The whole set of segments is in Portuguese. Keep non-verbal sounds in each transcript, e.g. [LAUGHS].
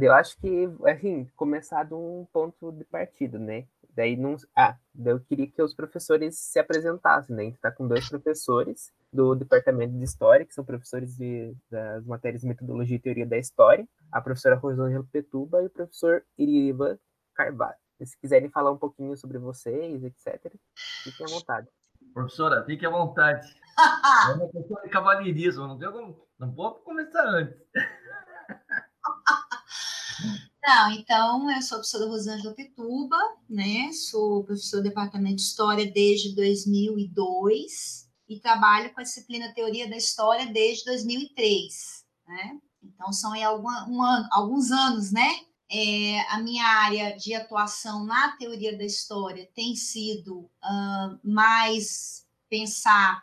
Eu acho que, assim, começar de um ponto de partida, né? Daí não. Ah, daí eu queria que os professores se apresentassem, né? A gente tá com dois professores do Departamento de História, que são professores de, das matérias de Metodologia e Teoria da História, a professora Rosângela Petuba e o professor Iriva Carvalho. Se quiserem falar um pouquinho sobre vocês, etc., fiquem à vontade. Professora, fique à vontade. [LAUGHS] é uma questão de cavalheirismo, não, como, não vou começar antes. Não, então, eu sou a professora Rosângela Petuba, né? Sou professora do Departamento de História desde 2002 e trabalho com a disciplina Teoria da História desde 2003, né? Então, são aí algum, um ano, alguns anos, né? É, a minha área de atuação na teoria da história tem sido uh, mais pensar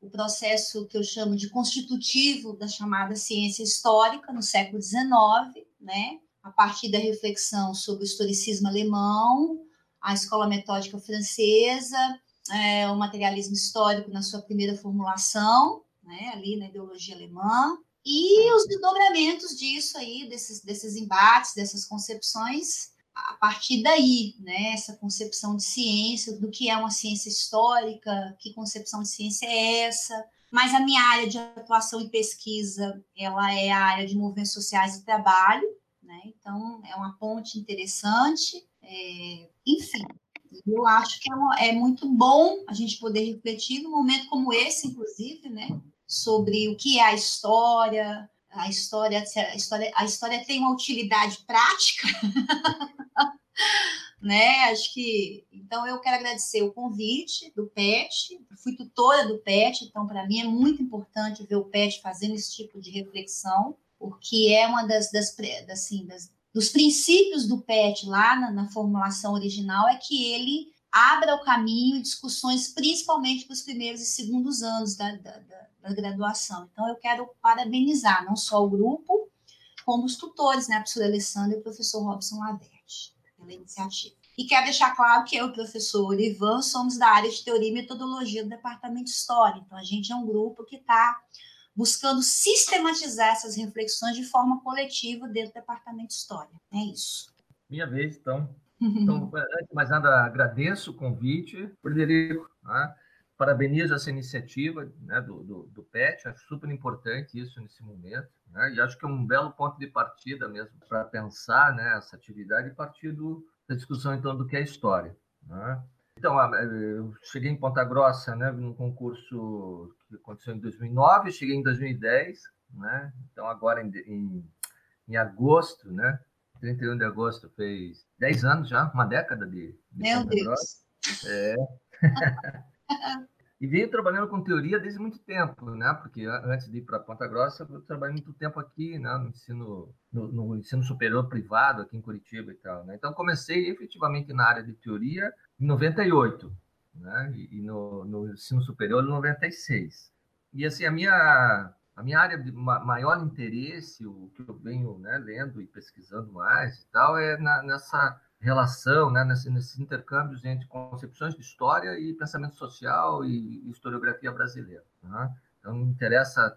o processo que eu chamo de constitutivo da chamada ciência histórica no século XIX, né? A partir da reflexão sobre o historicismo alemão, a escola metódica francesa, é, o materialismo histórico na sua primeira formulação, né, ali na ideologia alemã, e os desdobramentos disso aí, desses, desses embates, dessas concepções, a partir daí, né, essa concepção de ciência, do que é uma ciência histórica, que concepção de ciência é essa, mas a minha área de atuação e pesquisa, ela é a área de movimentos sociais e trabalho, né, então é uma ponte interessante, é, enfim, eu acho que é, é muito bom a gente poder refletir num momento como esse, inclusive, né, sobre o que é a história, a história, a história, a história tem uma utilidade prática, [LAUGHS] né? Acho que então eu quero agradecer o convite do PET, fui tutora do PET, então para mim é muito importante ver o PET fazendo esse tipo de reflexão, porque é uma das, das assim, das, dos princípios do PET lá na, na formulação original é que ele abra o caminho discussões, principalmente para os primeiros e segundos anos da, da, da, da, graduação. Então, eu quero parabenizar não só o grupo, como os tutores, né, a professora Alessandra e o professor Robson Laverte, pela iniciativa. E quero deixar claro que eu e o professor Ivan somos da área de teoria e metodologia do Departamento de História. Então, a gente é um grupo que está buscando sistematizar essas reflexões de forma coletiva dentro do Departamento de História. É isso. Minha vez, então. [LAUGHS] Então, antes de mais nada, agradeço o convite, Frederico. Né? Parabenizo essa iniciativa né, do, do, do, PET, acho super importante isso nesse momento. Né? E acho que é um belo ponto de partida mesmo para pensar né, essa atividade a partir do, da discussão então do que é história. Né? Então, eu cheguei em Ponta Grossa, né, num concurso que aconteceu em 2009, cheguei em 2010, né? Então, agora em, em, em agosto, né, 31 de agosto fez 10 anos já, uma década de, de Meu Deus. É. [LAUGHS] e veio trabalhando com teoria desde muito tempo, né? Porque antes de ir para Ponta Grossa, eu trabalhei muito tempo aqui, né? No ensino, no, no, ensino superior privado aqui em Curitiba e tal, né? Então comecei efetivamente na área de teoria em 98, né? E, e no, no ensino superior em 96. E assim a minha a minha área de maior interesse, o que eu venho né, lendo e pesquisando mais e tal, é na, nessa relação, né, nesse, nesses intercâmbios entre concepções de história e pensamento social e historiografia brasileira. Né? Então, me interessa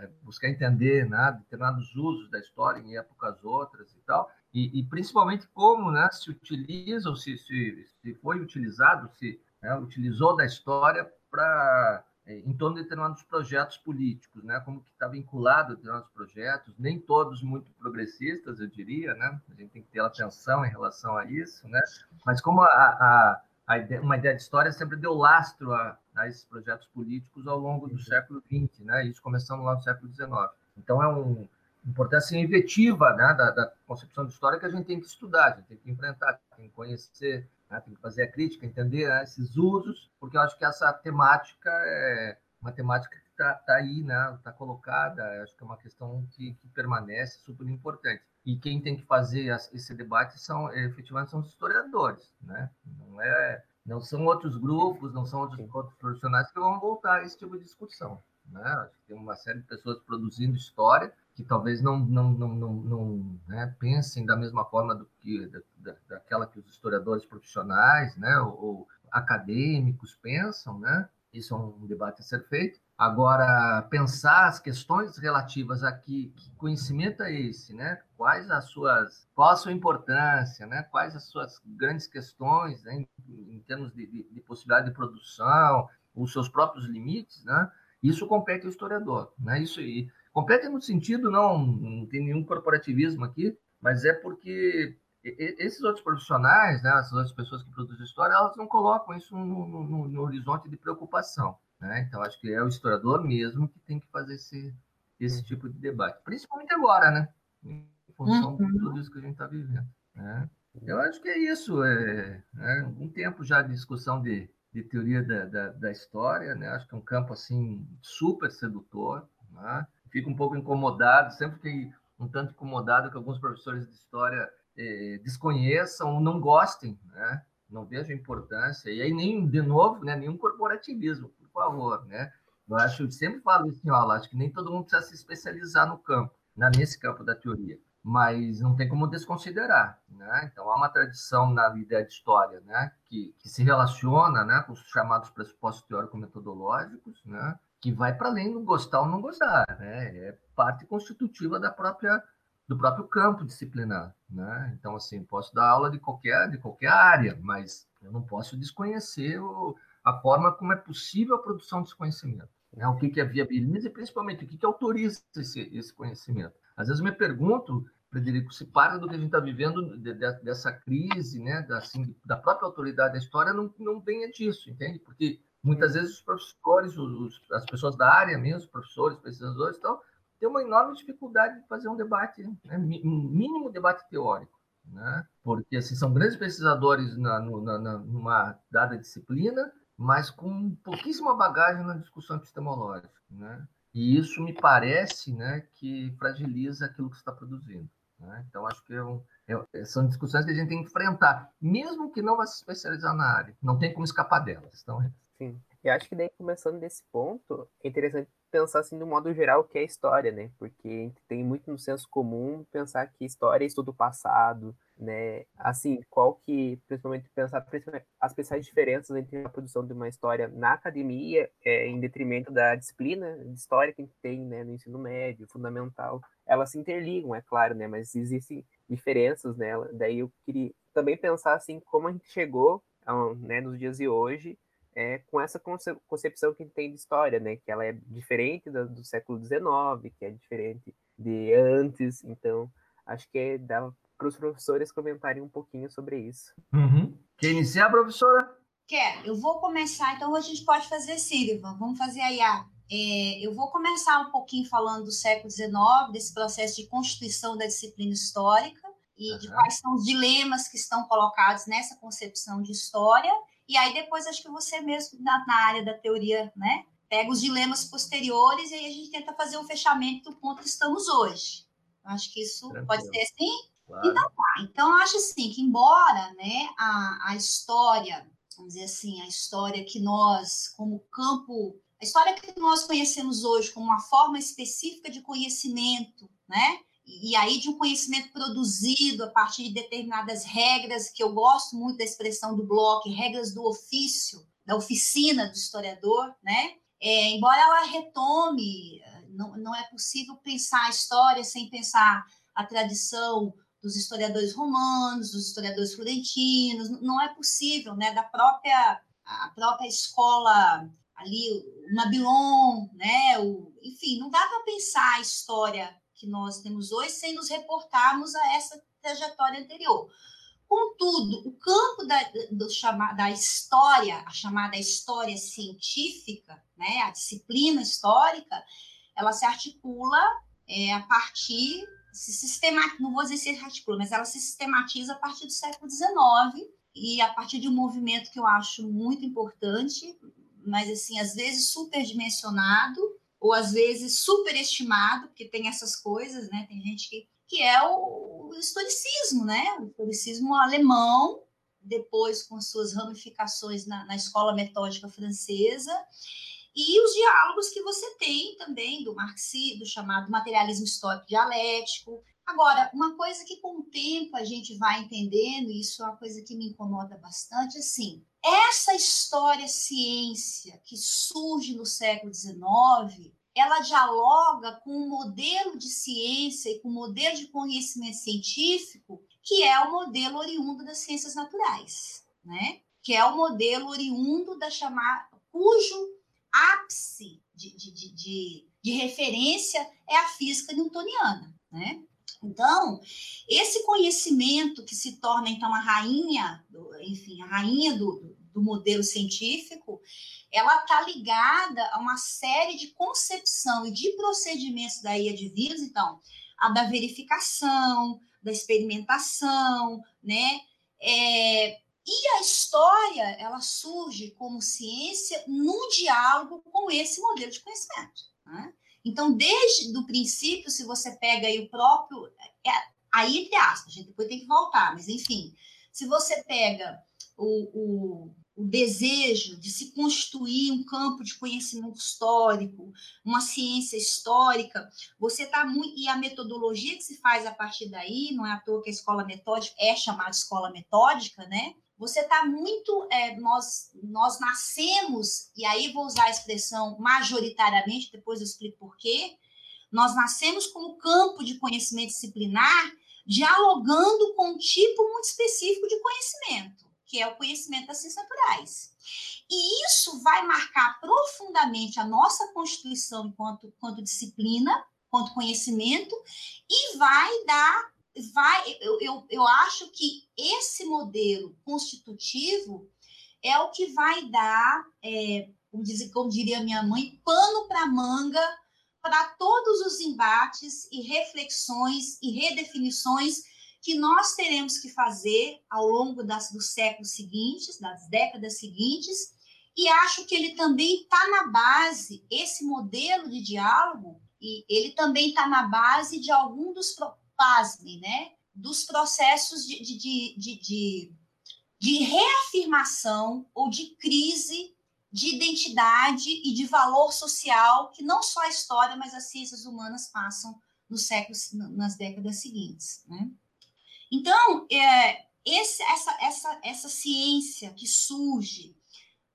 é, buscar entender né, determinados usos da história em épocas outras e tal, e, e principalmente como né, se utiliza, ou se, se, se foi utilizado, se né, utilizou da história para é, em torno de determinados projetos políticos, né? Como que está vinculado a determinados projetos, nem todos muito progressistas, eu diria, né? A gente tem que ter atenção em relação a isso, né? Mas como a, a, a ideia, uma ideia de história sempre deu lastro a, a, esses projetos políticos ao longo do uhum. século XX, né? Isso começando lá no século XIX. Então é um importância invetiva, né? Da, da concepção de história que a gente tem que estudar, a gente tem que enfrentar, tem que conhecer né? Tem que fazer a crítica, entender né, esses usos, porque eu acho que essa temática é uma temática que está tá aí, né? Está colocada. Acho que é uma questão que, que, permanece super importante. E quem tem que fazer esse debate são efetivamente são os historiadores, né? Não é não são outros grupos, não são outros, outros profissionais que vão voltar a esse tipo de discussão. Né? Que tem uma série de pessoas produzindo história que talvez não, não, não, não, não né, pensem da mesma forma do que da, daquela que os historiadores profissionais, né, ou, ou, acadêmicos pensam, né? Isso é um debate a ser feito. Agora, pensar as questões relativas aqui, que conhecimento é esse, né? Quais as suas, qual a sua importância, né? Quais as suas grandes questões, né? em, em termos de, de, de, possibilidade de produção, os seus próprios limites, né? Isso compete ao historiador, né? Isso e compete no sentido não, não tem nenhum corporativismo aqui, mas é porque esses outros profissionais, né, essas outras pessoas que produzem história, elas não colocam isso no, no, no horizonte de preocupação. Né? Então, acho que é o historiador mesmo que tem que fazer esse, esse tipo de debate, principalmente agora, né? em função uhum. de tudo isso que a gente está vivendo. Né? Eu acho que é isso. É, é, um tempo já de discussão de, de teoria da, da, da, história, né? acho que é um campo assim super sedutor. Né? Fico um pouco incomodado, sempre fiquei um tanto incomodado que alguns professores de história eh, desconheçam ou não gostem, né? não vejo importância. E aí, nem, de novo, né, nenhum corporativismo favor, né? Eu acho, sempre falo isso em aula, acho que nem todo mundo precisa se especializar no campo, né, nesse campo da teoria, mas não tem como desconsiderar, né? Então, há uma tradição na ideia de história, né, que, que se relaciona, né, com os chamados pressupostos teórico-metodológicos, né, que vai para além do gostar ou não gostar, né? É parte constitutiva da própria do próprio campo disciplinar, né? Então assim, posso dar aula de qualquer de qualquer área, mas eu não posso desconhecer o, a forma como é possível a produção desse conhecimento. Né? O que, que é viabiliza e, principalmente, o que, que autoriza esse, esse conhecimento. Às vezes eu me pergunto, Frederico, se parte do que a gente está vivendo de, de, dessa crise, né, da, assim, da própria autoridade da história, não, não venha disso, entende? Porque muitas vezes os professores, os, as pessoas da área mesmo, os professores, pesquisadores, têm uma enorme dificuldade de fazer um debate, né, um mínimo debate teórico. Né? Porque assim, são grandes pesquisadores na, na, numa dada disciplina, mas com pouquíssima bagagem na discussão epistemológica, né? E isso me parece, né, que fragiliza aquilo que está produzindo. Né? Então acho que é um, é, são discussões que a gente tem que enfrentar, mesmo que não vá se especializar na área. Não tem como escapar delas. Então, é. Sim. Eu acho que daí começando desse ponto, é interessante pensar assim, do modo geral, o que é história, né? Porque tem muito no senso comum pensar que história é estudo passado, né? Assim, qual que, principalmente pensar principalmente as principais diferenças entre a produção de uma história na academia, é, em detrimento da disciplina de história que a gente tem, né, no ensino médio, fundamental. Elas se interligam, é claro, né? Mas existem diferenças nela. Daí eu queria também pensar assim como a gente chegou, né, nos dias de hoje é, com essa concepção que tem de história, né? Que ela é diferente do, século XIX, que é diferente de antes. Então, acho que é, dá para os professores comentarem um pouquinho sobre isso. Uhum. Quer iniciar, professora? Quer. Eu vou começar, então a gente pode fazer Silva. Vamos fazer aí a. É, eu vou começar um pouquinho falando do século XIX, desse processo de constituição da disciplina histórica e uhum. de quais são os dilemas que estão colocados nessa concepção de história. E aí depois acho que você mesmo, na, na área da teoria, né, pega os dilemas posteriores e aí a gente tenta fazer um fechamento do ponto que estamos hoje. Acho que isso Tranquilo. pode ser assim? Então, tá. então, acho assim, que embora né, a, a história, vamos dizer assim, a história que nós, como campo, a história que nós conhecemos hoje como uma forma específica de conhecimento, né? e aí de um conhecimento produzido a partir de determinadas regras, que eu gosto muito da expressão do Bloch, regras do ofício, da oficina do historiador, né? É, embora ela retome, não, não é possível pensar a história sem pensar a tradição dos historiadores romanos, dos historiadores florentinos, não é possível, né? Da própria a própria escola ali, o Mabilon, né? O, enfim, não dá para pensar a história que nós temos hoje sem nos reportarmos a essa trajetória anterior. Contudo, o campo da, do, da história, a chamada história científica, né, a disciplina histórica, ela se articula é, a partir, se sistematiza, não vou dizer se articula, mas ela se sistematiza a partir do século XIX e a partir de um movimento que eu acho muito importante, mas assim, às vezes superdimensionado, ou às vezes superestimado, porque tem essas coisas, né? Tem gente que, que é o, o historicismo, né? O historicismo alemão, depois com suas ramificações na, na escola metódica francesa, e os diálogos que você tem também do marxismo, do chamado materialismo histórico dialético. Agora, uma coisa que com o tempo a gente vai entendendo, e isso é uma coisa que me incomoda bastante, assim, essa história ciência que surge no século XIX, ela dialoga com um modelo de ciência e com um modelo de conhecimento científico que é o modelo oriundo das ciências naturais, né? Que é o modelo oriundo da chamada, cujo ápice de, de, de, de, de referência é a física newtoniana, né? Então, esse conhecimento que se torna, então, a rainha, enfim, a rainha do, do modelo científico, ela está ligada a uma série de concepção e de procedimentos daí advindos, então, a da verificação, da experimentação, né? É, e a história, ela surge como ciência no diálogo com esse modelo de conhecimento. Né? Então, desde o princípio, se você pega aí o próprio. É, aí, entre aspas, a gente depois tem que voltar, mas enfim, se você pega o, o, o desejo de se construir um campo de conhecimento histórico, uma ciência histórica, você está muito. E a metodologia que se faz a partir daí, não é à toa que a escola metódica é chamada escola metódica, né? Você está muito. É, nós, nós nascemos, e aí vou usar a expressão majoritariamente, depois eu explico por quê. Nós nascemos como campo de conhecimento disciplinar, dialogando com um tipo muito específico de conhecimento que é o conhecimento das ciências naturais. E isso vai marcar profundamente a nossa constituição enquanto, enquanto disciplina, enquanto conhecimento, e vai dar, vai, eu, eu, eu acho que esse modelo constitutivo é o que vai dar, é, como, diz, como diria minha mãe, pano para manga para todos os embates e reflexões e redefinições que nós teremos que fazer ao longo das, dos séculos seguintes, das décadas seguintes, e acho que ele também está na base, esse modelo de diálogo, e ele também está na base de algum dos, pasmem, né, dos processos de, de, de, de, de reafirmação ou de crise de identidade e de valor social que não só a história, mas as ciências humanas passam nos séculos, nas décadas seguintes, né? Então, é, esse, essa, essa, essa ciência que surge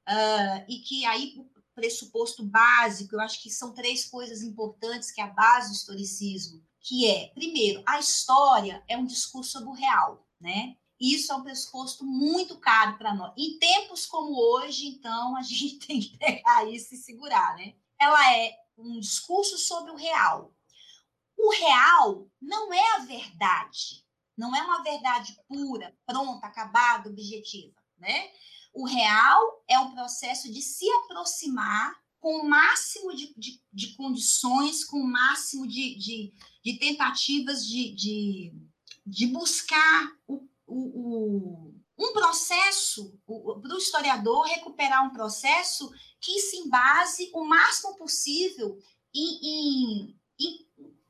uh, e que aí o pressuposto básico, eu acho que são três coisas importantes que é a base do historicismo, que é, primeiro, a história é um discurso sobre o real, né? Isso é um pressuposto muito caro para nós. Em tempos como hoje, então, a [LAUGHS] gente tem que pegar isso e segurar, né? Ela é um discurso sobre o real. O real não é a verdade, não é uma verdade pura, pronta, acabada, objetiva, né? O real é um processo de se aproximar com o máximo de, de, de condições, com o máximo de, de, de tentativas de, de, de buscar o, o, o, um processo, para o historiador recuperar um processo que se embase o máximo possível em, em, em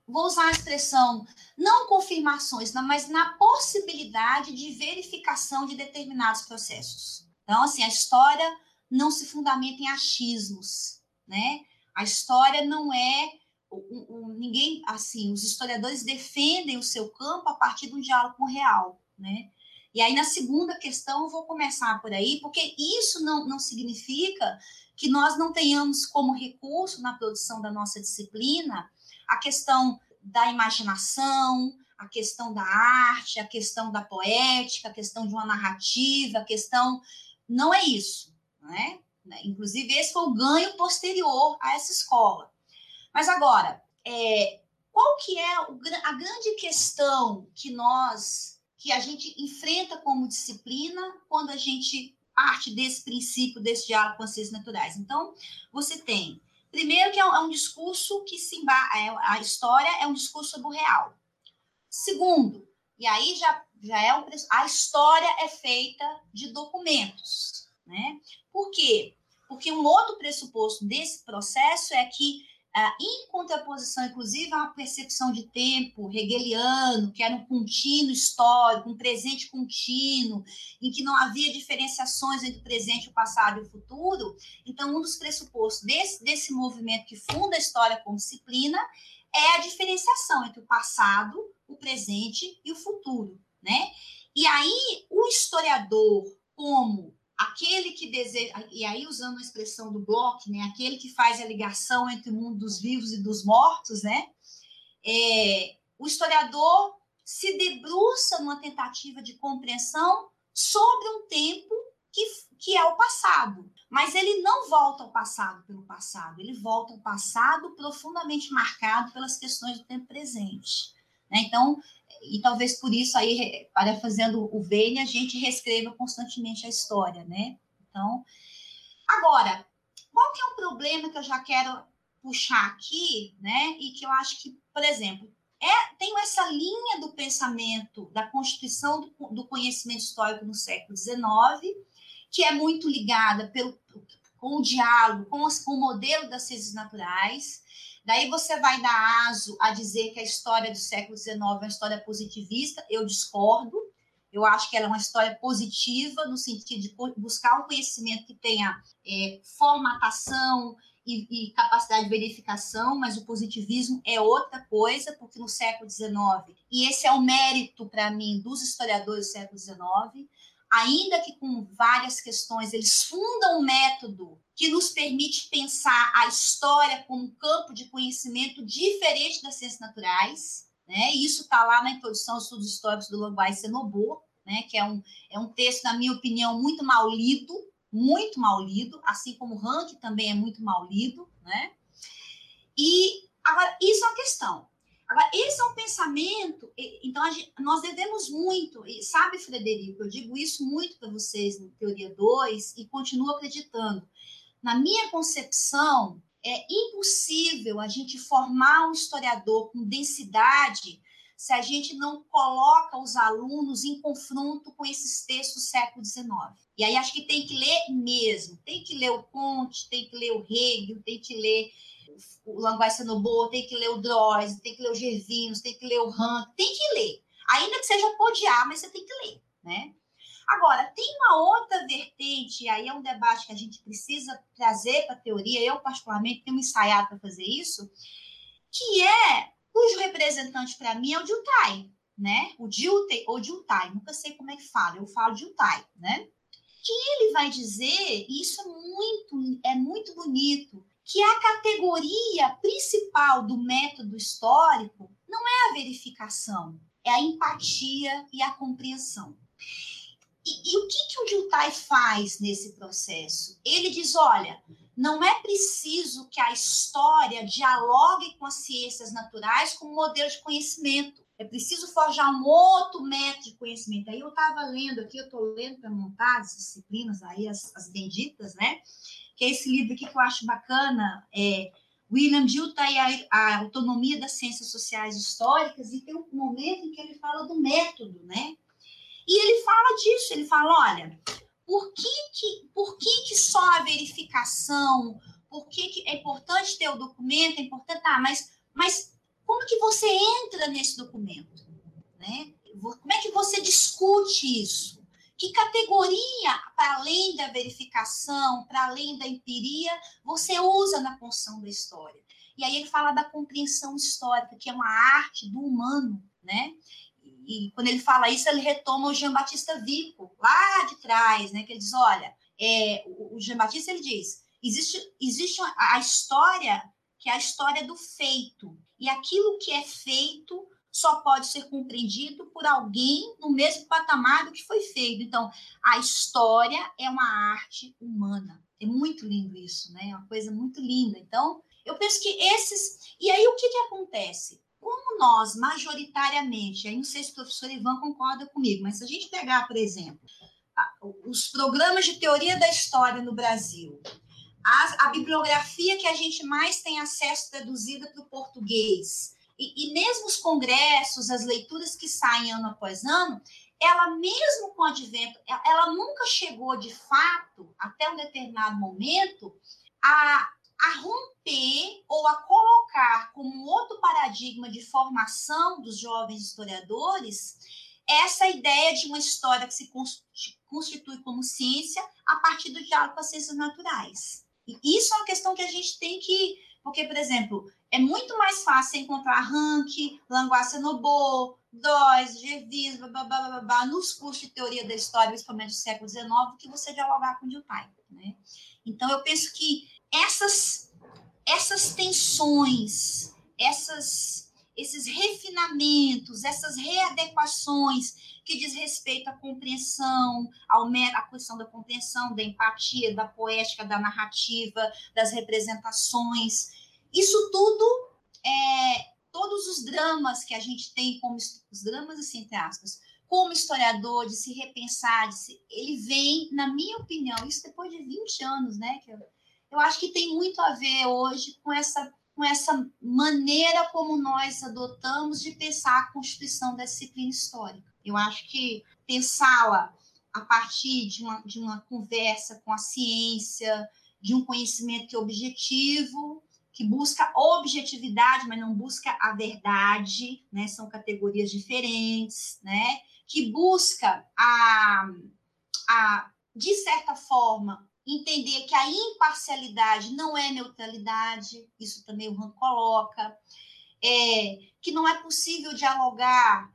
vou usar a expressão, não confirmações, mas na possibilidade de verificação de determinados processos. Então, assim, a história não se fundamenta em achismos, né? A história não é ninguém, assim, os historiadores defendem o seu campo a partir de um diálogo com o real, né? E aí, na segunda questão, eu vou começar por aí, porque isso não, não significa que nós não tenhamos como recurso na produção da nossa disciplina a questão da imaginação, a questão da arte, a questão da poética, a questão de uma narrativa, a questão. Não é isso, né? Inclusive, esse foi o ganho posterior a essa escola. Mas agora, é, qual que é a grande questão que nós, que a gente enfrenta como disciplina quando a gente parte desse princípio, desse diálogo com as ciências naturais? Então, você tem Primeiro, que é um, é um discurso que se é, a história é um discurso sobre o real. Segundo, e aí já, já é um, a história é feita de documentos, né? Por quê? Porque um outro pressuposto desse processo é que ah, em contraposição, inclusive, uma percepção de tempo hegeliano, que era um contínuo histórico, um presente contínuo, em que não havia diferenciações entre o presente, o passado e o futuro. Então, um dos pressupostos desse, desse movimento que funda a história como disciplina é a diferenciação entre o passado, o presente e o futuro. E aí, o historiador, como aquele que deseja, e aí usando a expressão do Bloch, né, aquele que faz a ligação entre o mundo dos vivos e dos mortos, né, é, o historiador se debruça numa tentativa de compreensão sobre um tempo que, que é o passado. Mas ele não volta ao passado pelo passado, ele volta ao passado profundamente marcado pelas questões do tempo presente. Né? Então, e talvez por isso aí, para fazendo o Vênia, a gente reescreva constantemente a história, né? Então, agora, qual que é o problema que eu já quero puxar aqui, né? E que eu acho que, por exemplo, é, tem essa linha do pensamento da constituição do, do conhecimento histórico no século XIX, que é muito ligada pelo, com o diálogo, com, com o modelo das ciências naturais, Daí você vai dar aso a dizer que a história do século XIX é uma história positivista. Eu discordo. Eu acho que ela é uma história positiva, no sentido de buscar um conhecimento que tenha é, formatação e, e, capacidade de verificação, mas o positivismo é outra coisa, porque no século XIX, e esse é o mérito, para mim, dos historiadores do século XIX, ainda que com várias questões, eles fundam um método que nos permite pensar a história como um campo de conhecimento diferente das ciências naturais. Né? Isso está lá na introdução aos estudos históricos do Languai Senobo, né? que é um, é um texto, na minha opinião, muito mal lido, muito mal lido, assim como o Rank também é muito mal lido. Né? E, agora, isso é uma questão. Agora, esse é um pensamento, então gente, nós devemos muito, e sabe, Frederico, eu digo isso muito para vocês no Teoria 2 e continuo acreditando. Na minha concepção, é impossível a gente formar um historiador com densidade se a gente não coloca os alunos em confronto com esses textos do século XIX. E aí acho que tem que ler mesmo, tem que ler o Conte, tem que ler o Hegel, tem que ler o Languai Sanobo, tem que ler o Droz, tem que ler o Gervinus, tem que ler o Han, tem que ler. Ainda que seja podiar, mas você tem que ler, né? Agora, tem uma outra vertente, e aí é um debate que a gente precisa trazer para a teoria, eu particularmente tenho ensaiado para fazer isso, que é, cujo representante para mim é o Diltai, né? O Diltai ou Diltai, nunca sei como é que fala, eu falo Diltai, né? Que ele vai dizer, e isso é muito, é muito bonito, que a categoria principal do método histórico não é a verificação, é a empatia e a compreensão. E, e o que, que o Giltai faz nesse processo? Ele diz: olha, não é preciso que a história dialogue com as ciências naturais como modelo de conhecimento. É preciso forjar um outro método de conhecimento. Aí eu estava lendo aqui, eu estou lendo para montar as disciplinas aí, as, as benditas, né? que é esse livro aqui que eu acho bacana, é William Dilta e a, a, Autonomia das Ciências Sociais Históricas, e tem um momento em que ele fala do método, né? E ele fala disso, ele fala, olha, por que que, por que, que só a verificação, por que, que é importante ter o documento, é importante, tá, mas, mas como que você entra nesse documento, né? Como é que você discute isso? Que categoria, para além da verificação, para além da empiria, você usa na construção da história? E aí ele fala da compreensão histórica, que é uma arte do humano, né? E quando ele fala isso, ele retoma o Jean Batista Vico, lá de trás, né? Que ele diz, olha, é, o Jean Batista, ele diz, existe, existe a história que é a história do feito. E aquilo que é feito só pode ser compreendido por alguém no mesmo patamar do que foi feito. Então, a história é uma arte humana. É muito lindo isso, né? É uma coisa muito linda. Então, eu penso que esses. E aí, o que, que acontece? Como nós, majoritariamente, aí não sei se o professor Ivan concorda comigo, mas se a gente pegar, por exemplo, os programas de teoria da história no Brasil, a, a bibliografia que a gente mais tem acesso traduzida para o português, e, e mesmo os congressos, as leituras que saem ano após ano, ela mesmo com o advento, ela nunca chegou de fato, até um determinado momento, a, a romper ou a colocar como outro paradigma de formação dos jovens historiadores essa ideia de uma história que se constitui como ciência a partir do diálogo com as ciências naturais. E isso é uma questão que a gente tem que porque, por exemplo, é muito mais fácil encontrar Rank, Languaça Nobo, Dóis, Gervis, nos cursos de teoria da história, principalmente do século XIX, que você dialogar com o Dilthey, né? Então, eu penso que essas, essas tensões, essas, esses refinamentos, essas readequações que diz respeito à compreensão, ao, à questão da compreensão, da empatia, da poética, da narrativa, das representações, isso tudo é, todos os dramas que a gente tem como os dramas assim entre aspas, como historiador de se repensar, de se, ele vem, na minha opinião, isso depois de 20 anos, né, que eu, eu acho que tem muito a ver hoje com essa com essa maneira como nós adotamos de pensar a constituição da disciplina histórica. Eu acho que pensá-la a partir de uma, de uma conversa com a ciência, de um conhecimento objetivo, que busca objetividade, mas não busca a verdade, né? São categorias diferentes, né? Que busca a, a de certa forma entender que a imparcialidade não é neutralidade, isso também o Rand coloca, é, que não é possível dialogar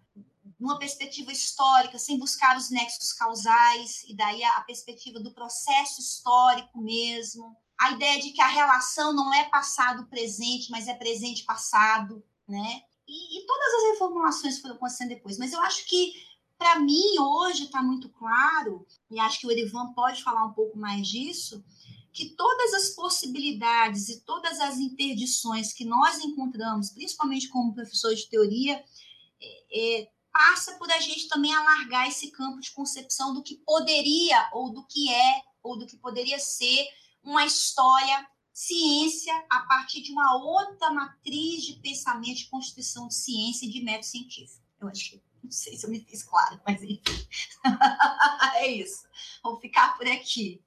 numa perspectiva histórica sem buscar os nexos causais, e daí a, a perspectiva do processo histórico mesmo, a ideia de que a relação não é passado-presente, mas é presente-passado, né? E, e, todas as reformulações foram acontecendo depois. Mas eu acho que, para mim, hoje está muito claro, e acho que o Erivan pode falar um pouco mais disso, que todas as possibilidades e todas as interdições que nós encontramos, principalmente como professores de teoria, é, é, passa por a gente também alargar esse campo de concepção do que poderia, ou do que é, ou do que poderia ser uma história, ciência, a partir de uma outra matriz de pensamento de constituição de ciência e de método científico. Eu acho que, não sei se eu me fiz claro, mas enfim. [LAUGHS] é isso. Vou ficar por aqui.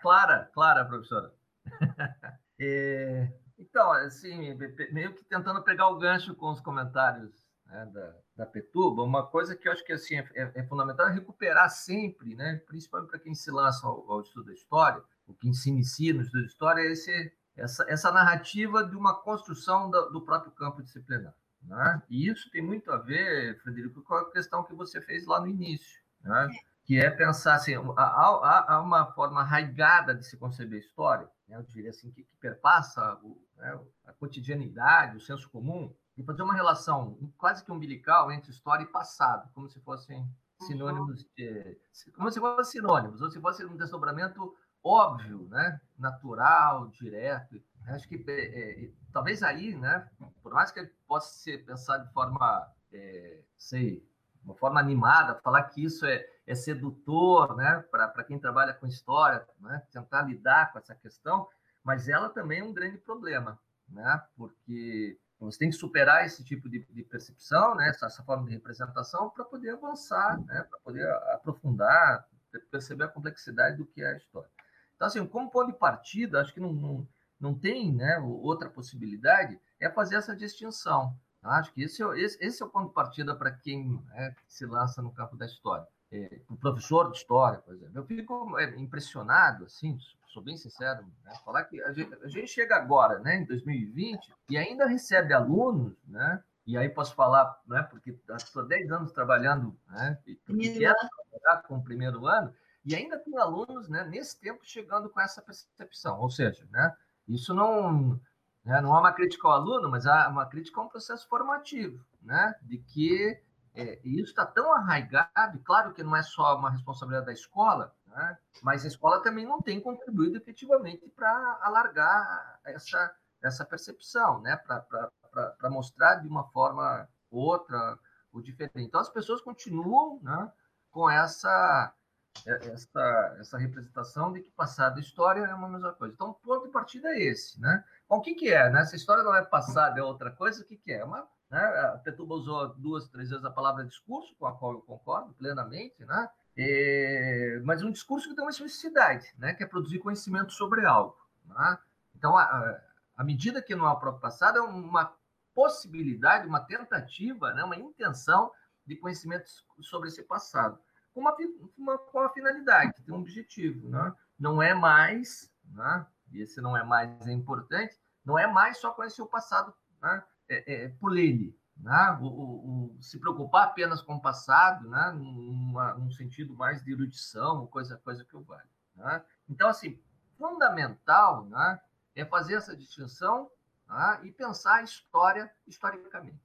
Clara, Clara, professora. [LAUGHS] é, então, assim, meio que tentando pegar o gancho com os comentários né, da, da Petuba, uma coisa que eu acho que assim, é, é fundamental é recuperar sempre, né, principalmente para quem se lança ao, ao estudo da história, o que se inicia no estudo de história é esse, essa, essa narrativa de uma construção do, do próprio campo disciplinar. Né? E isso tem muito a ver, Frederico, com a questão que você fez lá no início, né? que é pensar assim, há, há, uma forma arraigada de se conceber história, né? eu diria assim, que, que perpassa o, né? a cotidianidade, o senso comum, e fazer uma relação quase que umbilical entre história e passado, como se fossem sinônimos, de, como se fossem sinônimos, ou se fosse um desdobramento óbvio, né? natural, direto. Acho que é, é, talvez aí, né? por mais que possa ser pensado de forma, é, sei, uma forma animada, falar que isso é, é sedutor né? para quem trabalha com história, né? tentar lidar com essa questão, mas ela também é um grande problema, né? porque você tem que superar esse tipo de, de percepção, né? essa, essa, forma de representação, para poder avançar, né? para poder aprofundar, perceber a complexidade do que é a história. Então, assim, como ponto de partida, acho que não, não, não tem né, outra possibilidade, é fazer essa distinção. Acho que esse, é esse, esse é o ponto de partida para quem né, se lança no campo da história. É, o professor de história, por exemplo. Eu fico é, impressionado, assim, sou bem sincero, né, falar que a gente, a gente, chega agora, né, em 2020, e ainda recebe alunos, né, e aí posso falar, né, porque estou 10 anos trabalhando, né, e quero trabalhar com o primeiro ano, e ainda tem alunos, né, nesse tempo, chegando com essa percepção. Ou seja, né, isso não, né, não é uma crítica ao aluno, mas é uma crítica a um processo formativo, né, de que é, isso está tão arraigado, e claro que não é só uma responsabilidade da escola, né, mas a escola também não tem contribuído efetivamente para alargar essa, essa percepção, né, para mostrar de uma forma outra ou diferente. Então, as pessoas continuam né, com essa é, essa, essa representação de que passado e história é uma mesma coisa. Então, o ponto de partida é esse, né? Bom, o que, que é, né? Se a história não é passada, é outra coisa, o que, que é? Uma, né? A Petuba usou duas, três vezes a palavra discurso, com a qual eu concordo plenamente, né? E, mas um discurso que tem uma especificidade, né? Que é produzir conhecimento sobre algo, né? Então, a, a medida que não é o próprio passado é uma possibilidade, uma tentativa, né? uma intenção de conhecimento sobre esse passado com uma, uma, com uma finalidade, tem um objetivo. Né? Não é mais, né? e esse não é mais é importante, não é mais só conhecer o passado né? é, é, por ele. Né? o, o, o, se preocupar apenas com o passado, né? Numa, num sentido mais de erudição, coisa, coisa que eu vale. Né? Então, assim, fundamental né? é fazer essa distinção né? e pensar a história historicamente.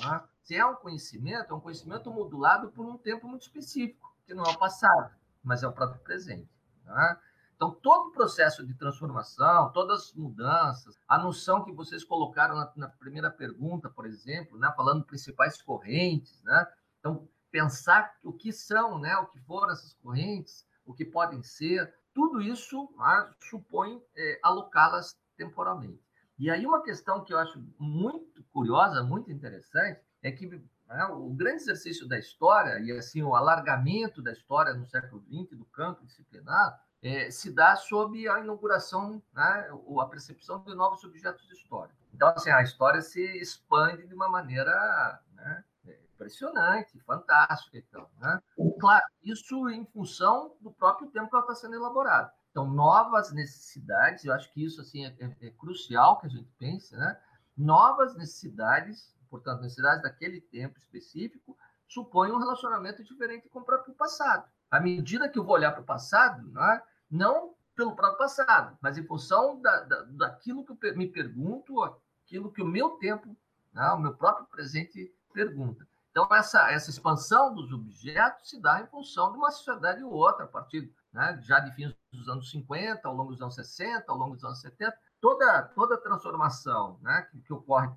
Né? Se é um conhecimento, é um conhecimento modulado por um tempo muito específico, que não é o passado, mas é o próprio presente. Né? Então, todo o processo de transformação, todas as mudanças, a noção que vocês colocaram na, na primeira pergunta, por exemplo, né, falando principais correntes, né? Então, pensar o que são, né, o que foram essas correntes, o que podem ser, tudo isso né, supõe é, alocá-las temporalmente. E aí uma questão que eu acho muito curiosa, muito interessante, é que né, o grande exercício da história e assim o alargamento da história no século XX do campo disciplinar é, se dá sob a inauguração, né, ou a percepção de novos objetos de história. Então, assim, a história se expande de uma maneira né, impressionante, fantástica. Então, né? Claro, isso em função do próprio tempo que ela está sendo elaborada. Então, novas necessidades, eu acho que isso assim, é, é, é crucial que a gente pense, né? novas necessidades, portanto, necessidades daquele tempo específico, supõem um relacionamento diferente com o próprio passado à medida que eu vou olhar para o passado, né, não pelo próprio passado, mas em função da, da, daquilo que eu me pergunto, aquilo que o meu tempo, né, o meu próprio presente pergunta. Então, essa, essa expansão dos objetos se dá em função de uma sociedade ou outra, a partir né, já de fins dos anos 50, ao longo dos anos 60, ao longo dos anos 70. Toda, toda transformação né, que, que ocorre,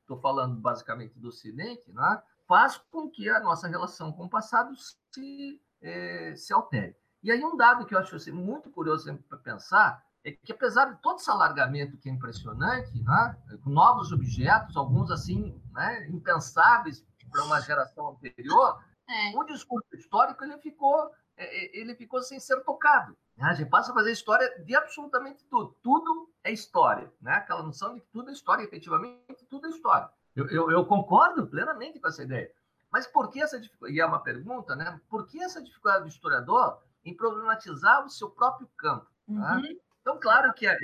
estou falando basicamente do Ocidente, né, faz com que a nossa relação com o passado se é, se altere. E aí um dado que eu acho assim, muito curioso para pensar é que apesar de todo esse alargamento que é impressionante, né, com novos objetos, alguns assim né, impensáveis para uma geração anterior, é. o discurso histórico ele ficou é, ele ficou sem ser tocado. Né? A gente passa a fazer história de absolutamente tudo. Tudo é história. Né? Aquela noção de que tudo é história, efetivamente, tudo é história. Eu, eu, eu concordo plenamente com essa ideia. Mas por que essa dificuldade? E é uma pergunta, né? Por que essa dificuldade do historiador em problematizar o seu próprio campo? Tá? Uhum. Então, claro que é,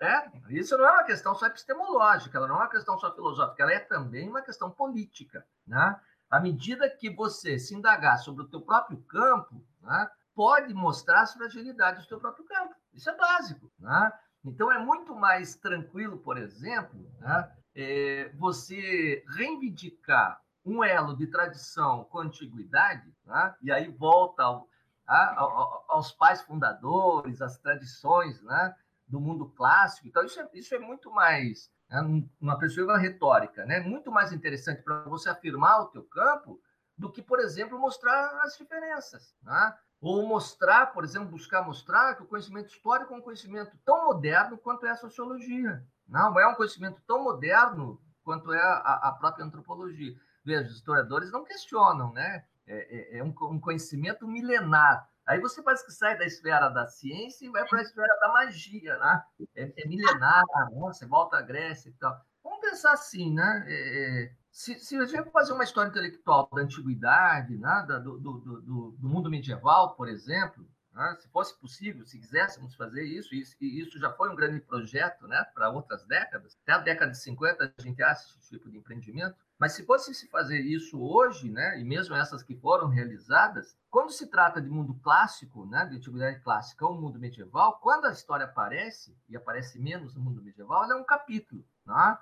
é, isso não é uma questão só epistemológica, ela não é uma questão só filosófica, ela é também uma questão política. Né? À medida que você se indagar sobre o teu próprio campo, né, pode mostrar as fragilidades do teu próprio campo. Isso é básico. Né? Então, é muito mais tranquilo, por exemplo, né, é, você reivindicar um elo de tradição com antiguidade, né? e aí volta ao, a, aos pais fundadores, às tradições né? do mundo clássico. Então, isso é, isso é muito mais, né? uma perspectiva retórica, né? muito mais interessante para você afirmar o teu campo do que, por exemplo, mostrar as diferenças. Né? Ou mostrar, por exemplo, buscar mostrar que o conhecimento histórico é um conhecimento tão moderno quanto é a sociologia. Não é um conhecimento tão moderno quanto é a, a própria antropologia. Veja, os historiadores não questionam, né? É, é, é um, um, conhecimento milenar. Aí você parece que sai da esfera da ciência e vai para a esfera da magia, né? É, é milenar, você volta à Grécia e tal. Vamos pensar assim, né? É, é se, se, a gente fazer uma história intelectual da antiguidade, né? do, do, do, do mundo medieval, por exemplo, né? se fosse possível, se quiséssemos fazer isso, e isso já foi um grande projeto né? para outras décadas, até a década de 50 a gente acha esse tipo de empreendimento, mas se fosse se fazer isso hoje, né, e mesmo essas que foram realizadas, quando se trata de mundo clássico, né, de antiguidade clássica ou mundo medieval, quando a história aparece, e aparece menos no mundo medieval, ela é um capítulo. Né?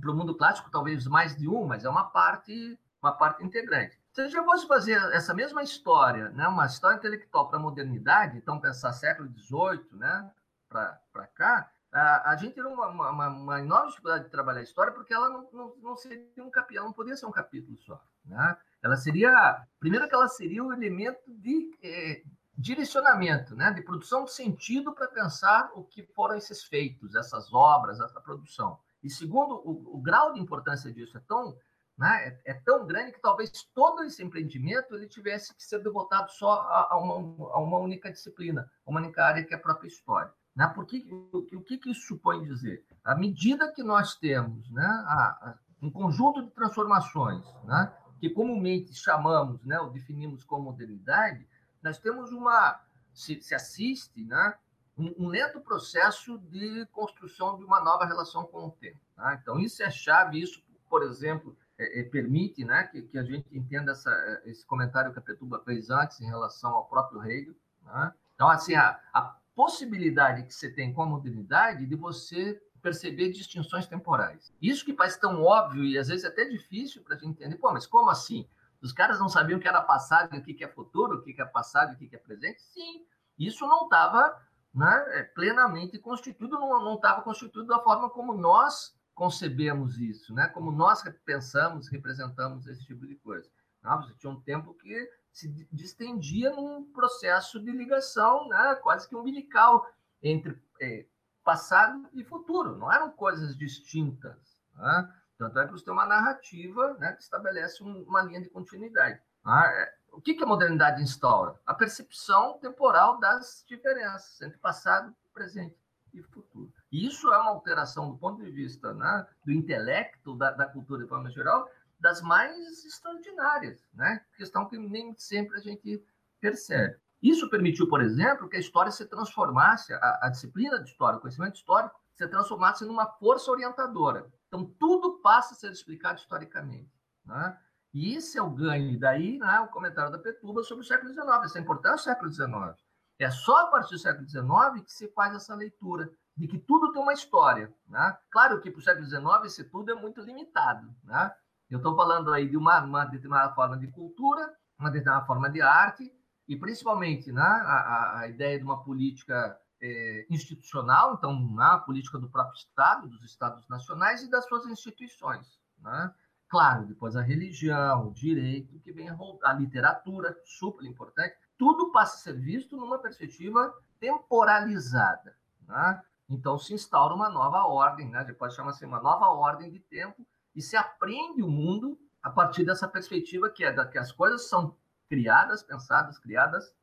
Para o mundo clássico, talvez mais de um, mas é uma parte, uma parte integrante. Se a gente fosse fazer essa mesma história, né, uma história intelectual para a modernidade, então pensar século XVIII né, para cá, a, gente tem uma, uma, uma, enorme dificuldade de trabalhar a história porque ela não, não, não seria um capítulo, não poderia ser um capítulo só. Né? Ela seria, primeiro que ela seria um elemento de eh, direcionamento, né? de produção de sentido para pensar o que foram esses feitos, essas obras, essa produção. E segundo, o, o grau de importância disso é tão, né? é, é, tão grande que talvez todo esse empreendimento ele tivesse que ser devotado só a, a, uma, a uma única disciplina, uma única área que é a própria história. Né? Porque, o, o que, que isso supõe dizer? À medida que nós temos né, a, a, um conjunto de transformações, né, que comumente chamamos, né, ou definimos como modernidade, nós temos uma. Se, se assiste né, um, um, lento processo de construção de uma nova relação com o tempo. Tá? Então, isso é chave, isso por exemplo, é, é, permite né, que, que, a gente entenda essa, esse comentário que a Petuba fez antes em relação ao próprio Hegel. Né? Então, assim, a, a possibilidade que você tem com a modernidade de você perceber distinções temporais. Isso que parece tão óbvio e às vezes é até difícil para a gente entender. Pô, mas como assim? Os caras não sabiam o que era passado o que é futuro, o que é passado e o que é presente? Sim, isso não estava né, é, plenamente constituído, não estava constituído da forma como nós concebemos isso, né? como nós pensamos, representamos esse tipo de coisa. Né? Você tinha um tempo que se distendia num processo de ligação né? quase que umbilical entre é, passado e futuro, não eram coisas distintas. Né? Tanto é que você tem uma narrativa né, que estabelece uma linha de continuidade. Né? O que, que a modernidade instaura? A percepção temporal das diferenças entre passado, presente e futuro. E isso é uma alteração do ponto de vista né, do intelecto, da, da, cultura de forma geral, das mais extraordinárias, né? questão que nem sempre a gente percebe. Isso permitiu, por exemplo, que a história se transformasse, a, a disciplina de história, o conhecimento histórico, se transformasse numa força orientadora. Então, tudo passa a ser explicado historicamente. Né? E esse é o ganho. Daí, né, o comentário da Petuba sobre o século XIX, essa importância do século XIX. É só a partir do século XIX que se faz essa leitura de que tudo tem uma história. Né? Claro que para o século XIX esse tudo é muito limitado. Né? Eu estou falando aí de uma, uma determinada forma de cultura, uma determinada forma de arte, e principalmente né, a, a ideia de uma política é, institucional, então na né, política do próprio Estado, dos Estados nacionais e das suas instituições. Né? Claro, depois a religião, o direito, que vem a, a literatura, super importante, tudo passa a ser visto numa perspectiva temporalizada. Né? Então se instaura uma nova ordem, né? depois chama-se uma nova ordem de tempo, e se aprende o mundo a partir dessa perspectiva que é da, que as coisas são criadas, pensadas, criadas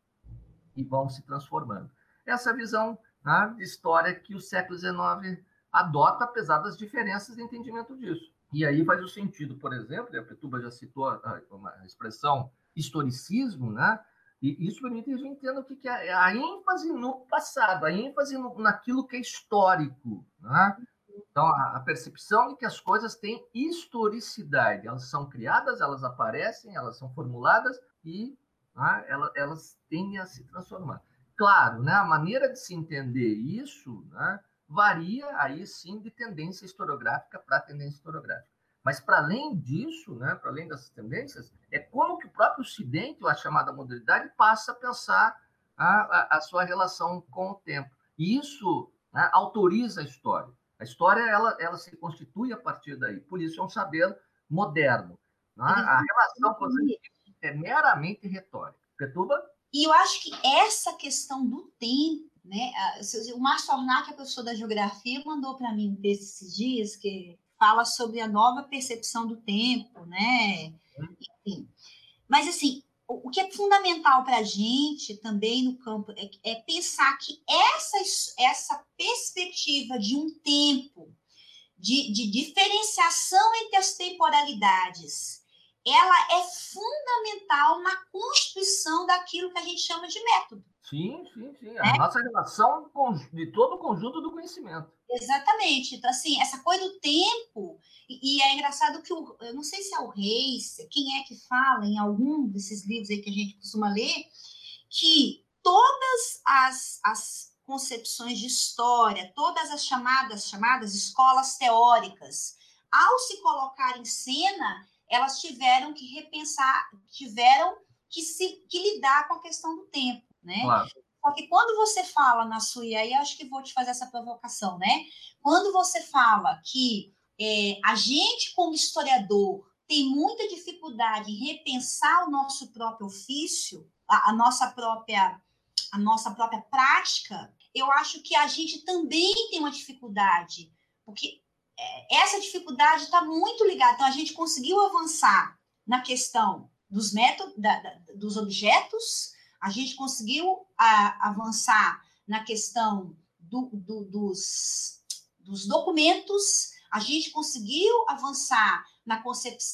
e vão se transformando. Essa visão né, de história que o século XIX adota, apesar das diferenças de entendimento disso. E aí faz o sentido, por exemplo, a Petuba já citou a, a expressão historicismo, né? E isso permite a gente entenda o que é a ênfase no passado, a ênfase no, naquilo que é histórico. Né? Então, a, a, percepção de que as coisas têm historicidade, elas são criadas, elas aparecem, elas são formuladas, e né, elas, elas tendem a se transformar. Claro, né, a maneira de se entender isso né, varia aí sim de tendência historiográfica para tendência historiográfica. Mas para além disso, né, para além dessas tendências, é como que o próprio Ocidente, a chamada modernidade, passa a pensar a, a, a sua relação com o tempo. E isso né, autoriza a história. A história ela, ela se constitui a partir daí. Por isso é um saber moderno. Né? A relação com os é meramente retórica. Petuba? E eu acho que essa questão do tempo, né? O Márcio Ornac, a professor da geografia, mandou para mim um texto esses dias que fala sobre a nova percepção do tempo, né? Enfim. Mas, assim, o que é fundamental para a gente também no campo é, é, pensar que essa, essa perspectiva de um tempo, de, de diferenciação entre as temporalidades, ela é fundamental na constituição daquilo que a gente chama de método. Sim, sim, sim. A é? nossa relação de todo o conjunto do conhecimento. Exatamente. Então, assim, essa coisa do tempo, e, e, é engraçado que o, eu não sei se é o Reis, quem é que fala em algum desses livros aí que a gente costuma ler, que todas as, as concepções de história, todas as chamadas, chamadas escolas teóricas, ao se colocar em cena, elas tiveram que repensar, tiveram que se que lidar com a questão do tempo, né? Claro. Só que quando você fala na sua, e aí acho que vou te fazer essa provocação, né? Quando você fala que é, a gente, como historiador, tem muita dificuldade em repensar o nosso próprio ofício, a, a nossa própria a nossa própria prática, eu acho que a gente também tem uma dificuldade, porque é, essa dificuldade está muito ligada. Então, a gente conseguiu avançar na questão dos métodos, da, da, dos objetos, a gente conseguiu a, avançar na questão do, do, dos, dos documentos, a gente conseguiu avançar na,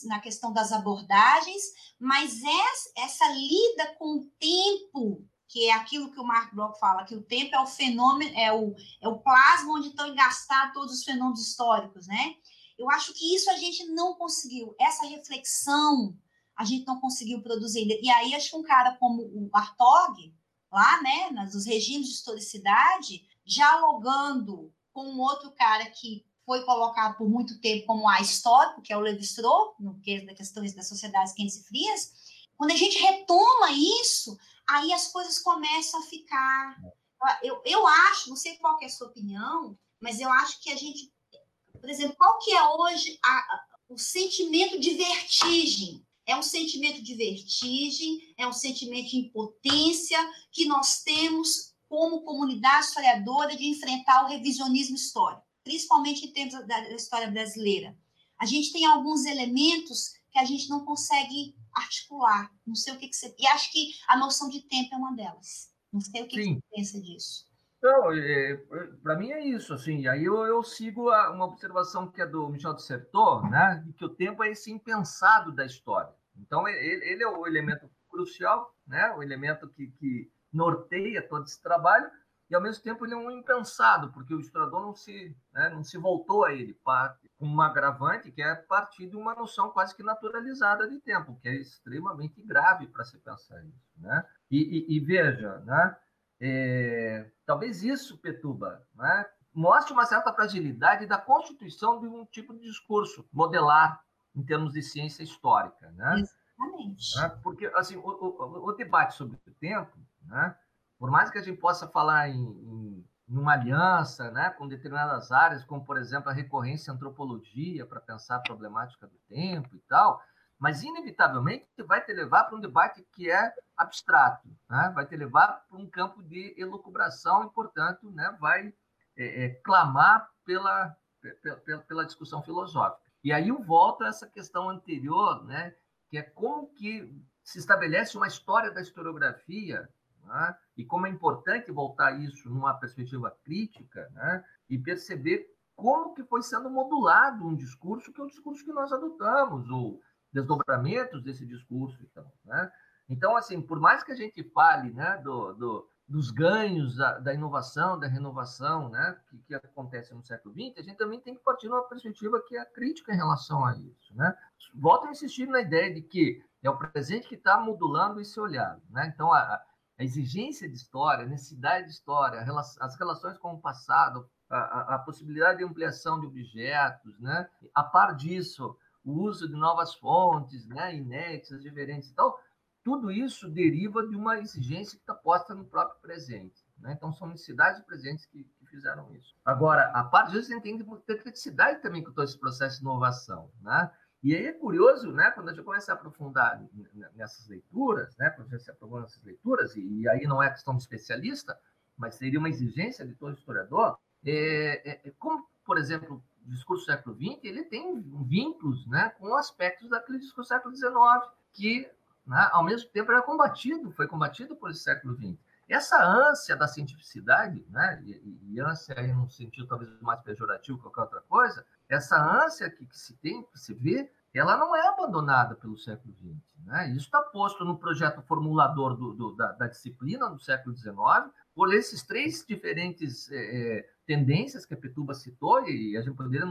na questão das abordagens, mas essa, essa lida com o tempo que é aquilo que o Mark Bloch fala, que o tempo é o fenômeno, é o, é o plasma onde estão engastados todos os fenômenos históricos, né? Eu acho que isso a gente não conseguiu, essa reflexão a gente não conseguiu produzir ainda. E aí, acho que um cara como o Bartog, lá, né, nos regimes de historicidade, dialogando com um outro cara que foi colocado por muito tempo como a histórico, que é o Levi-Strauss, no que da questões das sociedades quentes e frias, quando a gente retoma isso, aí as coisas começam a ficar. Eu, eu acho, não sei qual é a sua opinião, mas eu acho que a gente, por exemplo, qual que é hoje a, a, o sentimento de vertigem? É um sentimento de vertigem, é um sentimento de impotência que nós temos como comunidade historiadora de enfrentar o revisionismo histórico, principalmente em termos da história brasileira. A gente tem alguns elementos que a gente não consegue articular. Não sei o que, que você. E acho que a noção de tempo é uma delas. Não sei o que, que você pensa disso. Então, é, é para mim é isso, assim, aí eu, eu sigo a, uma observação que é do Michel de Certeau, né, que o tempo é esse impensado da história. Então, ele, ele é o elemento crucial, né, o elemento que, que norteia todo esse trabalho, e ao mesmo tempo ele é um impensado, porque o historiador não se, né, não se voltou a ele, com um agravante que é partir de uma noção quase que naturalizada de tempo, que é extremamente grave para se pensar isso. Né? E, e, e veja, né, é, talvez isso, Petuba, né, mostre uma certa fragilidade da constituição de um tipo de discurso modelar em termos de ciência histórica. Né? Exatamente. Né? Porque assim, o, o, o, debate sobre o tempo, né, por mais que a gente possa falar em, em numa aliança né, com determinadas áreas, como, por exemplo, a recorrência à antropologia para pensar a problemática do tempo e tal, mas, inevitavelmente, vai te levar para um debate que é abstrato, né? vai te levar para um campo de elucubração e, portanto, né, vai é, é, clamar pela, pela, pela discussão filosófica. E aí eu volto a essa questão anterior, né, que é como que se estabelece uma história da historiografia né? e como é importante voltar isso numa perspectiva crítica né? e perceber como que foi sendo modulado um discurso que é o discurso que nós adotamos, ou desdobramentos desse discurso. Então, né? então assim, por mais que a gente fale né, do, do dos ganhos da, da, inovação, da renovação, né, que, que, acontece no século XX, a gente também tem que partir de uma perspectiva que é crítica em relação a isso. Né? Volto a insistir na ideia de que é o presente que está modulando esse olhar. Né? Então, a, a exigência de história, a necessidade de história, as relações com o passado, a, a, possibilidade de ampliação de objetos, né? a par disso, o uso de novas fontes, né? inéditas, diferentes e tal, tudo isso deriva de uma exigência que está posta no próprio presente. Né? Então, são necessidades presentes que, que, fizeram isso. Agora, a parte disso, gente tem que ter criticidade também com todo esse processo de inovação. Né? E aí é curioso, né, quando a gente começa a aprofundar nessas leituras, né, quando a gente se aprofunda nessas leituras, e, aí não é questão de especialista, mas seria uma exigência de todo historiador, é, é, é como, por exemplo, discurso do século XX, ele tem vínculos né, com aspectos daquele discurso do século XIX, que, né, ao mesmo tempo, era combatido, foi combatido por esse século XX. Essa ânsia da cientificidade, né, e, e ânsia aí num sentido talvez mais pejorativo que qualquer outra coisa, essa ânsia que, que, se tem, que se vê, ela não é abandonada pelo século XX. Né? Isso está posto no projeto formulador do, do, da, da, disciplina do século XIX, por esses três diferentes é, tendências que a Petuba citou, e a gente poderia,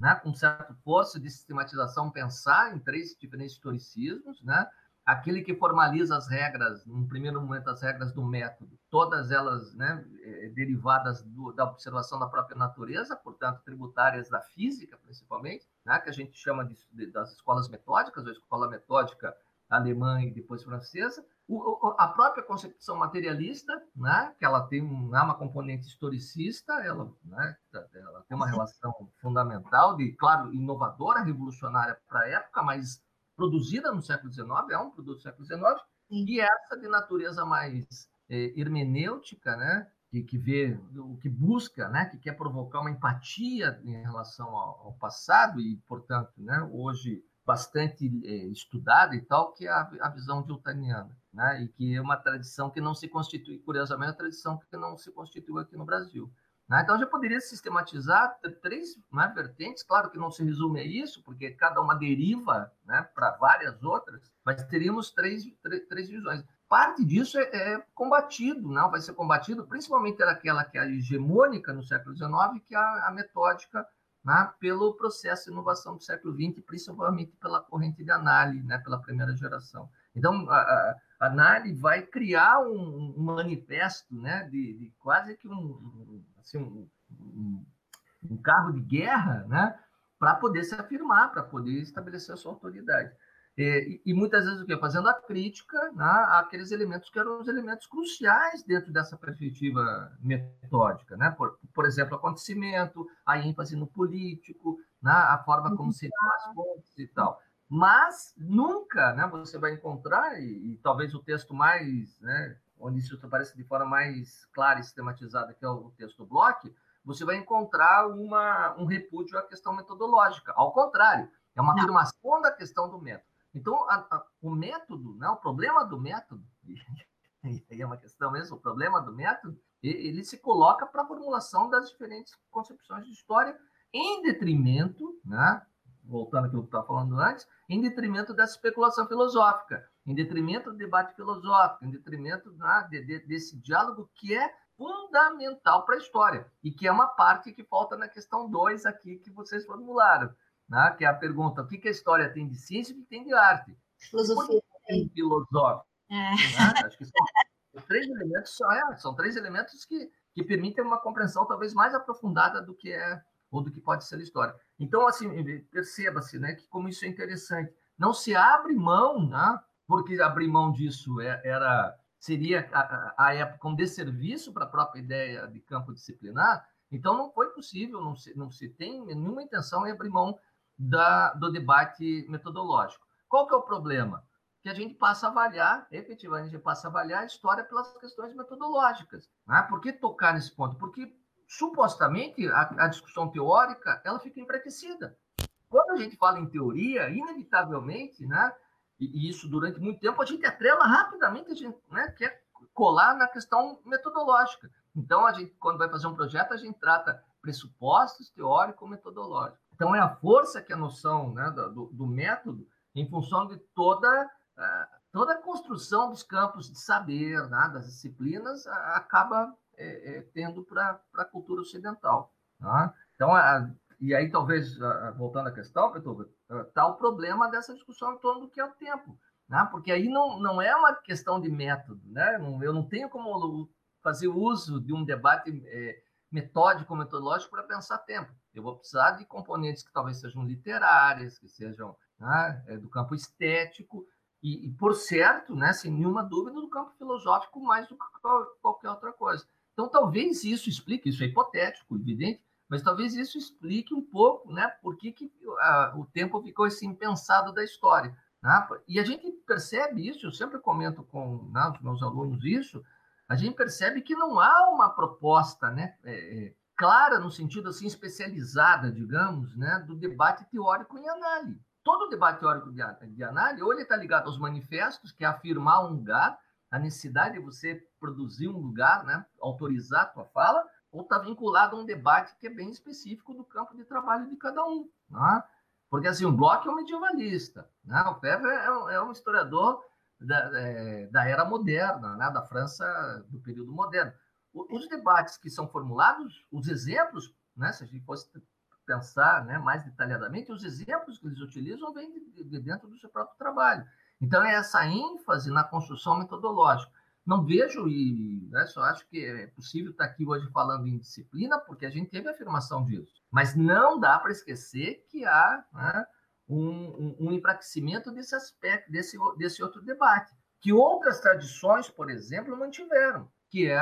né, com certo poço de sistematização, pensar em três diferentes historicismos, né? aquele que formaliza as regras, no primeiro momento, as regras do método, todas elas né, é, derivadas do, da observação da própria natureza, portanto, tributárias da física, principalmente, né, que a gente chama de, de, das escolas metódicas, ou escola metódica alemã e depois francesa, o, a própria concepção materialista, né, que ela tem né, uma componente historicista, ela, né, ela tem uma relação fundamental, de, claro, inovadora, revolucionária para a época, mas produzida no século XIX, é um produto do século XIX, e essa de natureza mais é, hermenêutica, né? Que, que vê, o que busca, né? Que quer provocar uma empatia em relação ao, ao passado e, portanto, né? Hoje bastante é, estudada e tal, que é a, a visão diltaniana, né? E que é uma tradição que não se constitui, curiosamente, é uma tradição que não se constituiu aqui no Brasil. Né? Então, já poderia sistematizar três né, vertentes, claro que não se resume a isso, porque cada uma deriva né, para várias outras, mas teríamos três, três, três visões. Parte disso é, é, combatido, não vai ser combatido, principalmente aquela que é hegemônica no século XIX, que é a, a metódica né, pelo processo de inovação do século XX, principalmente pela corrente de análise, né, pela primeira geração. Então, a, a Nari vai criar um, um manifesto né, de, de, quase que um, assim, um, um, carro de guerra né, para poder se afirmar, para poder estabelecer a sua autoridade. E, e, muitas vezes o quê? Fazendo a crítica né, àqueles elementos que eram os elementos cruciais dentro dessa perspectiva metódica. Né? Por, por exemplo, acontecimento, a ênfase no político, né, a forma como se faz fontes e tal. Mas nunca né, você vai encontrar, e, e talvez o texto mais, né, onde isso aparece de forma mais clara e sistematizada, que é o texto do Bloch, você vai encontrar uma, um repúdio à questão metodológica. Ao contrário, é uma afirmação da questão do método. Então, a, a, o método, né, o problema do método, [LAUGHS] e aí é uma questão mesmo, o problema do método, ele se coloca para a formulação das diferentes concepções de história, em detrimento, né, voltando àquilo que eu estava falando antes, em detrimento dessa especulação filosófica, em detrimento do debate filosófico, em detrimento né, de, de, desse diálogo que é fundamental para a história e que é uma parte que falta na questão 2 aqui que vocês formularam né? que é a pergunta: o que, que a história tem de ciência e o que tem de arte? Filosofia. Tem filosófico. É. Né? Acho que são [LAUGHS] três elementos, são, é, são três elementos que, que permitem uma compreensão talvez mais aprofundada do que é ou do que pode ser a história. Então, assim, perceba-se né, que como isso é interessante. Não se abre mão, né, porque abrir mão disso é, era seria a, a época um desserviço para a própria ideia de campo disciplinar, então não foi possível, não se, não se tem nenhuma intenção em abrir mão da, do debate metodológico. Qual que é o problema? Que a gente passa a avaliar, efetivamente, a gente passa a avaliar a história pelas questões metodológicas. Né? Por que tocar nesse ponto? Porque, supostamente, a, a discussão teórica ela fica enfraquecida. Quando a gente fala em teoria, inevitavelmente, né, e, isso durante muito tempo, a gente atrela rapidamente, a gente né, quer colar na questão metodológica. Então, a gente, quando vai fazer um projeto, a gente trata pressupostos teórico-metodológicos. Então, é a força que a noção né, do, do, método, em função de toda, uh, toda a construção dos campos de saber, né, das disciplinas, acaba é, é, tendo para a cultura ocidental. Tá? Então, a, e aí, talvez, uh, voltando à questão, Petuga, está o problema dessa discussão em torno do que é o tempo. Né? Porque aí não, não é uma questão de método. Né? Eu não tenho como fazer uso de um debate é, metódico, metodológico para pensar tempo. Eu vou precisar de componentes que talvez sejam literárias, que sejam né, é, do campo estético, e, e, por certo, né, sem nenhuma dúvida, do campo filosófico mais do que qualquer outra coisa. Então, talvez isso explique, isso é hipotético, evidente, mas talvez isso explique um pouco né, por que, que a, o tempo ficou assim pensado da história. Né? E a gente percebe isso, eu sempre comento com né, os meus alunos isso, a gente percebe que não há uma proposta né, é, é clara no sentido assim especializada, digamos, né, do debate teórico em análise. Todo debate teórico de, de análise, ou ele está ligado aos manifestos, que é afirmar um lugar, a necessidade de você produzir um lugar, né, autorizar a tua fala, ou está vinculado a um debate que é bem específico do campo de trabalho de cada um. Né? Porque assim, o Bloch é um medievalista, né? o Febvre é, um, é um historiador da, é, da era moderna, né? da França do período moderno os debates que são formulados, os exemplos, né, se a gente fosse pensar né, mais detalhadamente, os exemplos que eles utilizam vêm de, de dentro do seu próprio trabalho. Então, é essa ênfase na construção metodológica. Não vejo, e né, só acho que é possível estar aqui hoje falando em disciplina, porque a gente teve a afirmação disso. Mas não dá para esquecer que há né, um, um, um enfraquecimento desse aspecto, desse, desse outro debate, que outras tradições, por exemplo, mantiveram que é,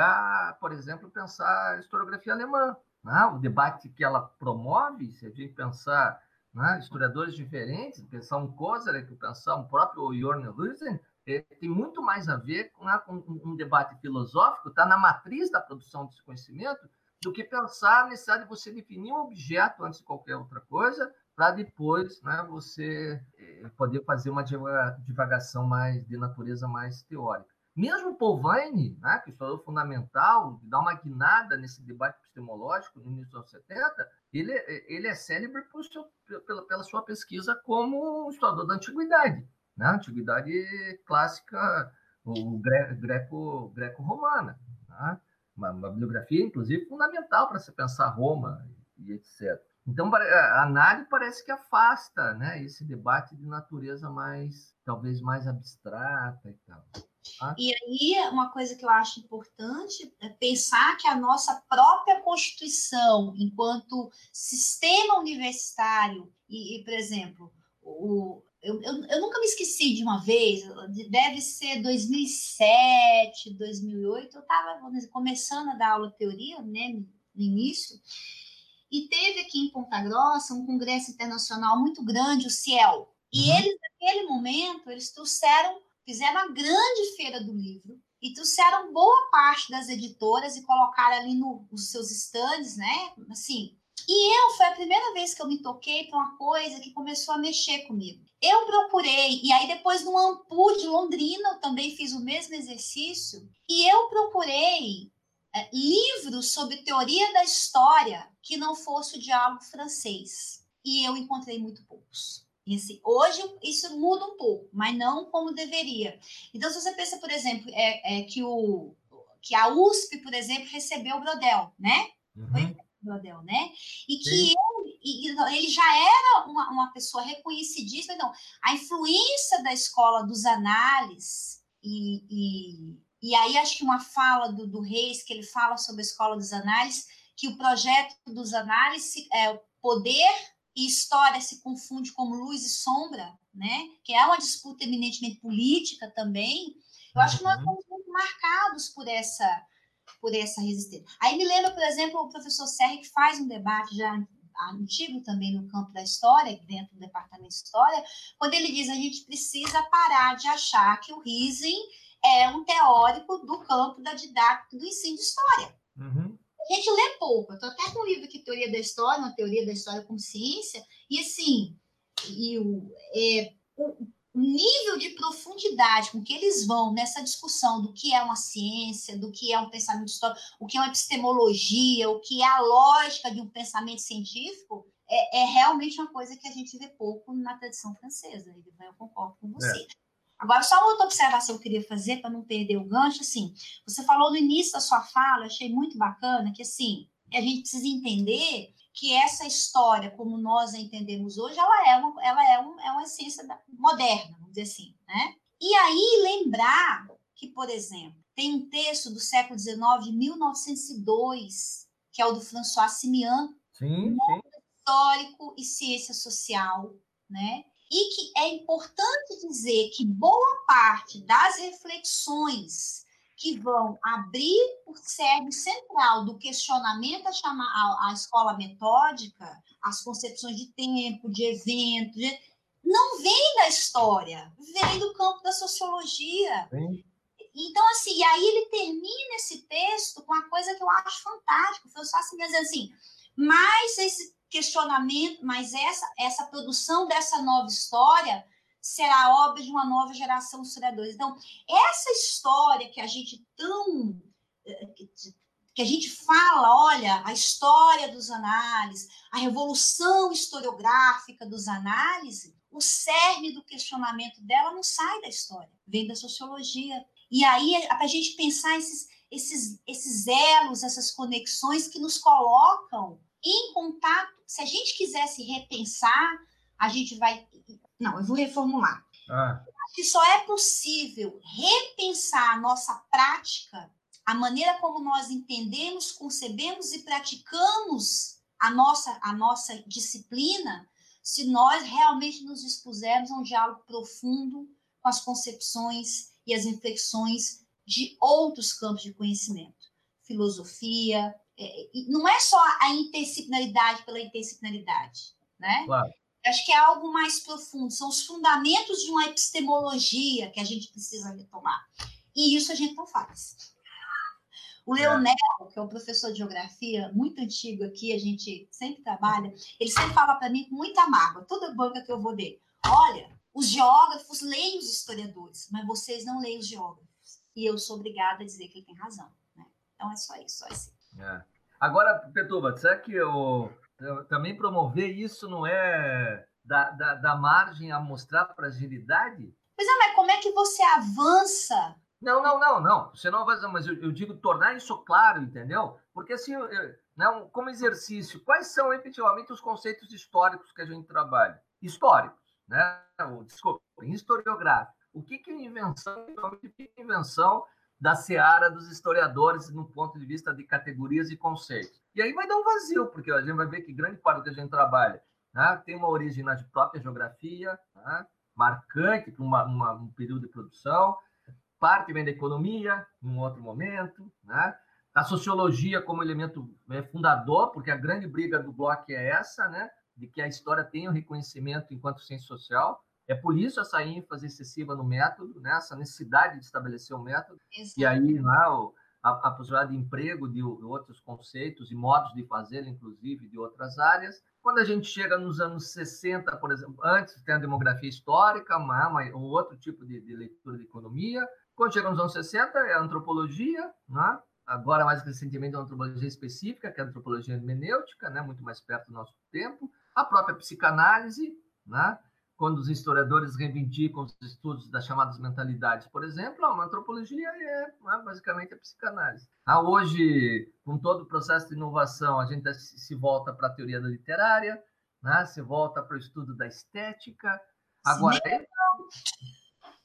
por exemplo, pensar a historiografia alemã. Né? O debate que ela promove, se a gente pensar né, historiadores diferentes, pensar um Kozelek, pensar um próprio Jorn Husen, é, tem muito mais a ver com, né, com um, debate filosófico, está na matriz da produção desse conhecimento, do que pensar a necessidade de você definir um objeto antes de qualquer outra coisa, para depois né, você é, poder fazer uma divagação mais de natureza mais teórica. Mesmo Paul Vine, né, que estudou fundamental, dá uma guinada nesse debate epistemológico no início dos anos 70, ele, ele é célebre por seu, pela, pela sua pesquisa como historiador da antiguidade, né, antiguidade clássica, o greco, greco-romana. Né, uma, uma bibliografia, inclusive, fundamental para se pensar Roma e etc. Então, a análise parece que afasta né, esse debate de natureza mais, talvez mais abstrata e tal. Ah. E aí, uma coisa que eu acho importante é pensar que a nossa própria Constituição, enquanto sistema universitário, e, e por exemplo, o, eu, eu, eu, nunca me esqueci de uma vez, deve ser 2007, 2008, eu estava começando a dar aula de teoria, né, no início, e teve aqui em Ponta Grossa um congresso internacional muito grande, o CIEL, e uhum. eles, naquele momento, eles trouxeram fizeram a grande feira do livro e trouxeram boa parte das editoras e colocaram ali no, nos seus stands, né? Assim. E eu, foi a primeira vez que eu me toquei para uma coisa que começou a mexer comigo. Eu procurei, e aí depois no Ampu de Londrina, eu também fiz o mesmo exercício, e eu procurei é, livros sobre teoria da história que não fosse o diálogo francês. E eu encontrei muito poucos. E assim, hoje isso muda um pouco, mas não como deveria. Então, se você pensa, por exemplo, é, é que, o, que a USP, por exemplo, recebeu o Brodel, né? Uhum. Foi Brodel, né? E que ele, ele já era uma, uma pessoa reconhecidíssima. Então, a influência da escola dos análises e, e, e aí acho que uma fala do, do Reis, que ele fala sobre a escola dos análises, que o projeto dos análises é o poder e história se confunde como luz e sombra, né? Que é uma disputa eminentemente política também. Eu acho que nós estamos uhum. muito marcados por essa por essa resistência. Aí me lembra, por exemplo, o professor Serri que faz um debate já antigo também no campo da história, dentro do departamento de história, quando ele diz a gente precisa parar de achar que o Rising é um teórico do campo da didática do ensino de história. Uhum a gente lê pouco. Eu tô até com um livro aqui, Teoria da História, uma teoria da história com ciência, e assim, e o, é, o, nível de profundidade com que eles vão nessa discussão do que é uma ciência, do que é um pensamento histórico, o que é uma epistemologia, o que é a lógica de um pensamento científico, é, é realmente uma coisa que a gente vê pouco na tradição francesa. Eu concordo com você. É. Agora, só uma outra observação que eu queria fazer para não perder o gancho, assim, você falou no início da sua fala, achei muito bacana, que assim, a gente precisa entender que essa história, como nós a entendemos hoje, ela é uma, ela é, um, é uma essência da, moderna, vamos dizer assim, né? E aí lembrar que, por exemplo, tem um texto do século XIX, de 1902, que é o do François Simian, sim, sim. histórico e ciência social, né? E que é importante dizer que boa parte das reflexões que vão abrir o cerne central do questionamento à, escola metódica, as concepções de tempo, de evento, de, não vem da história, vem do campo da sociologia. Então, assim, e aí ele termina esse texto com uma coisa que eu acho fantástica. Foi só assim, dizendo assim, mas esse questionamento, mas essa, essa produção dessa nova história será obra de uma nova geração de historiadores. Então, essa história que a gente tão que a gente fala, olha, a história dos análises, a revolução historiográfica dos análises, o cerne do questionamento dela não sai da história, vem da sociologia. E aí, é para a gente pensar esses, esses, esses elos, essas conexões que nos colocam em contato. Se a gente quisesse repensar, a gente vai. Não, eu vou reformular. Ah. Que só é possível repensar a nossa prática, a maneira como nós entendemos, concebemos e praticamos a nossa, a nossa disciplina, se nós realmente nos dispusermos a um diálogo profundo com as concepções e as reflexões de outros campos de conhecimento, filosofia, não é só a interdisciplinaridade pela interdisciplinaridade, né? Claro. Acho que é algo mais profundo, são os fundamentos de uma epistemologia que a gente precisa retomar. E isso a gente não faz. O é. Leonel, que é um professor de geografia muito antigo aqui, a gente sempre trabalha, ele sempre fala para mim com muita mágoa, toda banca que eu vou dele. Olha, os geógrafos leem os historiadores, mas vocês não leem os geógrafos. E eu sou obrigada a dizer que ele tem razão. Né? Então é só isso, só assim. É. Agora, Petuba, será que eu, eu, também promover isso não é da, da, da margem a mostrar fragilidade? Pois é, mas como é que você avança? Não, não, não, não. Você não avança, mas eu, eu digo tornar isso claro, entendeu? Porque assim, eu, né, um, como exercício, quais são efetivamente os conceitos históricos que a gente trabalha? Históricos, né? desculpa, historiográfico. O que, que é invenção? O que é invenção da seara dos historiadores no ponto de vista de categorias e conceitos? E aí vai dar um vazio, porque a gente vai ver que grande parte do que a gente trabalha né, tem uma origem na própria geografia, né, marcante para um período de produção, parte vem da economia, em um outro momento, né? a sociologia como elemento né, fundador, porque a grande briga do bloco é essa, né? de que a história tem o um reconhecimento enquanto ciência social. É por isso essa ênfase excessiva no método, né? essa necessidade de estabelecer o um método. Exato. E aí né, a, a, possibilidade de emprego de, outros conceitos e modos de fazer, inclusive, de outras áreas. Quando a gente chega nos anos 60, por exemplo, antes tem a demografia histórica, uma, uma, um outro tipo de, de leitura de economia. Quando chega nos anos 60, é a antropologia, né? agora mais recentemente a antropologia específica, que é a antropologia hermenêutica, né? muito mais perto do nosso tempo a própria psicanálise, né? Quando os historiadores reivindicam os estudos das chamadas mentalidades, por exemplo, uma antropologia é né, basicamente a psicanálise. Ah, hoje, com todo o processo de inovação, a gente se volta para a teoria da literária, né? se volta para o estudo da estética. Agora,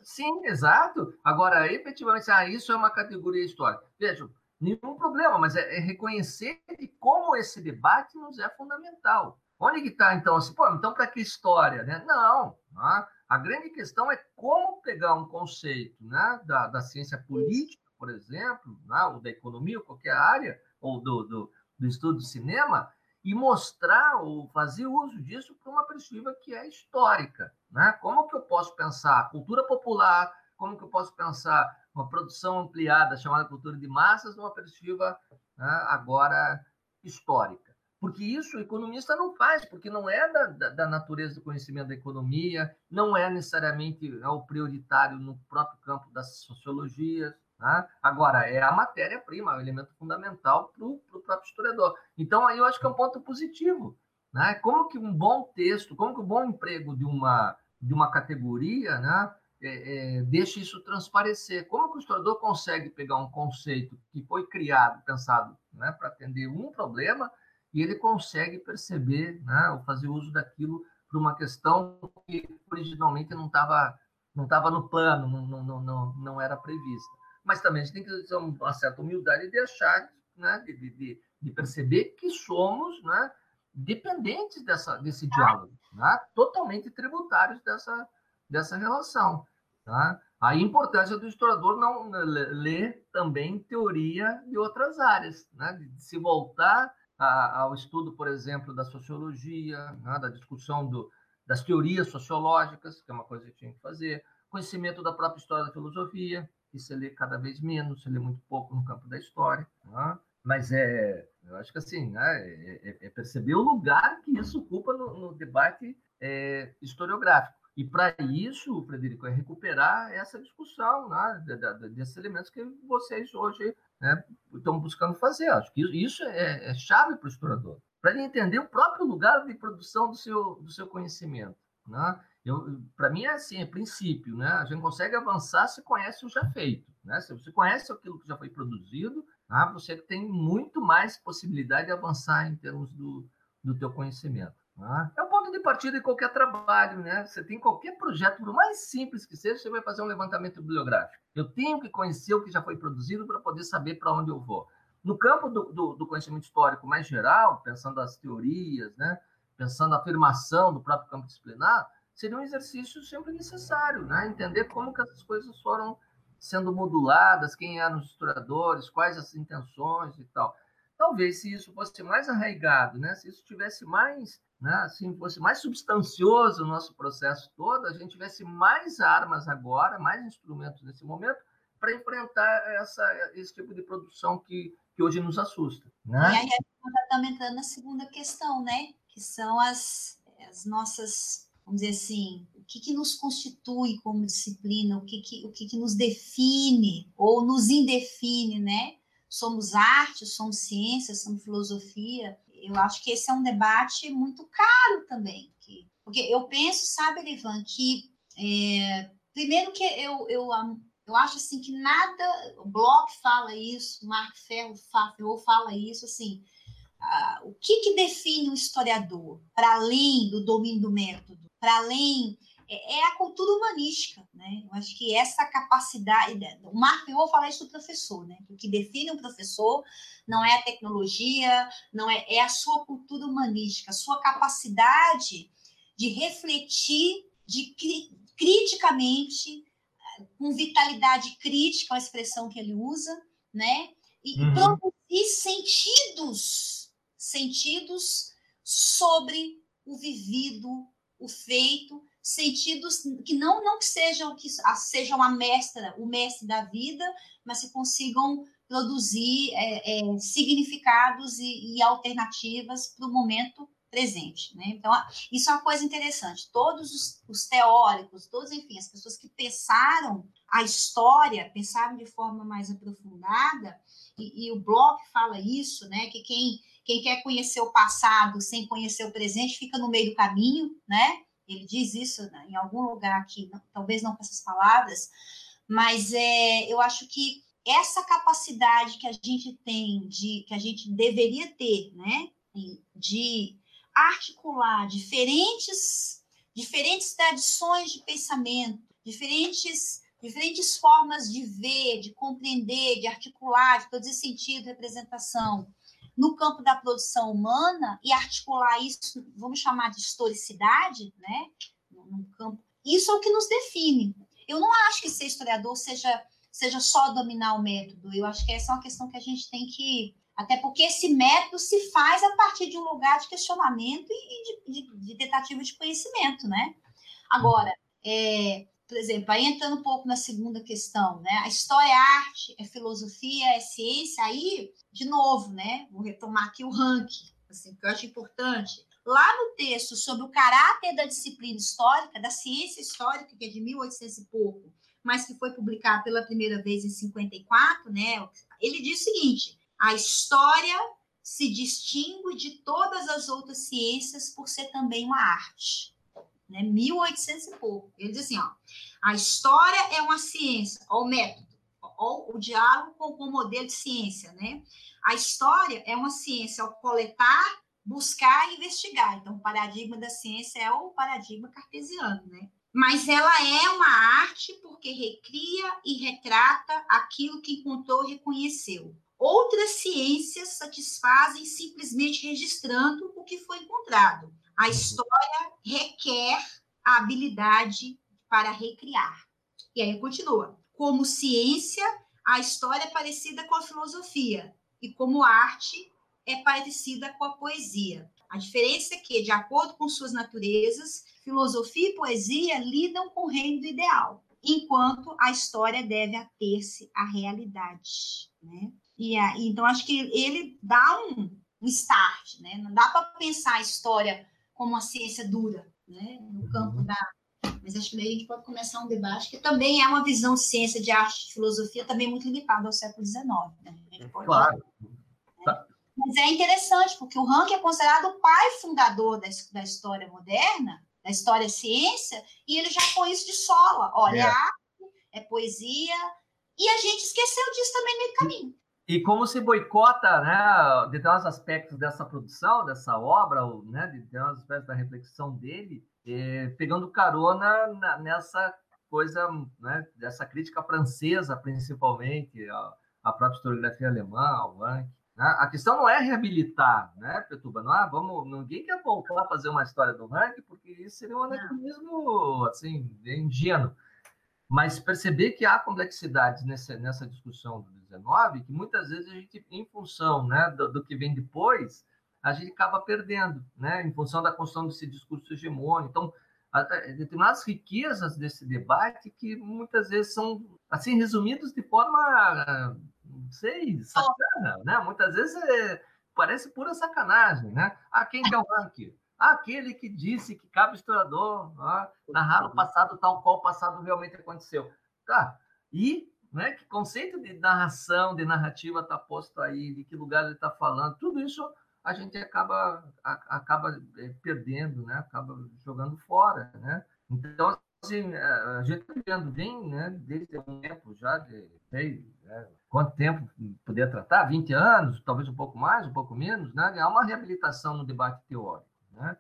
sim, exato. Agora, efetivamente, ah, isso é uma categoria histórica. Vejam, nenhum problema, mas é, é reconhecer como esse debate nos é fundamental. Onde que está, então, assim, pô, então para que história, né? Não, né? a grande questão é como pegar um conceito né, da, da ciência política, por exemplo, né, ou da economia, ou qualquer área, ou do, do, do estudo do cinema, e mostrar ou fazer uso disso para uma perspectiva que é histórica. Né? Como que eu posso pensar cultura popular, como que eu posso pensar uma produção ampliada chamada cultura de massas numa perspectiva né, agora histórica? Porque isso o economista não faz, porque não é da, da, da natureza do conhecimento da economia, não é necessariamente é o prioritário no próprio campo das sociologias. Né? Agora, é a matéria-prima, é o elemento fundamental para o próprio historiador. Então, aí eu acho que é um ponto positivo. Né? Como que um bom texto, como que um bom emprego de uma, de uma categoria né, é, é, deixa isso transparecer. Como que o historiador consegue pegar um conceito que foi criado, pensado né, para atender um problema, e ele consegue perceber, né, ou fazer uso daquilo para uma questão que originalmente não estava não tava no plano, não, não, não, não era prevista. Mas também a gente tem que ter uma certa humildade de achar, né, de, de, de perceber que somos né, dependentes dessa, desse diálogo, né, totalmente tributários dessa, dessa relação. Tá? A importância do historiador não ler também teoria de outras áreas, né, de se voltar ao estudo, por exemplo, da sociologia, né, da discussão do, das teorias sociológicas, que é uma coisa que tinha que fazer, conhecimento da própria história da filosofia, que se lê cada vez menos, se lê muito pouco no campo da história. Né? Mas é, eu acho que assim, né, é, é, é perceber o lugar que isso ocupa no, no debate é, historiográfico. E para isso, Frederico, é recuperar essa discussão né, desses elementos que vocês hoje né, estão buscando fazer. Acho que isso é, é chave para o explorador, para ele entender o próprio lugar de produção do seu, do seu conhecimento. Né? Para mim é assim, é princípio. Né? A gente consegue avançar se conhece o já feito. Né? Se você conhece aquilo que já foi produzido, né, você tem muito mais possibilidade de avançar em termos do, do teu conhecimento. Né? É o ponto de partida de qualquer trabalho, né? Você tem qualquer projeto, por mais simples que seja, você vai fazer um levantamento bibliográfico. Eu tenho que conhecer o que já foi produzido para poder saber para onde eu vou. No campo do, do, do, conhecimento histórico mais geral, pensando as teorias, né? pensando a afirmação do próprio campo disciplinar, seria um exercício sempre necessário, né? entender como que essas coisas foram sendo moduladas, quem eram os historiadores, quais as intenções e tal. Talvez se isso fosse mais arraigado, né? se isso tivesse mais né, assim, fosse mais substancioso o nosso processo todo, a gente tivesse mais armas agora, mais instrumentos nesse momento, para enfrentar essa, esse tipo de produção que, que hoje nos assusta. Né? E aí estamos entrando na segunda questão, né? Que são as, as nossas, vamos dizer assim, o que, que nos constitui como disciplina, o que, que, o que, que nos define ou nos indefine, né? Somos arte, somos ciência, somos filosofia eu acho que esse é um debate muito caro também. Que, porque eu penso, sabe, Ivan, que é, primeiro que eu, eu, eu acho assim que nada, o Bloch fala isso, Mark Ferro fala isso, assim, uh, o que, que define um historiador, para além do domínio do método, para além é, é a cultura humanística, né? Eu acho que essa capacidade, o Marco, eu vou falar isso do professor, né? O que define um professor não é a tecnologia, não é, é a sua cultura humanística, a sua capacidade de refletir de criticamente, com vitalidade crítica, a expressão que ele usa, né? E uhum. produzir sentidos, sentidos sobre o vivido, o feito, sentidos que não não que sejam que sejam a mestra, o mestre da vida, mas que consigam produzir é, é, significados e, e alternativas para o momento presente. Né? Então, isso é uma coisa interessante. Todos os, os, teóricos, todos, enfim, as pessoas que pensaram a história, pensaram de forma mais aprofundada, e, e o Bloch fala isso, né? que quem, quem quer conhecer o passado sem conhecer o presente fica no meio do caminho, né? Ele diz isso né, em algum lugar aqui, não, talvez não com essas palavras, mas é, eu acho que essa capacidade que a gente tem, de que a gente deveria ter, né, de articular diferentes, diferentes tradições de pensamento, diferentes, diferentes formas de ver, de compreender, de articular, de produzir sentido, representação no campo da produção humana e articular isso, vamos chamar de historicidade, né? No campo, isso é o que nos define. Eu não acho que ser historiador seja seja só dominar o método. Eu acho que essa é uma questão que a gente tem que até porque esse método se faz a partir de um lugar de questionamento e de, de, de tentativa de conhecimento, né? Agora, é, por exemplo, aí entrando um pouco na segunda questão, né? A história é arte, é filosofia, é ciência, aí, de novo, né? Vou retomar aqui o ranking, assim, que eu acho importante. Lá no texto sobre o caráter da disciplina histórica, da ciência histórica, que é de 1800 e pouco, mas que foi publicado pela primeira vez em 54, né? Ele diz o seguinte: a história se distingue de todas as outras ciências por ser também uma arte. Né? 1800 e pouco. Ele diz assim, ó, a história é uma ciência, ou o método, ou o diálogo com, com o modelo de ciência, né? A história é uma ciência ao coletar, buscar e investigar. Então, o paradigma da ciência é o paradigma cartesiano, né? Mas ela é uma arte porque recria e retrata aquilo que encontrou e reconheceu. Outras ciências satisfazem simplesmente registrando o que foi encontrado. A história requer a habilidade para recriar. E aí continua. Como ciência, a história é parecida com a filosofia, e como arte, é parecida com a poesia. A diferença é que, de acordo com suas naturezas, filosofia e poesia lidam com o reino do ideal, enquanto a história deve ater-se à realidade. Né? E, então, acho que ele dá um, um start, né? Não dá para pensar a história como uma ciência dura, né? No campo uhum. da... Mas acho que daí a gente pode começar um debate que também é uma visão de ciência, de arte, de filosofia, também muito limitada ao século XIX, né? claro. Né? Mas é interessante, porque o Rank é considerado o pai fundador da, da história moderna, da história ciência, e ele já põe isso de sola. Olha, é. é arte, é poesia, e a gente esqueceu disso também no meio do caminho. E como se boicota, né, determinados aspectos dessa produção, dessa obra, ou, né, determinados aspectos da reflexão dele, eh, pegando carona na, nessa coisa, né, dessa crítica francesa, principalmente, a, a própria historiografia alemã, ao Rank. Né? A questão não é reabilitar, né, Petuba? Não, é, vamos, ninguém quer voltar a fazer uma história do Rank, porque isso seria um anacronismo, assim, ingênuo. Mas perceber que há complexidades nessa, nessa discussão do 19, que muitas vezes a gente, em função né, do, do, que vem depois, a gente acaba perdendo, né, em função da construção desse discurso hegemônico. Então, determinadas riquezas desse debate que muitas vezes são, assim, resumidos de forma, não sei, sacana, né? Muitas vezes é, parece pura sacanagem, né? Ah, quem que é o ranking? aquele que disse que cabe historiador narrar o passado tal qual o passado realmente aconteceu. Tá, e né, que conceito de narração, de narrativa está posto aí, de que lugar ele está falando, tudo isso a gente acaba, a, acaba eh, perdendo, né, acaba jogando fora. Né? Então, assim, a gente está vendo bem, né, desde um tempo já, de, né, quanto tempo poder tratar, 20 anos, talvez um pouco mais, um pouco menos, né, há uma reabilitação no debate teórico. Né?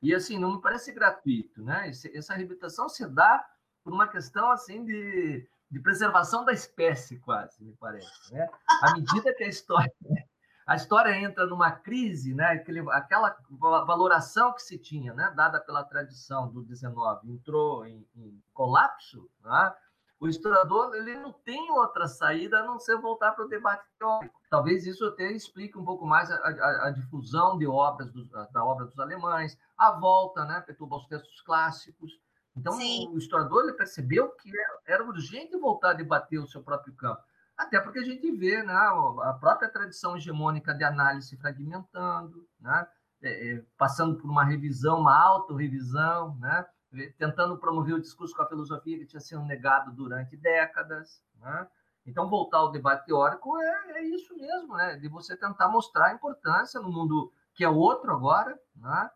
E, assim, não me parece gratuito. Né? Essa reabilitação se dá por uma questão, assim, de, de preservação da espécie, quase, me parece. Né? À medida que a história [LAUGHS] a história entra numa crise, né? Aquele, aquela valoração que se tinha, né? dada pela tradição do 19, entrou em, em colapso, né? o historiador ele não tem outra saída a não ser voltar para o debate teórico. Talvez isso até explique um pouco mais a, a, a difusão de obras da obra dos alemães, a volta, né, perturba os textos clássicos. Então, Sim. o historiador ele percebeu que era, era urgente voltar a debater o seu próprio campo. Até porque a gente vê né, a própria tradição hegemônica de análise fragmentando, né, é, é, passando por uma revisão, uma autorrevisão, né, tentando promover o discurso com a filosofia que tinha sido negado durante décadas. Né? Então, voltar ao debate teórico é, é, isso mesmo, né? de você tentar mostrar a importância no mundo que é outro agora, né?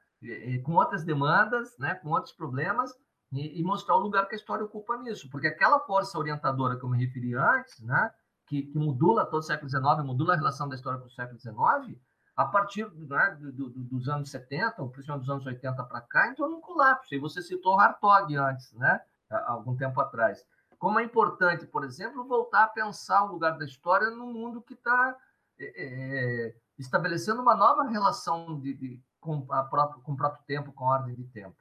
com outras demandas, né? com outros problemas, e, e, mostrar o lugar que a história ocupa nisso. Porque aquela força orientadora que eu me referi antes, né? que, que modula todo o século XIX, modula a relação da história com o século XIX, a partir né, do, do, dos anos 70, ou principalmente dos anos 80 para cá, entrou num colapso. E você citou Hartog antes, né, há algum tempo atrás. Como é importante, por exemplo, voltar a pensar o lugar da história no mundo que está é, é, estabelecendo uma nova relação de, de com, próprio, com o próprio tempo, com a ordem de tempo.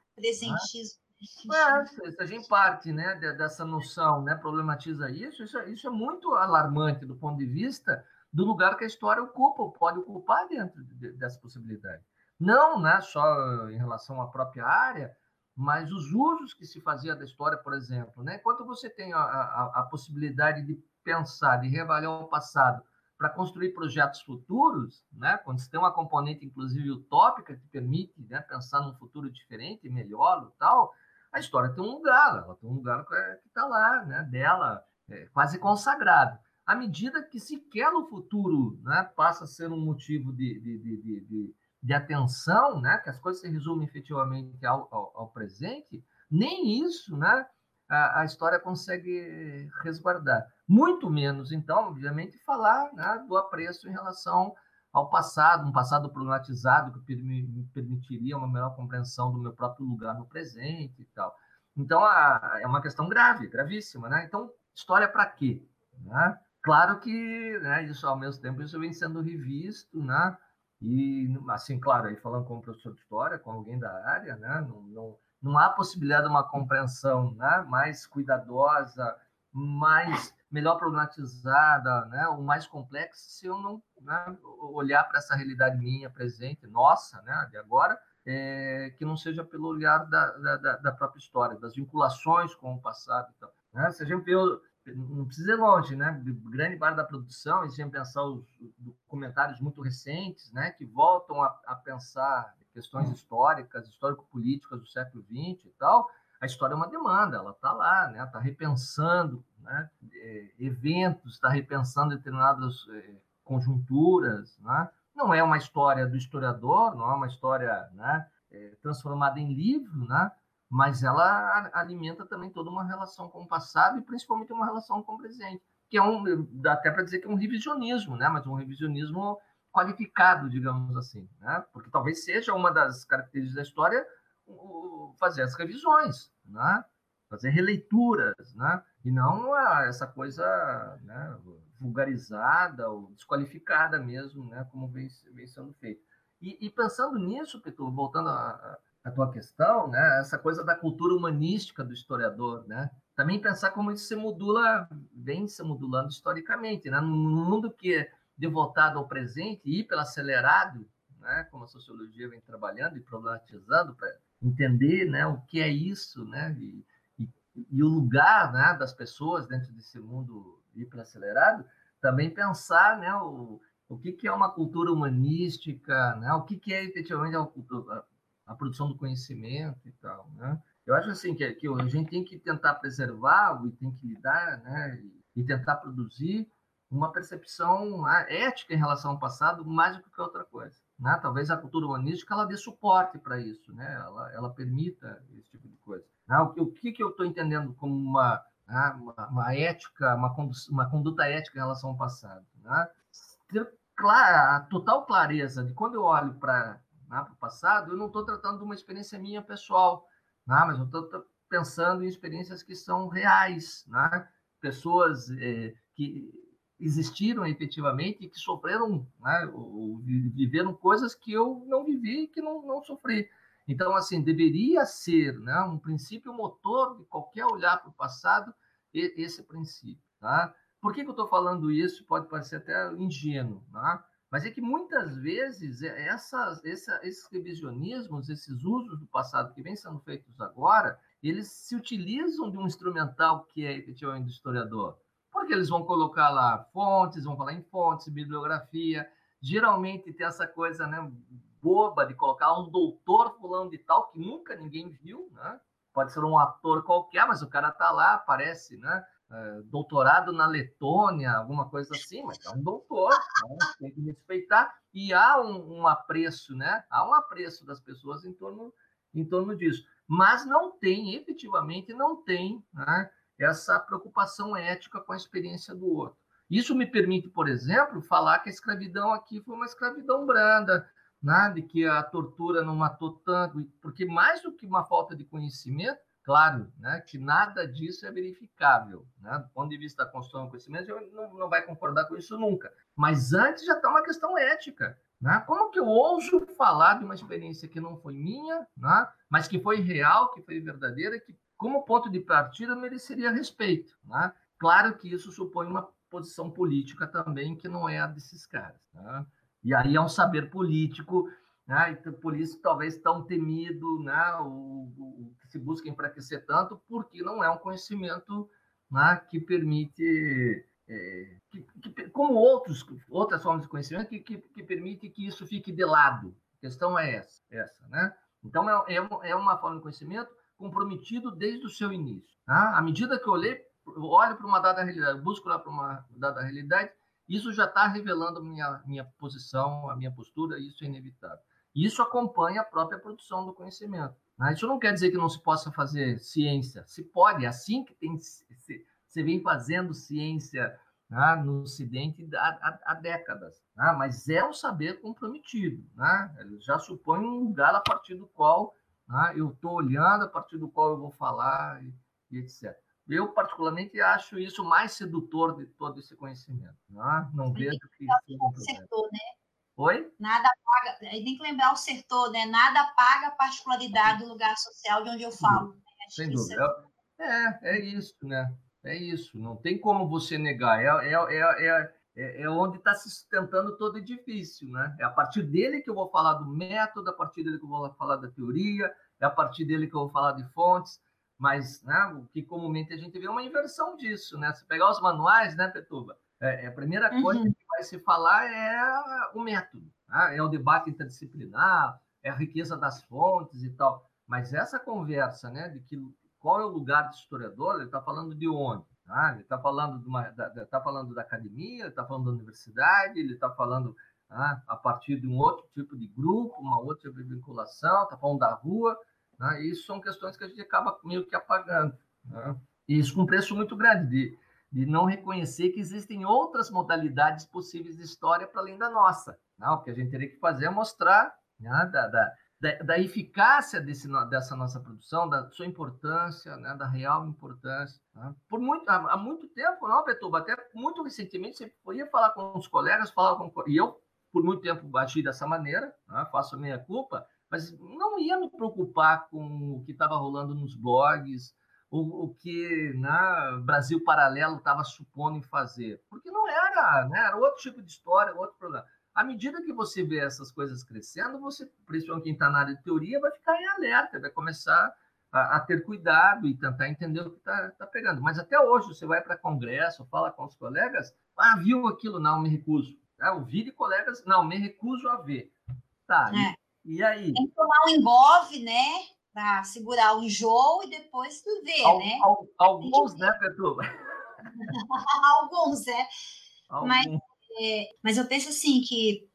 Né? É, se a gente parte né, dessa noção, né, problematiza isso, isso, é, isso é muito alarmante do ponto de vista do lugar que a história ocupa, pode ocupar dentro dessa possibilidade. Não né, só em relação à própria área, mas os usos que se fazia da história, por exemplo. Né? Enquanto você tem a, a, a possibilidade de pensar, de reavaliar o passado para construir projetos futuros, né? quando você tem uma componente, inclusive, utópica, que permite né, pensar num futuro diferente, melhor, tal, a história tem um lugar, ela tem um lugar que é, está lá, né, dela, é, quase consagrado. À medida que sequer no futuro né, passa a ser um motivo de, de, de, de, de atenção, né, que as coisas se resumem efetivamente ao, ao, ao presente, nem isso né, a, a, história consegue resguardar. Muito menos, então, obviamente, falar né, do apreço em relação ao passado, um passado problematizado que me permitiria uma melhor compreensão do meu próprio lugar no presente e tal. Então, a, é uma questão grave, gravíssima, né? Então, história para quê? Né? Claro que né, isso, ao mesmo tempo, isso vem sendo revisto, né? E, assim, claro, aí falando como professor de história, com alguém da área, né? Não, não, não há possibilidade de uma compreensão né? mais cuidadosa, mais melhor problematizada, né, o mais complexo, se eu não né, olhar para essa realidade minha presente, nossa, né, de agora, é, que não seja pelo olhar da, da, da, própria história, das vinculações com o passado. Então, né? Se a gente não precisa ir longe, né? grande parte da produção, e se a gente pensar os documentários muito recentes, né, que voltam a, a pensar questões históricas, histórico-políticas do século XX e tal, a história é uma demanda, ela está lá, né? Está repensando né? É, eventos, está repensando determinadas é, conjunturas, né? Não é uma história do historiador, não é uma história né, é, transformada em livro, né? Mas ela alimenta também toda uma relação com o passado e principalmente uma relação com o presente, que é um, dá até para dizer que é um revisionismo, né? Mas um revisionismo qualificado, digamos assim, né? Porque talvez seja uma das características da história fazer as revisões, né? Fazer releituras, né? e não essa coisa né, vulgarizada ou desqualificada mesmo, né? como vem, vem sendo feito. E, e pensando nisso, Pitu, voltando à tua questão, né? essa coisa da cultura humanística do historiador, né? também pensar como isso se modula, vem se modulando historicamente, né? num mundo que é devotado ao presente e hiperacelerado, né? como a sociologia vem trabalhando e problematizando para entender né, o que é isso, né, e, e, o lugar né, das pessoas dentro desse mundo hiperacelerado, também pensar né, o, o que, que é uma cultura humanística, né, o que, que é efetivamente a, a, a produção do conhecimento e tal. Né? Eu acho assim que, que a gente tem que tentar preservar e tem que lidar né, e, e tentar produzir uma percepção né, ética em relação ao passado mais do que outra coisa. Né? Talvez a cultura humanística ela dê suporte para isso, né? ela, ela permita esse tipo de coisa. Né? O, que, o que, que eu estou entendendo como uma, né? uma, uma, ética, uma, uma conduta ética em relação ao passado? Né? Ter clara, a total clareza de quando eu olho para né, o passado, eu não estou tratando de uma experiência minha pessoal, né? mas eu estou pensando em experiências que são reais, né? pessoas eh, que existiram efetivamente e que sofreram, né, ou viveram coisas que eu não vivi e que não, não sofri. Então, assim, deveria ser né, um princípio motor de qualquer olhar para o passado, esse princípio. Tá? Por que, que eu estou falando isso? Pode parecer até ingênuo, tá? mas é que muitas vezes é, essas, essa, esses revisionismos, esses usos do passado que vêm sendo feitos agora, eles se utilizam de um instrumental que é efetivamente do historiador porque eles vão colocar lá fontes, vão falar em fontes, bibliografia. Geralmente tem essa coisa né, boba de colocar um doutor fulano de tal que nunca ninguém viu, né? Pode ser um ator qualquer, mas o cara tá lá, aparece, né? É, doutorado na Letônia, alguma coisa assim, mas é um doutor, né? tem que respeitar. E há um, um, apreço, né? Há um apreço das pessoas em torno, em torno disso. Mas não tem, efetivamente, não tem né? essa preocupação ética com a experiência do outro. Isso me permite, por exemplo, falar que a escravidão aqui foi uma escravidão branda, né? de que a tortura não matou tanto, porque mais do que uma falta de conhecimento, claro, né, que nada disso é verificável. Né? Do ponto de vista da construção do conhecimento, eu não, não vai concordar com isso nunca. Mas antes já está uma questão ética. Né? Como que eu ouso falar de uma experiência que não foi minha, né? mas que foi real, que foi verdadeira, que como ponto de partida, mereceria respeito. Né? Claro que isso supõe uma posição política também, que não é a desses caras. Né? E aí é um saber político, né? e por isso talvez tão temido, né? o, o, que se busca enfraquecer tanto, porque não é um conhecimento né? que permite, é, que, que, como outros, outras formas de conhecimento, que, que, que, permite que isso fique de lado. A questão é essa. essa né? Então, é, é, é uma forma de conhecimento comprometido desde o seu início. Tá? À medida que eu olhei, olho para uma dada realidade, busco lá para uma dada realidade, isso já está revelando minha minha posição, a minha postura, isso é inevitável. Isso acompanha a própria produção do conhecimento. Né? Isso não quer dizer que não se possa fazer ciência. Se pode, é assim que tem se, se vem fazendo ciência né, no Ocidente há, há, há décadas. Né? Mas é um saber comprometido. Né? Ele já supõe um lugar a partir do qual né? eu estou olhando a partir do qual eu vou falar e, e, etc. Eu, particularmente, acho isso mais sedutor de todo esse conhecimento. Né? Não vejo que um Setor, né? Oi? Nada paga, tem que lembrar o setor, né? Nada paga a particularidade do lugar social de onde eu falo. Né? Sem dúvida. É, é isso, né? É isso. Não tem como você negar. É, é, é, é é, é onde está se sustentando todo o edifício, né? É a partir dele que eu vou falar do método, a partir dele que eu vou falar da teoria, é a partir dele que eu vou falar de fontes, mas né, o que comumente a gente vê é uma inversão disso, né? Se pegar os manuais, né, Petuba? É, é a primeira uhum. coisa que vai se falar é o método, né? é o debate interdisciplinar, é a riqueza das fontes e tal. Mas essa conversa, né, de que qual é o lugar do historiador, ele está falando de onde? Ah, ele está falando, uma, da, tá falando da academia, ele está falando da universidade, ele está falando ah, a partir de um outro tipo de grupo, uma outra vinculação, está falando da rua. Né? E isso são questões que a gente acaba meio que apagando. Né? E isso com um preço muito grande, de, de não reconhecer que existem outras modalidades possíveis de história para além da nossa. Né? O que a gente teria que fazer é mostrar né, da, da da, eficácia desse, dessa nossa produção, da sua importância, né, da real importância. Né? Por muito, há, há, muito tempo, não, Betuba, até muito recentemente, você ia falar com os colegas, falava com, e eu, por muito tempo, bati dessa maneira, né, faço a minha culpa, mas não ia me preocupar com o que estava rolando nos blogs, o, o que né, Brasil Paralelo estava supondo em fazer, porque não era, né, era outro tipo de história, outro problema. À medida que você vê essas coisas crescendo, você, principalmente quem está na área de teoria, vai ficar em alerta, vai começar a, a ter cuidado e tentar entender o que está tá pegando. Mas até hoje, você vai para congresso, fala com os colegas, ah, viu aquilo? Não, me recuso. Ah, de colegas, não, me recuso a ver. Tá, é. E, aí? Tem que tomar um envolve, né? Para segurar o enjoo e depois tu vê, al, né? Al, alguns, né, Petruba? [LAUGHS] alguns, é. Mas, é, mas eu penso assim que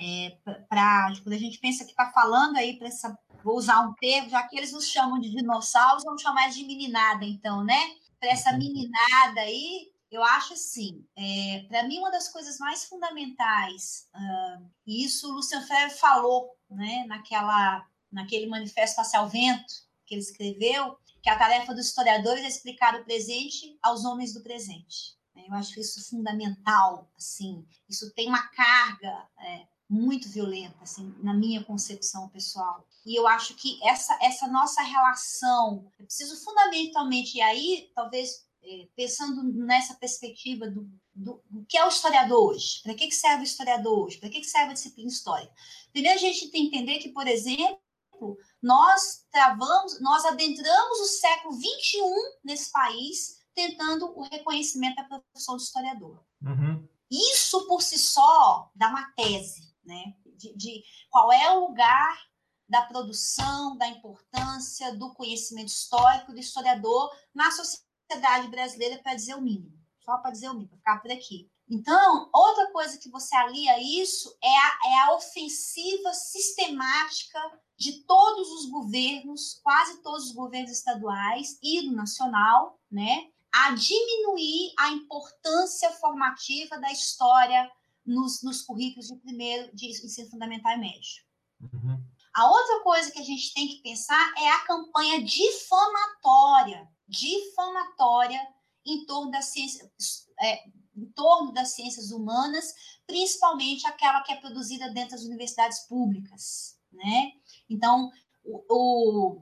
é, para quando a gente pensa que está falando aí para essa vou usar um termo já que eles nos chamam de dinossauros vamos chamar de meninada então né para essa uhum. meninada aí eu acho assim é, para mim uma das coisas mais fundamentais uh, e isso o Lucian Freire falou né naquela naquele manifesto Passear Vento que ele escreveu que a tarefa dos historiadores é explicar o presente aos homens do presente eu acho isso fundamental, assim. Isso tem uma carga é, muito violenta, assim, na minha concepção pessoal. E eu acho que essa, essa nossa relação, eu preciso fundamentalmente, e aí, talvez, é, pensando nessa perspectiva do, do, do, que é o historiador hoje, para que, que serve o historiador hoje, para que, que serve a disciplina histórica. Primeiro, a gente tem que entender que, por exemplo, nós travamos, nós adentramos o século XXI nesse país tentando o reconhecimento da profissão de historiador. Uhum. Isso por si só dá uma tese né? De, de qual é o lugar da produção, da importância do conhecimento histórico do historiador na sociedade brasileira, para dizer o mínimo. Só para dizer o mínimo, para ficar por aqui. Então, outra coisa que você alia isso é a, é a ofensiva sistemática de todos os governos, quase todos os governos estaduais e do nacional, né, a diminuir a importância formativa da história nos, nos currículos de primeiro de ensino fundamental e médio. Uhum. A outra coisa que a gente tem que pensar é a campanha difamatória, difamatória em torno das ciências, é, em torno das ciências humanas, principalmente aquela que é produzida dentro das universidades públicas, né? Então, o, o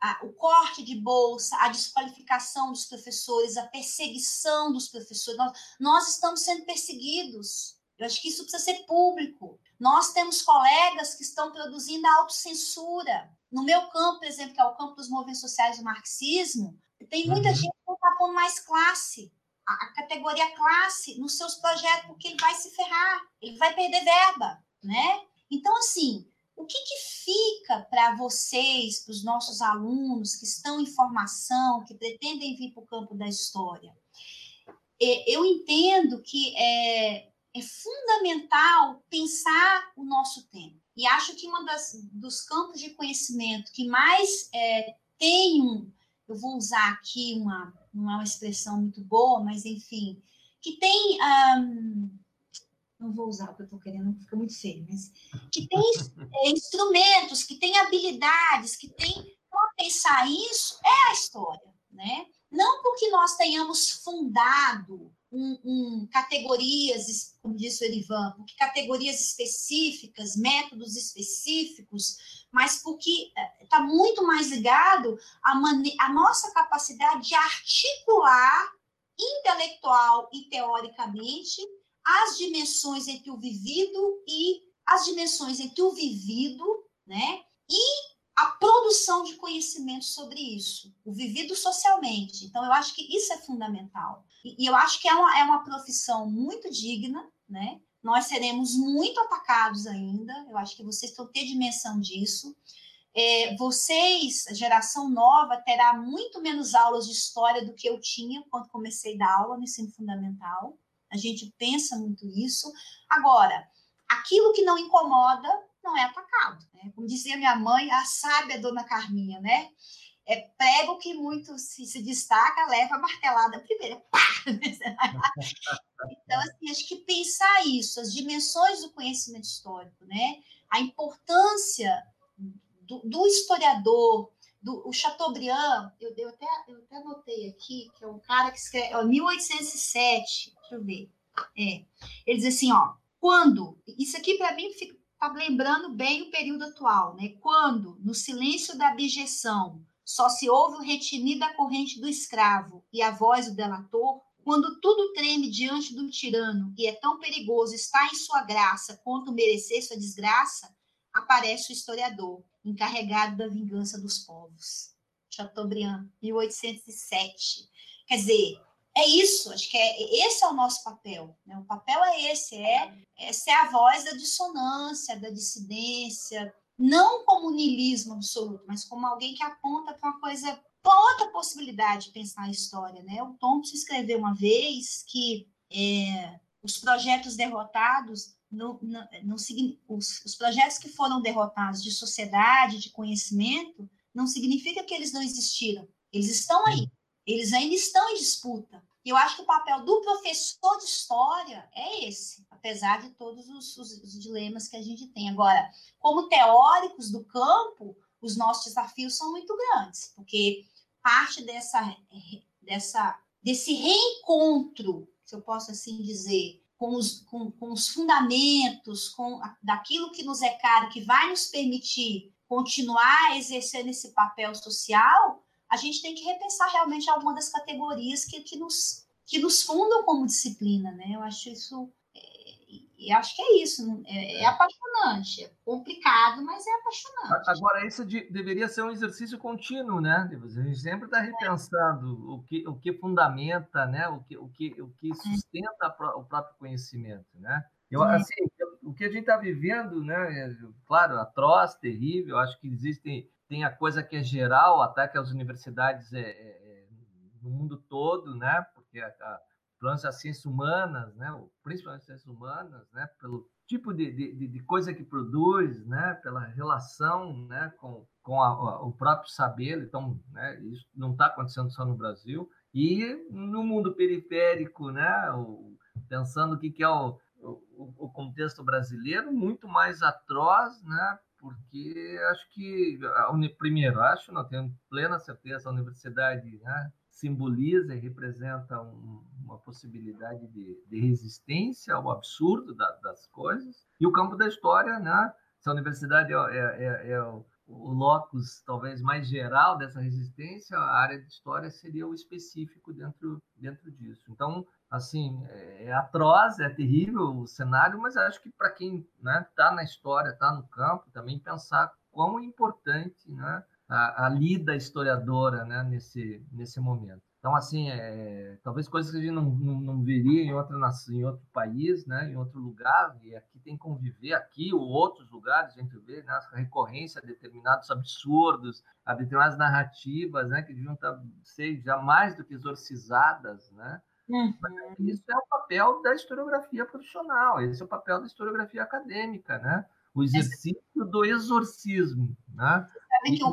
a, o corte de bolsa, a desqualificação dos professores, a perseguição dos professores. Nós, nós estamos sendo perseguidos. Eu acho que isso precisa ser público. Nós temos colegas que estão produzindo autocensura. No meu campo, por exemplo, que é o campo dos movimentos sociais do marxismo, tem muita uhum. gente que está pondo mais classe, a, a, categoria classe nos seus projetos, porque ele vai se ferrar, ele vai perder verba, né? Então, assim, o que, que fica para vocês, para os nossos alunos que estão em formação, que pretendem vir para o campo da história? É, eu entendo que é, é fundamental pensar o nosso tempo. E acho que um dos campos de conhecimento que mais é, tem um, eu vou usar aqui uma, não é uma expressão muito boa, mas enfim, que tem um, não vou usar o que eu estou querendo, fica muito feio, mas que tem é, instrumentos, que tem habilidades, que tem para pensar isso é a história, né? Não porque nós tenhamos fundado um, um, categorias, como disse o Erivan, porque categorias específicas, métodos específicos, mas porque está é, muito mais ligado à, à nossa capacidade de articular intelectual e teoricamente as dimensões entre o vivido e as dimensões entre o vivido, né? E a produção de conhecimento sobre isso, o vivido socialmente. Então, eu acho que isso é fundamental. E, eu acho que é uma, é uma profissão muito digna, né? Nós seremos muito atacados ainda, eu acho que vocês estão ter dimensão disso. É, vocês, geração nova, terá muito menos aulas de história do que eu tinha quando comecei a dar aula no ensino fundamental. A gente pensa muito isso. Agora, aquilo que não incomoda não é atacado. Né? Como dizia minha mãe, a sábia dona Carminha, né? É prego que muito se, se destaca, leva a martelada primeiro. [LAUGHS] então, assim, acho que pensar isso, as dimensões do conhecimento histórico, né? A importância do, do historiador, do o Chateaubriand, eu, eu, até, eu até anotei aqui, que é um cara que escreve, ó, 1807, deixa eu ver, é, ele diz assim, ó, quando, isso aqui para mim está lembrando bem o período atual, né, quando, no silêncio da abjeção, só se ouve o retinir da corrente do escravo e a voz do delator, quando tudo treme diante do tirano e é tão perigoso estar em sua graça quanto merecer sua desgraça, aparece o historiador, encarregado da vingança dos povos. Chateaubriand, 1807. Quer dizer, é isso, acho que é, esse é o nosso papel. Né? O papel é esse, é, é ser a voz da dissonância, da dissidência, não como niilismo absoluto, mas como alguém que aponta para uma coisa, para outra possibilidade de pensar a história. Né? O Thompson escreveu uma vez que é, os projetos derrotados, não, não, não, os, os projetos que foram derrotados de sociedade, de conhecimento, não significa que eles não existiram. Eles estão aí, eles ainda estão em disputa. E eu acho que o papel do professor de história é esse, apesar de todos os, os, os dilemas que a gente tem. Agora, como teóricos do campo, os nossos desafios são muito grandes, porque parte dessa, dessa, desse reencontro, se eu posso assim dizer, com os, com, com os fundamentos, com a, daquilo que nos é caro, que vai nos permitir continuar exercendo esse papel social, a gente tem que repensar realmente alguma das categorias que, que, nos, que nos fundam como disciplina, né? Eu acho isso e acho que é isso. É, é, apaixonante. É complicado, mas é apaixonante. Agora, isso de, deveria ser um exercício contínuo, né? A gente sempre está repensando o, que, o que fundamenta, né? o, que, o, que, o que sustenta o próprio conhecimento, né? Eu, assim, o que a gente está vivendo, né? É, claro, atroz, terrível. Acho que existem tem a coisa que é geral, ataque às universidades é, é, é no mundo todo, né? Porque a, a as ciências humanas, né? principalmente as ciências humanas, né? pelo tipo de, de, de coisa que produz, né? pela relação né? com, com a, a, o próprio saber. Então, né? isso não está acontecendo só no Brasil. E no mundo periférico, né? O, pensando o que, que é o, o, o, contexto brasileiro, muito mais atroz, né? porque acho que, primeiro, acho, não tenho plena certeza, a universidade né? Simboliza e representa um, uma possibilidade de, de, resistência ao absurdo da, das coisas. E o campo da história, né? Essa universidade é, é, é, é o, o locus talvez mais geral dessa resistência, a área de história seria o específico dentro, dentro disso. Então, assim, é, é atroz, é terrível o cenário, mas acho que para quem está né, tá na história, está no campo, também pensar quão importante né, a, a lida historiadora né, nesse, nesse momento. Então, assim, é, talvez coisas que a gente não, não, não veria em, outra, em outro país, né, em outro lugar, e aqui tem que conviver, aqui ou outros lugares, a gente vê né, a recorrência a determinados absurdos, a determinadas narrativas né, que deviam estar, tá, ser já mais do que exorcizadas, né? Uhum. Isso é o papel da historiografia profissional, esse é o papel da historiografia acadêmica, né? O exercício do exorcismo, né? Você sabe que o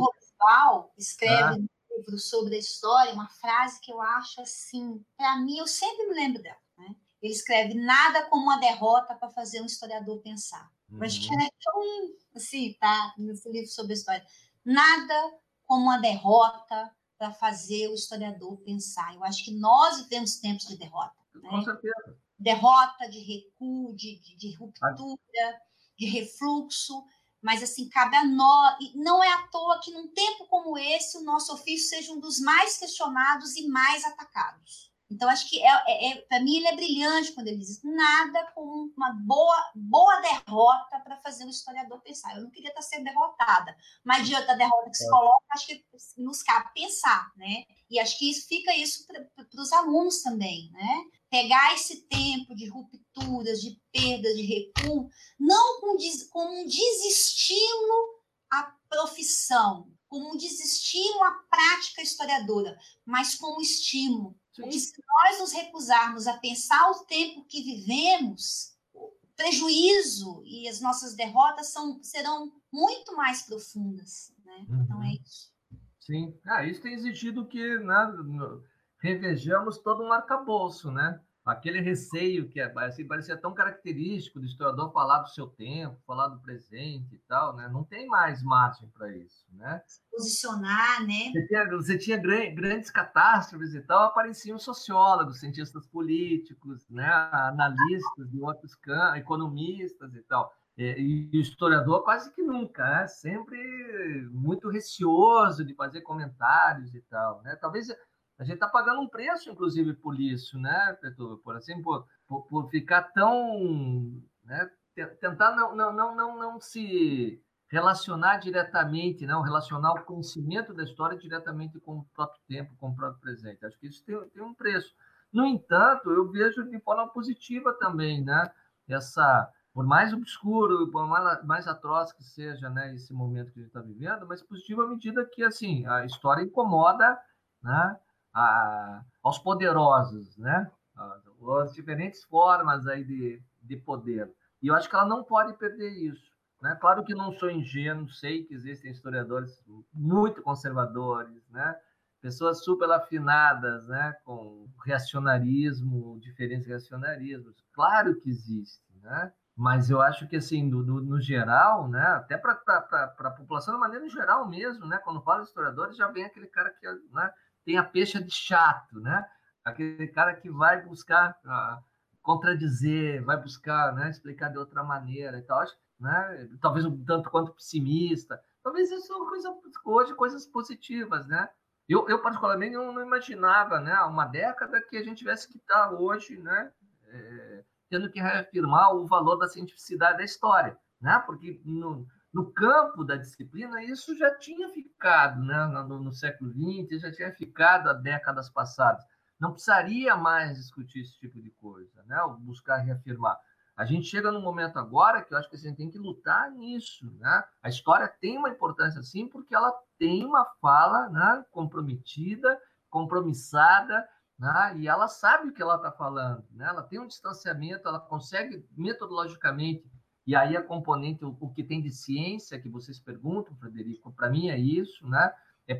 Escreve ah. no livro sobre a história uma frase que eu acho assim, para mim, eu sempre me lembro dela. Né? Ele escreve nada como uma derrota para fazer um historiador pensar. Uhum. Acho que uhum. é tão assim, tá? Nesse livro sobre a história. Nada como uma derrota para fazer o historiador pensar. Eu acho que nós vivemos tempos de derrota. Né? Com certeza. Derrota, de recuo, de, de, de ruptura, de refluxo mas assim, cabe a nós, e não é à toa que num tempo como esse o nosso ofício seja um dos mais questionados e mais atacados. Então, acho que, é, é, é para mim, ele é brilhante quando ele diz nada com uma boa, boa derrota para fazer o historiador pensar. Eu não queria estar sendo derrotada, mas diante da derrota que se é. coloca, acho que nos cabe pensar, né? E acho que isso fica isso para os alunos também, né? Pegar esse tempo de rupturas, de perdas, de recuo, não com, com um desestímulo à profissão, como um desestímulo à prática historiadora, mas como estímulo porque se nós nos recusarmos a pensar o tempo que vivemos, o prejuízo e as nossas derrotas são, serão muito mais profundas. Né? Uhum. Então é isso. Sim, ah, isso tem exigido que né, revejamos todo um arcabouço, né? Aquele receio que é, assim, parecia tão característico do historiador falar do seu tempo, falar do presente e tal, né? Não tem mais margem para isso, né? Se posicionar, né? Você tinha, você tinha grandes catástrofes e tal, apareciam sociólogos, cientistas políticos, né? Analistas de outros campos, economistas e tal. E, e o historiador quase que nunca, né? sempre muito receoso de fazer comentários e tal, né? Talvez a gente está pagando um preço, inclusive, por isso, né, Petro? Por assim, por, por, por ficar tão. Né, tentar não, não, não, não, não se relacionar diretamente, não relacionar o conhecimento da história diretamente com o próprio tempo, com o próprio presente. Acho que isso tem, tem um preço. No entanto, eu vejo de forma positiva também, né? Essa, por mais obscuro, por mais, mais atroz que seja, né, esse momento que a gente está vivendo, mas positiva à medida que assim a história incomoda, né? A, aos poderosos, né? as diferentes formas aí de, de poder. E eu acho que ela não pode perder isso. Né? Claro que não sou ingênuo, sei que existem historiadores muito conservadores, né? pessoas super afinadas né? com reacionarismo, diferentes reacionarismos. Claro que existe, né? mas eu acho que, assim, no, no, no geral, né? até para a população de maneira geral mesmo, né? quando fala de historiadores, já vem aquele cara que né? Tem a peixe de chato, né? aquele cara que vai buscar uh, contradizer, vai buscar né? explicar de outra maneira e tal. Acho né? Talvez um tanto quanto pessimista. Talvez isso é coisa, hoje coisas positivas, né? Eu, eu particularmente não, não, imaginava, né, uma década que a gente tivesse que estar hoje, né, é, tendo que reafirmar o valor da cientificidade da história, né? Porque no, no campo da disciplina isso já tinha ficado, né, no, no século XX, já tinha ficado há décadas passadas. Não precisaria mais discutir esse tipo de coisa, né? Buscar reafirmar. A gente chega num momento agora que eu acho que a gente tem que lutar nisso, né? A história tem uma importância sim, porque ela tem uma fala, né, comprometida, compromissada, né? E ela sabe o que ela está falando, né? Ela tem um distanciamento, ela consegue metodologicamente e aí a componente, o, o que tem de ciência que vocês perguntam, Frederico, para mim é isso, né? É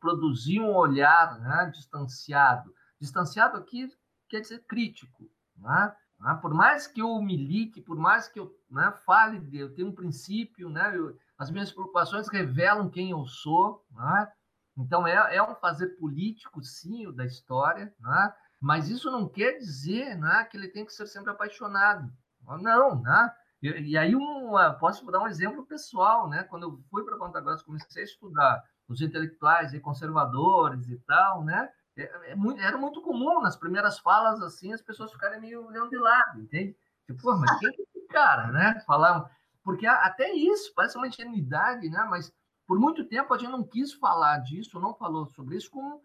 produzir um olhar né, distanciado. Distanciado aqui quer dizer crítico, né? Né? Por mais que eu milite, por mais que eu né, fale, de, eu tenho um princípio, né, eu, as minhas preocupações revelam quem eu sou. Né? Então, é, é um fazer político, sim, da história, né? mas isso não quer dizer né, que ele tem que ser sempre apaixonado. Não, né? E, e aí, uma, posso dar um exemplo pessoal, né? Quando eu fui para Ponta Grossa, comecei a estudar os intelectuais e conservadores e tal, né? É, é muito, era muito comum nas primeiras falas assim as pessoas ficarem meio olhando de lado, entende? Tipo, pô, mas quem é esse cara, né? Falar, porque até isso parece uma ingenuidade, né? Mas por muito tempo a gente não quis falar disso, não falou sobre isso com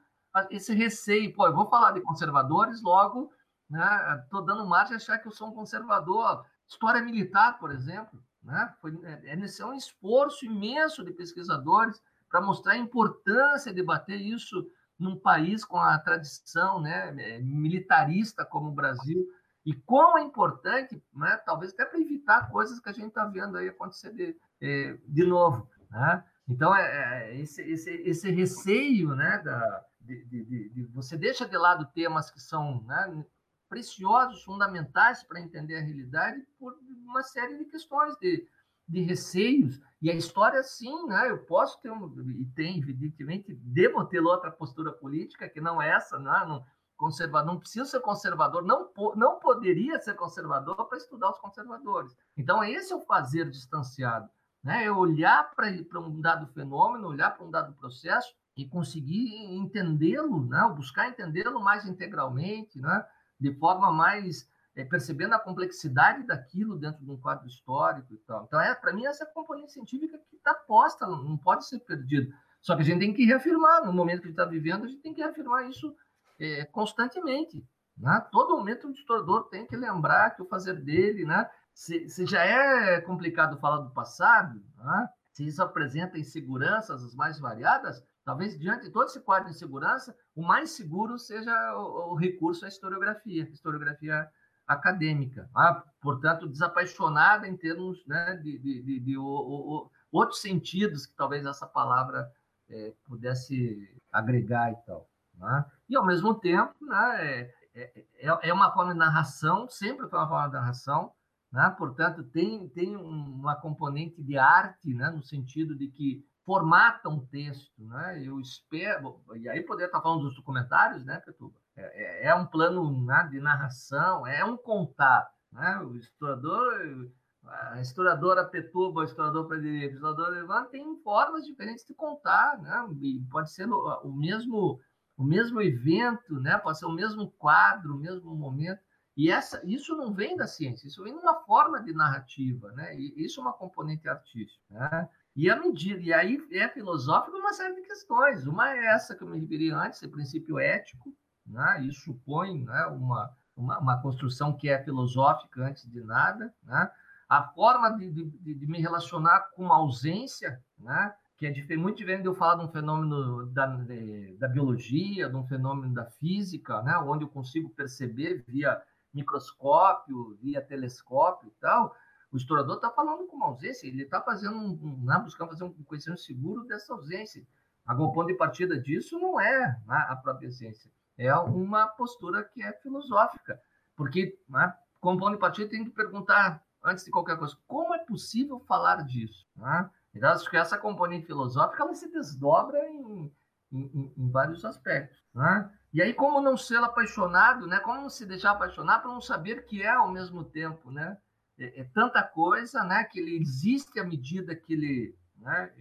esse receio, pô, eu vou falar de conservadores, logo, né? Tô dando margem a achar que eu sou um conservador. História militar, por exemplo, né? Foi, é, é, é um esforço imenso de pesquisadores para mostrar a importância de debater isso num país com a tradição né, é, militarista como o Brasil, e como é importante, né, talvez até para evitar coisas que a gente está vendo aí acontecer de, é, de novo. Né? Então, é, esse, esse, esse receio né, da, de, de, de, você deixa de lado temas que são né, preciosos, fundamentais para entender a realidade, por uma série de questões de, de receios e a história, sim, né? Eu posso ter um, e tem, evidentemente, devo ter outra postura política que não é essa, né? não, conservador, não preciso ser conservador, não, não poderia ser conservador para estudar os conservadores. Então, esse é o fazer distanciado, né? É olhar para um dado fenômeno, olhar para um dado processo e conseguir entendê-lo, né? buscar entendê-lo mais integralmente, né? De forma mais é, percebendo a complexidade daquilo dentro de um quadro histórico e tal. Então, é, para mim, essa é componente científica que está posta, não, pode ser perdido. Só que a gente tem que reafirmar, no momento que a gente está vivendo, a gente tem que reafirmar isso é, constantemente. Né? Todo momento o historiador tem que lembrar que o fazer dele, né? se, se já é complicado falar do passado, né? se isso apresenta inseguranças as mais variadas, talvez diante de todo esse quadro de insegurança, o mais seguro seja o, o recurso à historiografia. Historiografia acadêmica, ah, portanto, desapaixonada em termos né, de, de, de, de o, o, outros sentidos que talvez essa palavra é, pudesse agregar e tal. Né? E, ao mesmo tempo, né, é, é, é, uma forma de narração, sempre foi uma forma de narração, né? portanto, tem, tem uma componente de arte, né, no sentido de que formata um texto. Né? Eu espero, e aí poderia estar falando dos documentários, né, Petuba? É, é, é um plano né, de narração, é um contar. Né? O historiador, a historiadora Petuba, o historiador Frederico, o historiador Ivan tem formas diferentes de contar. Né? E pode ser o mesmo, o mesmo evento, né? pode ser o mesmo quadro, o mesmo momento. E essa, isso não vem da ciência, isso vem de uma forma de narrativa, né? E isso é uma componente artística, né? E a medida, e aí é filosófico uma série de questões. Uma é essa que eu me referi antes, esse princípio ético, né? isso supõe né, uma, uma, uma, construção que é filosófica antes de nada, né? a forma de, de, de, me relacionar com a ausência, né? que é muito diferente de eu falar de um fenômeno da, de, da biologia, de um fenômeno da física, né, onde eu consigo perceber via microscópio, via telescópio e tal, o historiador está falando com uma ausência, ele está fazendo um, né, buscando fazer um conhecimento seguro dessa ausência. Agora, o ponto de partida disso não é né, a própria ciência, é uma postura que é filosófica, porque, né, como ponto de partida, tem que perguntar, antes de qualquer coisa, como é possível falar disso? Né? Então, acho que essa componente filosófica ela se desdobra em, em, em vários aspectos. Né? E aí, como não ser apaixonado, né? como não se deixar apaixonar para não saber que é ao mesmo tempo, né? É, é, tanta coisa, né? Que ele existe à medida que ele, né?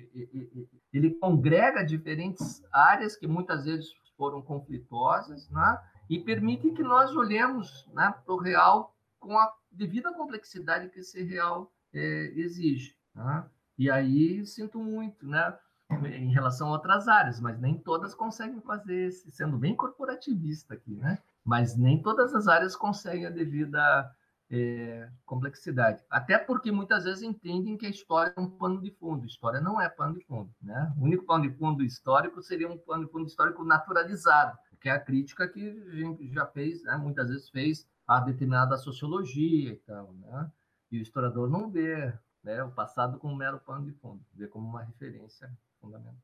Ele congrega diferentes áreas que muitas vezes foram conflituosas, né? E permite que nós olhemos, né? Para o real com a devida complexidade que esse real é, exige. Né? E aí sinto muito, né? Em relação a outras áreas, mas nem todas conseguem fazer, sendo bem corporativista aqui, né? Mas nem todas as áreas conseguem a devida é, complexidade. Até porque muitas vezes entendem que a história é um pano de fundo. História não é pano de fundo. Né? O único pano de fundo histórico seria um pano de fundo histórico naturalizado, que é a crítica que a gente já fez, né? muitas vezes fez a determinada sociologia e tal. Né? E o historiador não vê né, o passado como um mero pano de fundo, vê como uma referência fundamental.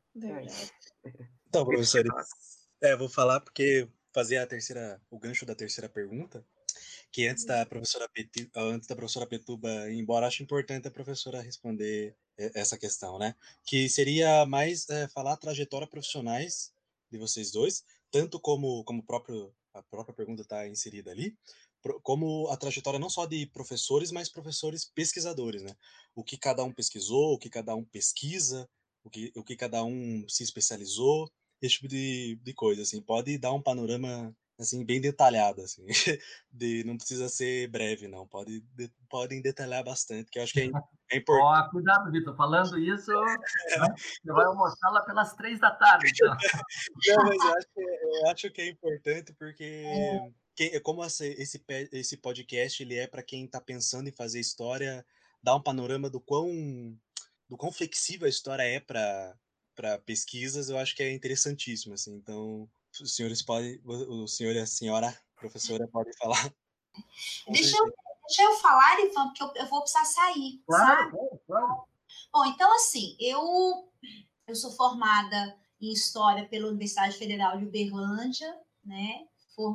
Então, professor, é, vou falar porque fazer a terceira, o gancho da terceira pergunta, que antes da professora Petuba, antes da professora Petuba ir embora, acho importante a professora responder essa questão, né? Que seria mais é, falar a trajetória profissionais de vocês dois, tanto como como próprio a própria pergunta está inserida ali, como a trajetória não só de professores, mas professores pesquisadores, né? O que cada um pesquisou, o que cada um pesquisa, o que, o que cada um se especializou, esse tipo de, de coisa, assim. Pode dar um panorama, assim, bem detalhado, assim. [LAUGHS] De, não precisa ser breve, não. Pode, de, podem detalhar bastante, que eu acho que é, é [LAUGHS] importante. Oh, cuidado, Vitor. Falando isso, [LAUGHS] você vai almoçar lá pelas três da tarde, então. Não, mas eu acho, que, eu acho que é importante porque... É como esse, esse podcast ele é para quem está pensando em fazer história, dar um panorama do quão, do quão flexível a história é para pesquisas, eu acho que é interessantíssimo. Assim. Então, os senhores podem, o senhor e a senhora professora podem falar. [LAUGHS] Deixa eu, deixa eu falar, Ivan, porque eu, eu vou precisar sair. Claro, sabe? claro. Bom, então, assim, eu, eu sou formada em História pela Universidade Federal de Uberlândia, né?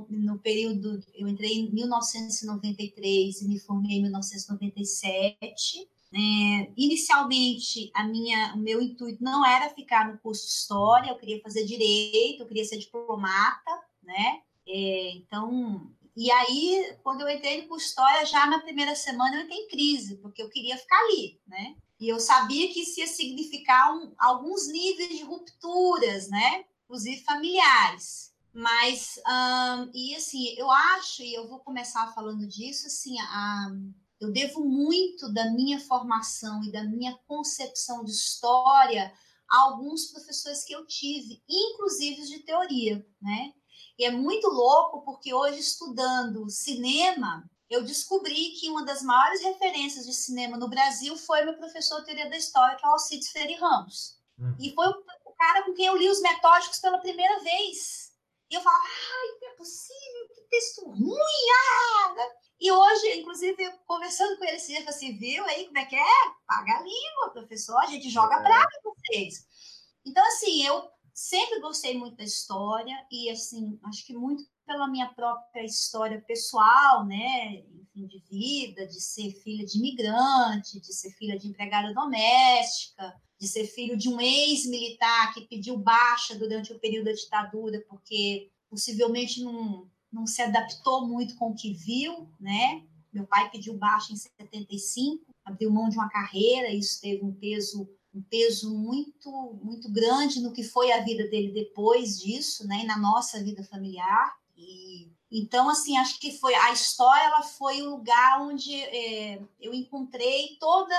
no período, eu entrei em 1993 e me formei em 1997. É, inicialmente, a minha, o meu intuito não era ficar no curso de História, eu queria fazer Direito, eu queria ser diplomata, né? É, então, e aí, quando eu entrei no curso de História, já na primeira semana eu entrei em crise, porque eu queria ficar ali, né? E eu sabia que isso ia significar um, alguns níveis de rupturas, né? Inclusive familiares. Mas, um, e assim, eu acho, e eu vou começar falando disso, assim, a, eu devo muito da minha formação e da minha concepção de história a alguns professores que eu tive, inclusive de teoria, né? E é muito louco porque hoje, estudando cinema, eu descobri que uma das maiores referências de cinema no Brasil foi meu professor de teoria da história, que é o Alcides Freire Ramos. Hum. E foi o, cara com quem eu li os metódicos pela primeira vez. E eu falo, ai, não é possível, que texto ruim, ah! E hoje, inclusive, conversando com ele eu falei assim, viu aí como é que é? Paga a língua, professor, a gente joga é. brava com vocês. Então, assim, eu sempre gostei muito da história e, assim, acho que muito pela minha própria história pessoal, né, enfim, de vida, de ser filha de imigrante, de ser filha de empregada doméstica, de ser filho de um ex-militar que pediu baixa durante o período da ditadura, porque possivelmente não, não se adaptou muito com o que viu, né? Meu pai pediu baixa em 75, abriu mão de uma carreira, isso teve um peso um peso muito muito grande no que foi a vida dele depois disso, né? E na nossa vida familiar. E então assim acho que foi a história, ela foi o lugar onde é, eu encontrei toda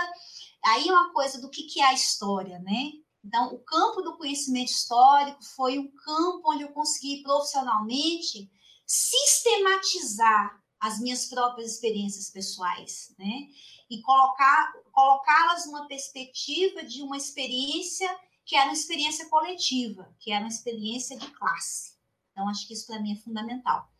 aí é uma coisa do que, que é a história, né? Então, o campo do conhecimento histórico foi um campo onde eu consegui profissionalmente sistematizar as minhas próprias experiências pessoais, né? E colocar colocá-las numa perspectiva de uma experiência que era uma experiência coletiva, que era uma experiência de classe. Então, acho que isso para mim é fundamental.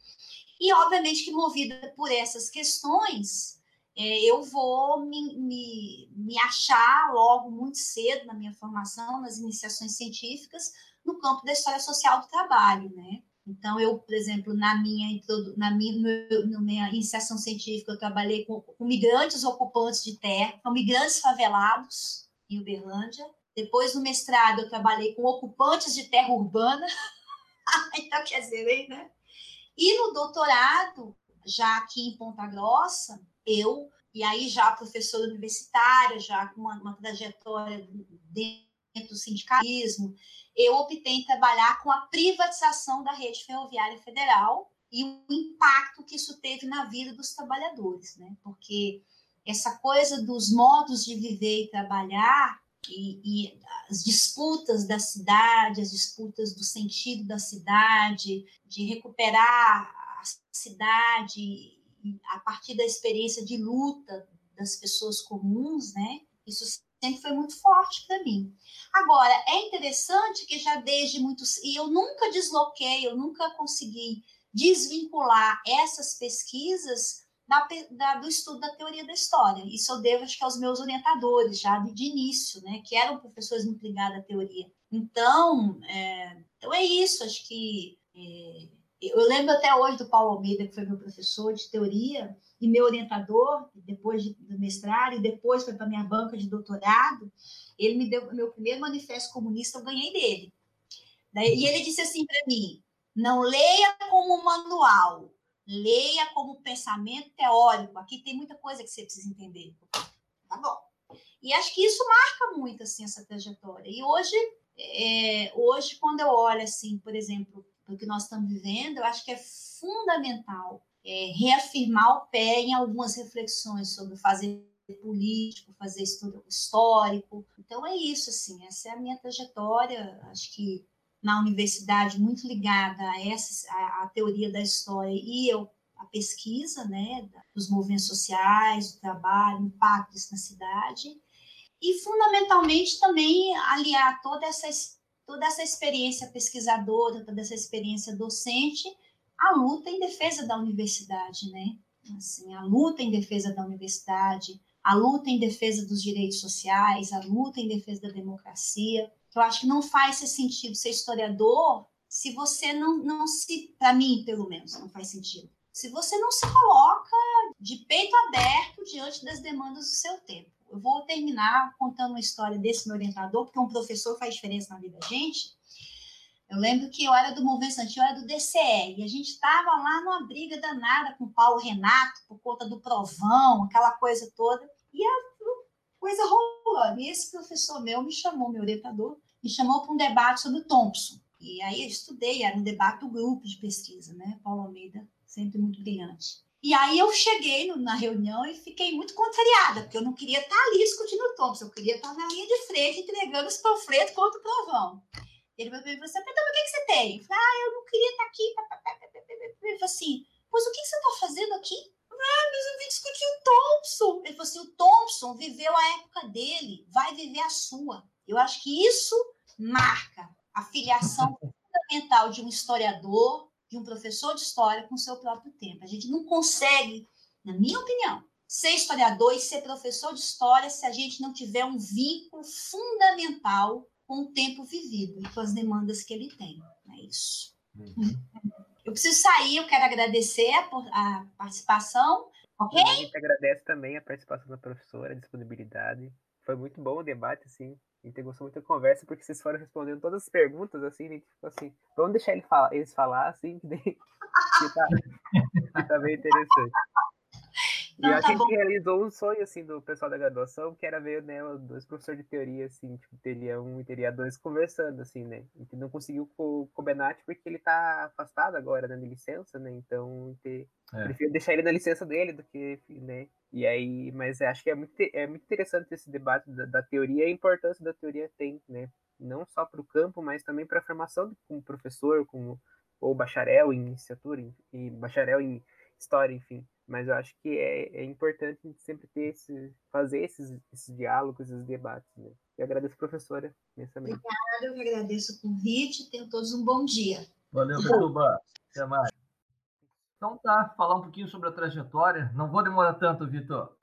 E, obviamente, que movida por essas questões, é, eu vou me, me, me achar logo muito cedo na minha formação, nas iniciações científicas, no campo da história social do trabalho, né? Então, eu, por exemplo, na minha, na minha, na minha iniciação científica, eu trabalhei com, com migrantes ocupantes de terra, com migrantes favelados em Uberlândia. Depois, no mestrado, eu trabalhei com ocupantes de terra urbana. [LAUGHS] então, quer dizer, né? E no doutorado, já aqui em Ponta Grossa, eu, e aí já professora universitária, já com uma, uma trajetória dentro do sindicalismo, eu optei em trabalhar com a privatização da rede ferroviária federal e o impacto que isso teve na vida dos trabalhadores, né? Porque essa coisa dos modos de viver e trabalhar e, e, as disputas da cidade, as disputas do sentido da cidade, de recuperar a cidade a partir da experiência de luta das pessoas comuns, né? Isso sempre foi muito forte para mim. Agora, é interessante que já desde muitos. E eu nunca desloquei, eu nunca consegui desvincular essas pesquisas da, da, do estudo da teoria da história. Isso eu devo, acho que, aos meus orientadores, já de, de início, né, que eram professores muito ligados à teoria. Então, é, então é isso, acho que. É, eu lembro até hoje do Paulo Almeida, que foi meu professor de teoria, e meu orientador, depois do mestrado, e depois foi para minha banca de doutorado, ele me deu meu primeiro manifesto comunista, eu ganhei dele. Daí, e ele disse assim para mim: não leia como manual, leia como pensamento teórico. Aqui tem muita coisa que você precisa entender. Tá bom. E acho que isso marca muito assim essa trajetória. E hoje, é, hoje quando eu olho assim, por exemplo, o que nós estamos vivendo, eu acho que é fundamental é, reafirmar o pé em algumas reflexões sobre fazer político, fazer estudo histórico. Então é isso, assim, essa é a minha trajetória, acho que na universidade muito ligada a essa a, a teoria da história e eu a pesquisa, né, dos movimentos sociais, do trabalho, impactos na cidade e fundamentalmente também aliar toda essa toda essa experiência pesquisadora, toda essa experiência docente a luta em defesa da universidade, né? Assim, a luta em defesa da universidade, a luta em defesa dos direitos sociais, a luta em defesa da democracia. Eu acho que não faz sentido ser historiador se você não, não se, para mim, pelo menos, não faz sentido. Se você não se coloca de peito aberto diante das demandas do seu tempo. Eu vou terminar contando uma história desse meu orientador, porque um professor faz diferença na vida da gente. Eu lembro que eu era do Movimento Estudantil, eu era do DCE, e a gente estava lá numa briga danada com o Paulo Renato, por conta do provão, aquela coisa toda, e a coisa rolando. E esse professor meu me chamou, meu orientador, me chamou para um debate sobre o Thompson. E aí eu estudei, era um debate do grupo de pesquisa, né? Paulo Almeida, sempre muito brilhante. E aí eu cheguei na reunião e fiquei muito contrariada, porque eu não queria estar ali discutindo o Thompson, eu queria estar na linha de frente entregando os panfletos contra o provão. Ele vai ver você, então, o que, que você tem? Eu falei, ah, eu não queria estar aqui. Ele falou assim, pois o que, que você está fazendo aqui? Ah, mas eu vim discutir o Thompson. Ele falou assim, o Thompson viveu a época dele, vai viver a sua. Eu acho que isso marca a filiação [LAUGHS] fundamental de um historiador, de um professor de história com o seu próprio tempo. A gente não consegue, na minha opinião, ser historiador e ser professor de história se a gente não tiver um vínculo fundamental com o tempo vivido e com as demandas que ele tem. É isso. Uhum. Eu preciso sair, eu quero agradecer a, a participação. Ok? A gente agradece também a participação da professora, a disponibilidade. Foi muito bom o debate, assim. A gente gostou muito da conversa, porque vocês foram respondendo todas as perguntas, assim, a gente ficou assim, vamos deixar ele falar, eles falar, assim, que, [LAUGHS] que, tá, que tá bem interessante. Não, e a tá gente bom. realizou um sonho, assim, do pessoal da graduação, que era ver, né, os dois professores de teoria, assim, tipo, teria um e teria dois conversando, assim, né? A gente não conseguiu com, com o Benatti porque ele tá afastado agora, né, de licença, né? Então, ter, é. prefiro deixar ele na licença dele do que, né? E aí, mas acho que é muito, é muito interessante esse debate da, da teoria e a importância da teoria tem, né? Não só para o campo, mas também para a formação como professor, como ou bacharel em licenciatura, e bacharel em história, enfim. Mas eu acho que é, é importante a gente sempre ter esse, fazer esses, esses diálogos, esses debates. Né? Eu agradeço, professora, imensamente. Obrigada, eu agradeço o convite. Tenham todos um bom dia. Valeu, Betuba. Até mais. Então tá, falar um pouquinho sobre a trajetória. Não vou demorar tanto, Vitor.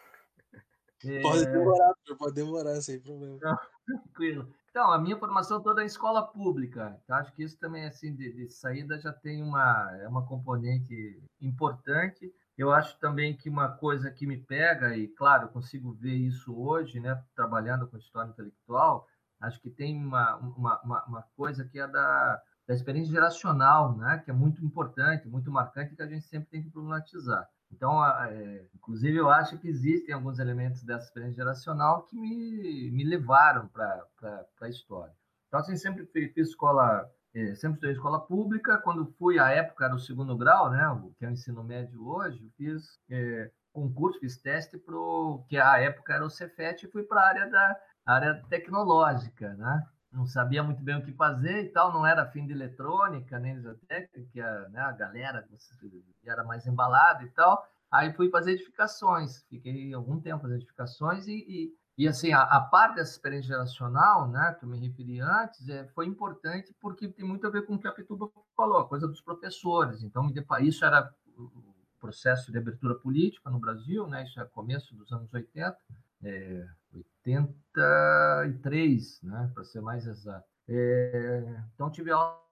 [LAUGHS] Pode é. demorar, pode demorar, sem problema. [LAUGHS] tranquilo. Então, a minha formação toda é escola pública. Então, acho que isso também, assim, de, de saída já tem uma, é uma componente importante. Eu acho também que uma coisa que me pega, e claro, consigo ver isso hoje, né, trabalhando com história intelectual, acho que tem uma, uma, uma, uma coisa que é da, da experiência geracional, né, que é muito importante, muito marcante, que a gente sempre tem que problematizar. Então, é, inclusive, eu acho que existem alguns elementos dessa experiência geracional que me, me levaram para a história. Então, assim, sempre fiz escola é, sempre estudei escola pública. Quando fui, à época, era o segundo grau, né, que é o ensino médio hoje, fiz é, concurso, fiz teste para o que à época era o Cefet e fui para a área da área tecnológica, né? Não sabia muito bem o que fazer e tal, não era fim de eletrônica, nem de técnica, né, a galera era mais embalada e tal. Aí fui fazer edificações, fiquei algum tempo fazendo edificações e, e e assim, a, a parte dessa experiência geracional, né, que eu me referi antes, é, foi importante porque tem muito a ver com o que a Pituba falou, a coisa dos professores. Então, me isso era o processo de abertura política no Brasil, né, isso é começo dos anos 80, é, 83, né, para ser mais exato. É, então, tive aula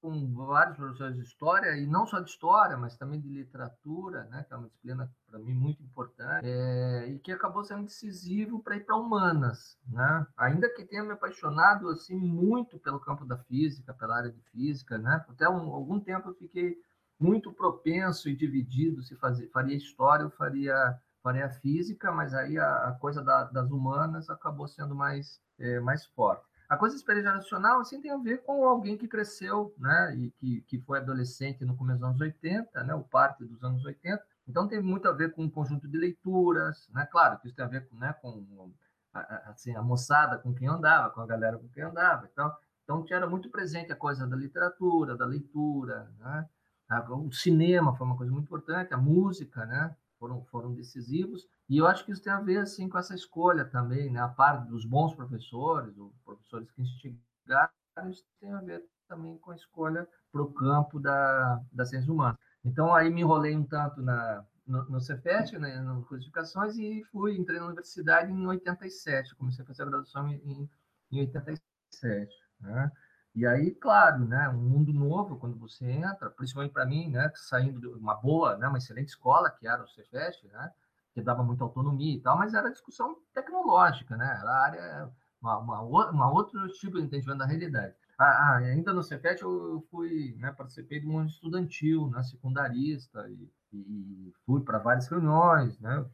com vários professores de história, e não só de história, mas também de literatura, né, que é uma disciplina para mim muito importante, é, e que acabou sendo decisivo para ir para humanas, né? Ainda que tenha me apaixonado assim muito pelo campo da física, pela área de física, né? Até um, algum tempo eu fiquei muito propenso e dividido se fazer, faria história ou faria faria física, mas aí a, a coisa da, das humanas acabou sendo mais é, mais forte. A coisa experiência assim, tem a ver com alguém que cresceu, né, e que, que foi adolescente no começo dos anos 80, né, o parte dos anos 80. Então, tem muito a ver com um conjunto de leituras, né, claro que isso tem a ver com, né, com a, assim, a moçada com quem andava, com a galera com quem andava. Então, então tinha muito presente a coisa da literatura, da leitura, né? O cinema foi uma coisa muito importante, a música, né? Foram, foram decisivos. E eu acho que isso tem a ver assim com essa escolha também, né? A parte dos bons professores, ou professores que instigaram, isso tem a ver também com a escolha para o campo da, da ciência humana. Então, aí me enrolei um tanto na, no, no Cefet, né, nas codificações, e fui, entrei na universidade em 87, comecei a fazer a graduação em, em 87, né? E aí, claro, né, um mundo novo quando você entra, principalmente para mim, né, saindo de uma boa, né, uma excelente escola que era o Cefest, né, que dava muita autonomia e tal, mas era discussão tecnológica, né, era área uma, uma, uma outro tipo de entendimento da realidade. Ah, ainda no Cefet eu fui, né, participei de um estudantil, né, secundarista e, e fui para várias reuniões, né,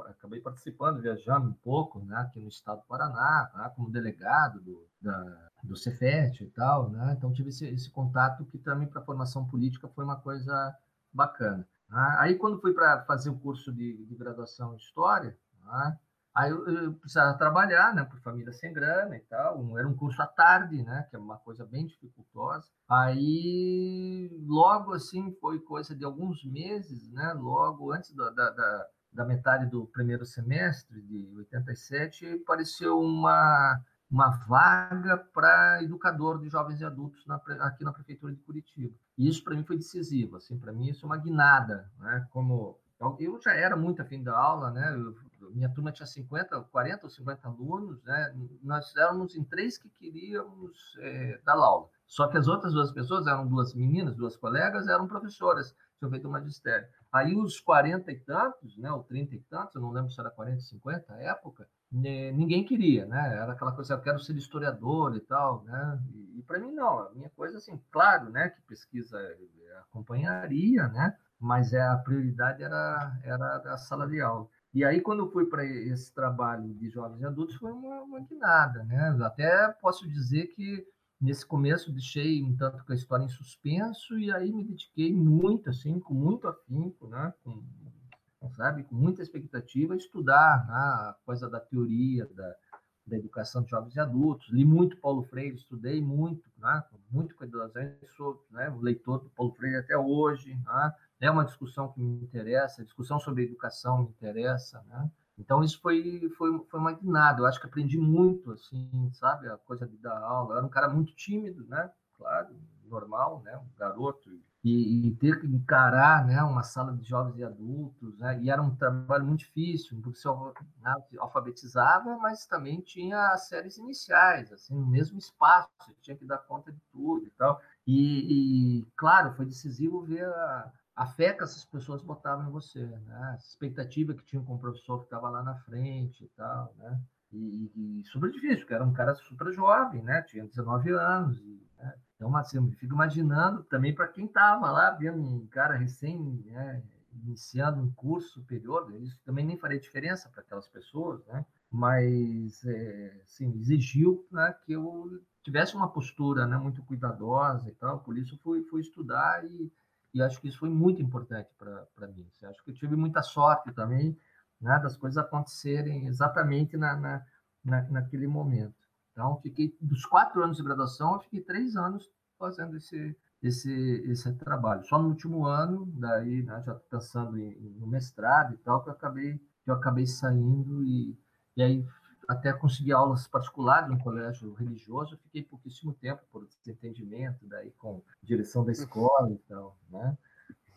acabei participando, viajando um pouco, né, aqui no estado do Paraná, né, como delegado do, da, do Cefet e tal, né, então tive esse, esse contato que também para a formação política foi uma coisa bacana. Né? Aí quando fui para fazer o curso de, de graduação em História, né, Aí eu, eu, precisava trabalhar, né, por família sem grana e tal. Era um curso à tarde, né, que é uma coisa bem dificultosa. Aí, logo assim, foi coisa de alguns meses, né, logo antes da, da, da da metade do primeiro semestre de 87, apareceu uma, uma vaga para educador de jovens e adultos na, aqui na prefeitura de Curitiba. E isso para mim foi decisivo, assim, para mim isso é uma guinada, né? Como eu já era muito afim da aula, né? Eu, minha turma tinha 50, 40 ou 50 alunos, né? Nós éramos em três que queríamos é, dar aula. Só que as outras duas pessoas eram duas meninas, duas colegas, eram professoras, tinham feito magistério. Aí os 40 e tantos, né, ou 30 e tantos, eu não lembro se era 40, 50 a época, né, ninguém queria, né? Era aquela coisa, eu quero ser historiador e tal, né? E, e para mim não, a minha coisa assim, claro, né, que pesquisa acompanharia, né? Mas é a prioridade era era a sala de aula. E aí quando eu fui para esse trabalho de jovens e adultos foi uma, uma guinada, né? Até posso dizer que nesse começo deixei um tanto com a história em suspenso e aí me dediquei muito assim com muito afinco né com sabe com muita expectativa a estudar né? a coisa da teoria da, da educação de jovens e adultos li muito Paulo Freire estudei muito né muito cuidadosamente sou né, o leitor do Paulo Freire até hoje né? é uma discussão que me interessa, a discussão sobre educação me interessa, né? Então isso foi foi foi uma guinada. Eu acho que aprendi muito, assim, sabe, a coisa de dar aula. Eu era um cara muito tímido, né? Claro, normal, né? Um garoto e, e, ter que encarar né, uma sala de jovens e adultos, né, e era um trabalho muito difícil, porque você né, alfabetizava, mas também tinha as séries iniciais, assim, no mesmo espaço, tinha que dar conta de tudo e tal. E, e claro, foi decisivo ver a, a fé que essas pessoas botavam em você, né, a expectativa que tinham com o professor que estava lá na frente e tal, né, e, e super difícil, porque era um cara super jovem, né, tinha 19 anos, e, né, então, assim, eu fico imaginando também para quem estava lá vendo um cara recém né, iniciando um curso superior, né, isso também nem faria diferença para aquelas pessoas, né? Mas, é, assim, exigiu né, que eu tivesse uma postura né, muito cuidadosa e tal, por isso fui, fui estudar e, e acho que isso foi muito importante para mim. Assim, acho que eu tive muita sorte também né, das coisas acontecerem exatamente na, na, na naquele momento. Então, fiquei dos quatro anos de graduação, eu fiquei três anos fazendo esse esse esse trabalho. Só no último ano, daí né, já pensando em, no mestrado e tal, que eu acabei que eu acabei saindo e, e aí até consegui aulas particulares no colégio religioso, eu fiquei pouquíssimo tempo por desentendimento daí com direção da escola e tal, né?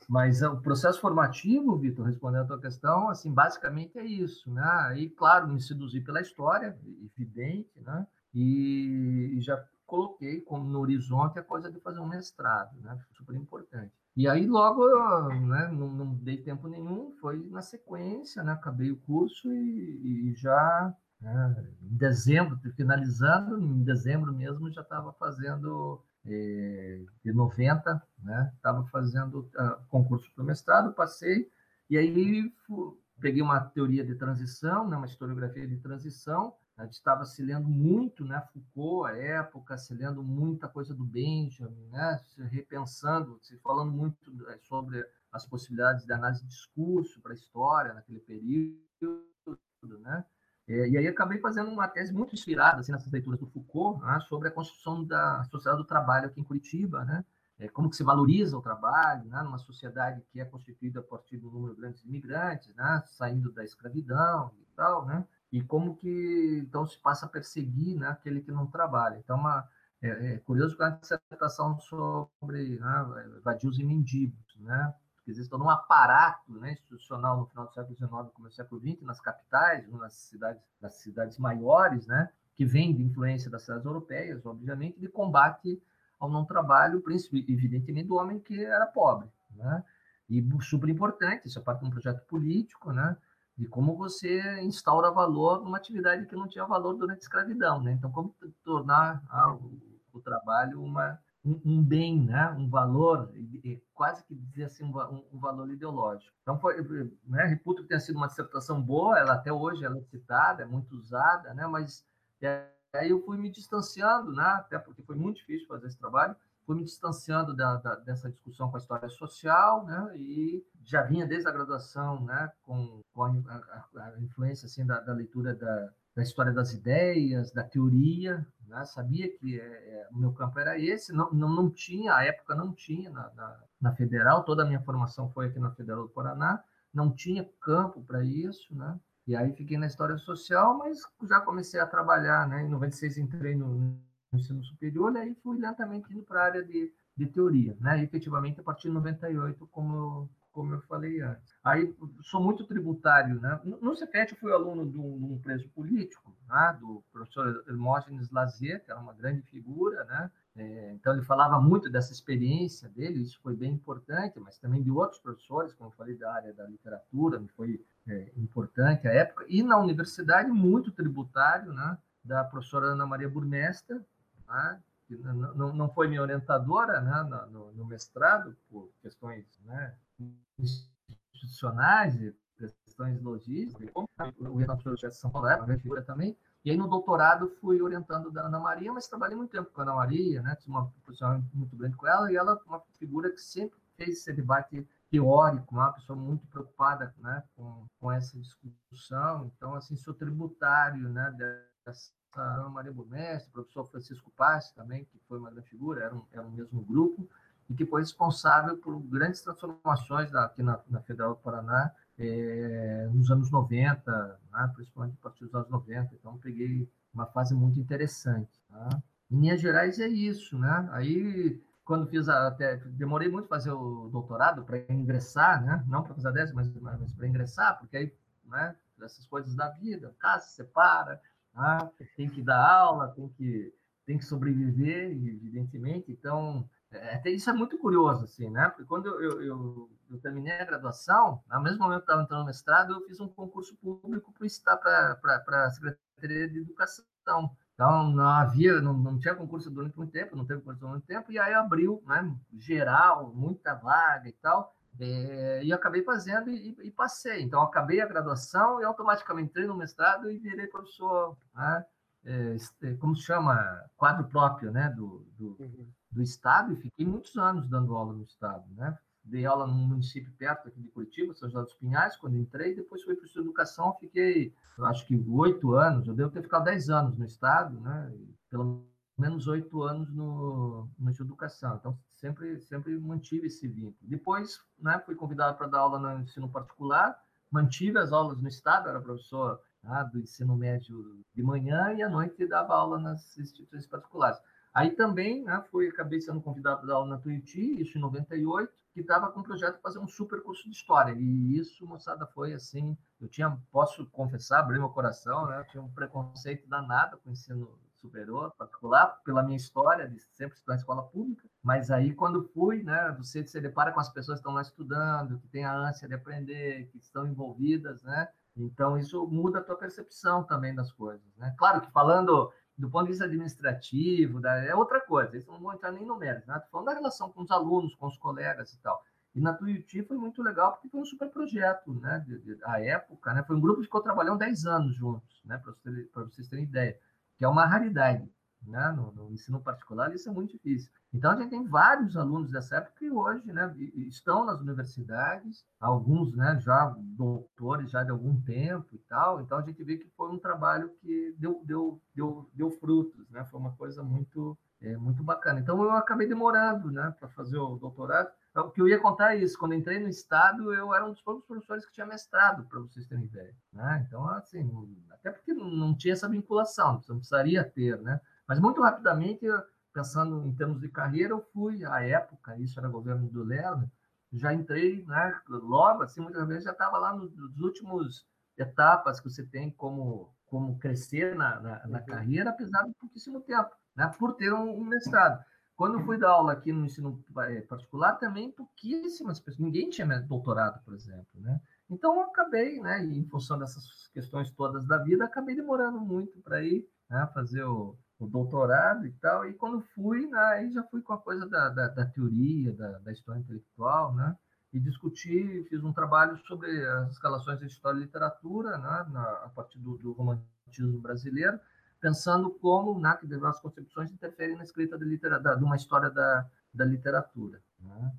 Mas o processo formativo, Vitor, respondendo a tua questão, assim, basicamente é isso, né? Aí, claro, me seduzi pela história, evidente, né? e, já coloquei como no horizonte a coisa de fazer um mestrado, né? Super importante. E aí logo, né, não, não dei tempo nenhum, foi na sequência, né? Acabei o curso e, e já né, em dezembro, finalizando, em dezembro mesmo já estava fazendo eh, de 90, né? Estava fazendo uh, concurso para o mestrado, passei e aí peguei uma teoria de transição, né, uma historiografia de transição. A gente estava se lendo muito, né, Foucault, à época, se lendo muita coisa do Benjamin, né, se repensando, se falando muito é, sobre as possibilidades de análise de discurso para a história naquele período, né? E aí acabei fazendo uma tese muito inspirada assim, nessas leituras do Foucault né, sobre a construção da sociedade do trabalho aqui em Curitiba, né? É, como que se valoriza o trabalho, né, numa sociedade que é constituída a partir do número de imigrantes, né, saindo da escravidão e tal, né? e como que então se passa a perseguir né, aquele que não trabalha. Então, uma, é, é curioso que a dissertação sobre né, vadios e mendigos, né, porque eles estão num aparato né, institucional no final do século XIX começo do século XX, nas capitais, nas cidades, nas cidades maiores, né, que vem de influência das cidades europeias, obviamente, de combate ao não trabalho, evidentemente do homem que era pobre, né? E super importante, isso é parte de um projeto político, né? de como você instaura valor numa atividade que não tinha valor durante a escravidão, né? Então, como tornar o, o, trabalho uma, um, um, bem, né? Um valor, quase que dizer assim, um, um valor ideológico. Então, foi, né? Reputo que tenha sido uma dissertação boa, ela até hoje ela é citada, é muito usada, né? Mas aí eu fui me distanciando, né? Até porque foi muito difícil fazer esse trabalho, fui me distanciando da, da, dessa discussão com a história social, né? E já vinha desde a graduação, né? Com, com a, a, a, influência assim da, da leitura da, da, história das ideias, da teoria, né? Sabia que é, é, o meu campo era esse. Não, não, não tinha, a época não tinha na, na, na Federal. Toda a minha formação foi aqui na Federal do Paraná. Não tinha campo para isso, né? E aí fiquei na história social, mas já comecei a trabalhar, né? Em 96 entrei no ensino superior, e aí fui lentamente indo para a área de, de teoria, né? E, efetivamente, a partir de 98, como, como eu falei antes. Aí, sou muito tributário, né? No Cefet, eu fui aluno de um, de um preso político, né? do professor Hermógenes Lazier, que era uma grande figura, né? É, então, ele falava muito dessa experiência dele, isso foi bem importante, mas também de outros professores, como eu falei, da área da literatura, foi é, importante a época, e na universidade, muito tributário, né? da professora Ana Maria Burmester, né? que não, não foi minha orientadora né? no, no mestrado, por questões né? Institucionais e questões logísticas, o orientador de São Paulo, era figura também, e aí no doutorado fui orientando da Ana Maria, mas trabalhei muito tempo com a Ana Maria, né? tinha uma posição muito grande com ela, e ela uma figura que sempre fez esse debate teórico, uma pessoa muito preocupada né, com, com essa discussão. Então, assim, sou tributário né, dessa a Maria Burmestre, professor Francisco Passe também, que foi uma grande figura, era um, era um mesmo grupo, e que foi responsável por grandes transformações aqui na, na Federal do Paraná é, nos anos 90, né? principalmente a partir dos anos 90. Então, peguei uma fase muito interessante. Tá? Em Minas Gerais é isso, né? Aí, quando fiz a, até demorei muito fazer o doutorado para ingressar, né? Não para fazer a 10, mas, mas para ingressar, porque aí, né? Essas coisas da vida, casa se separa, né? tem que dar aula, tem que tem que sobreviver, evidentemente. Então, até isso é muito curioso, assim, né? Porque quando eu, eu, eu terminei a graduação, ao mesmo momento que estava entrando no mestrado, eu fiz um concurso público para a Secretaria de Educação. Então, não havia, não, não tinha concurso durante muito tempo, não teve concurso durante muito tempo, e aí abriu, né, geral, muita vaga e tal, é, e acabei fazendo e, e, passei. Então, acabei a graduação e automaticamente entrei no mestrado e virei professor, né, é, como se chama, quadro próprio, né, do, do, uhum. Do Estado, e fiquei muitos anos dando aula no Estado, né, dei aula num município perto aqui de Curitiba, São José dos Pinhais, quando entrei, depois fui para o educação, fiquei, acho que oito anos, eu devo ter ficado dez anos no estado, né? pelo menos oito anos no, no de educação, então sempre, sempre mantive esse vínculo. Depois, né, fui convidado para dar aula no ensino particular, mantive as aulas no estado, era professor né, do ensino médio de manhã e à noite dava aula nas instituições particulares. Aí também né, fui, acabei sendo convidado para dar aula na Tuiuti, isso em 98, que estava com um projeto de fazer um super curso de história. E isso, moçada, foi assim. Eu tinha, posso confessar, abrir meu coração, né? Eu tinha um preconceito danado com o ensino superior, particular, pela minha história de sempre estudar em escola pública. Mas aí, quando fui, né? Você se depara com as pessoas que estão lá estudando, que têm a ânsia de aprender, que estão envolvidas, né? Então, isso muda a tua percepção também das coisas, né? Claro que falando do ponto de vista administrativo, da, é outra coisa, isso não vou entrar nem no mérito, né? falando da relação com os alunos, com os colegas e tal. E na Tuiuti foi muito legal, porque foi um super projeto, né? De, a época, né? Foi um grupo que ficou trabalhando 10 anos juntos, né? Para vocês, vocês terem ideia, que é uma raridade né? no, no, ensino particular, isso é muito difícil. Então, a gente tem vários alunos dessa época que hoje né, estão nas universidades, alguns né, já doutores já de algum tempo e tal. Então, a gente vê que foi um trabalho que deu, deu, deu, deu frutos, né? foi uma coisa muito, é, muito bacana. Então, eu acabei demorando né, para fazer o doutorado. O que eu ia contar é isso. Quando entrei no Estado, eu era um dos poucos professores que tinha mestrado, para vocês terem ideia. Né? Então, assim, até porque não tinha essa vinculação, não precisaria ter, né? Mas muito rapidamente, pensando em termos de carreira, eu fui, à época, isso era governo do Lerner, já entrei, né, logo, assim, muitas vezes já estava lá nos, nos, últimos etapas que você tem como, como crescer na, na, na uhum. carreira, apesar de pouquíssimo tempo, né, por ter um, um mestrado. Quando eu fui dar aula aqui no ensino eh, particular, também pouquíssimas pessoas, ninguém tinha doutorado, por exemplo, né? Então, eu acabei, né, em função dessas questões todas da vida, acabei demorando muito para ir né, fazer o, o doutorado e tal, e quando fui, né, aí já fui com a coisa da, da, da teoria, da, da, história intelectual, né, e discuti, fiz um trabalho sobre as relações de história e literatura, né, na, a partir do, do, romantismo brasileiro, pensando como né, que as concepções interferem na escrita de, litera, de uma história da, da literatura. Né,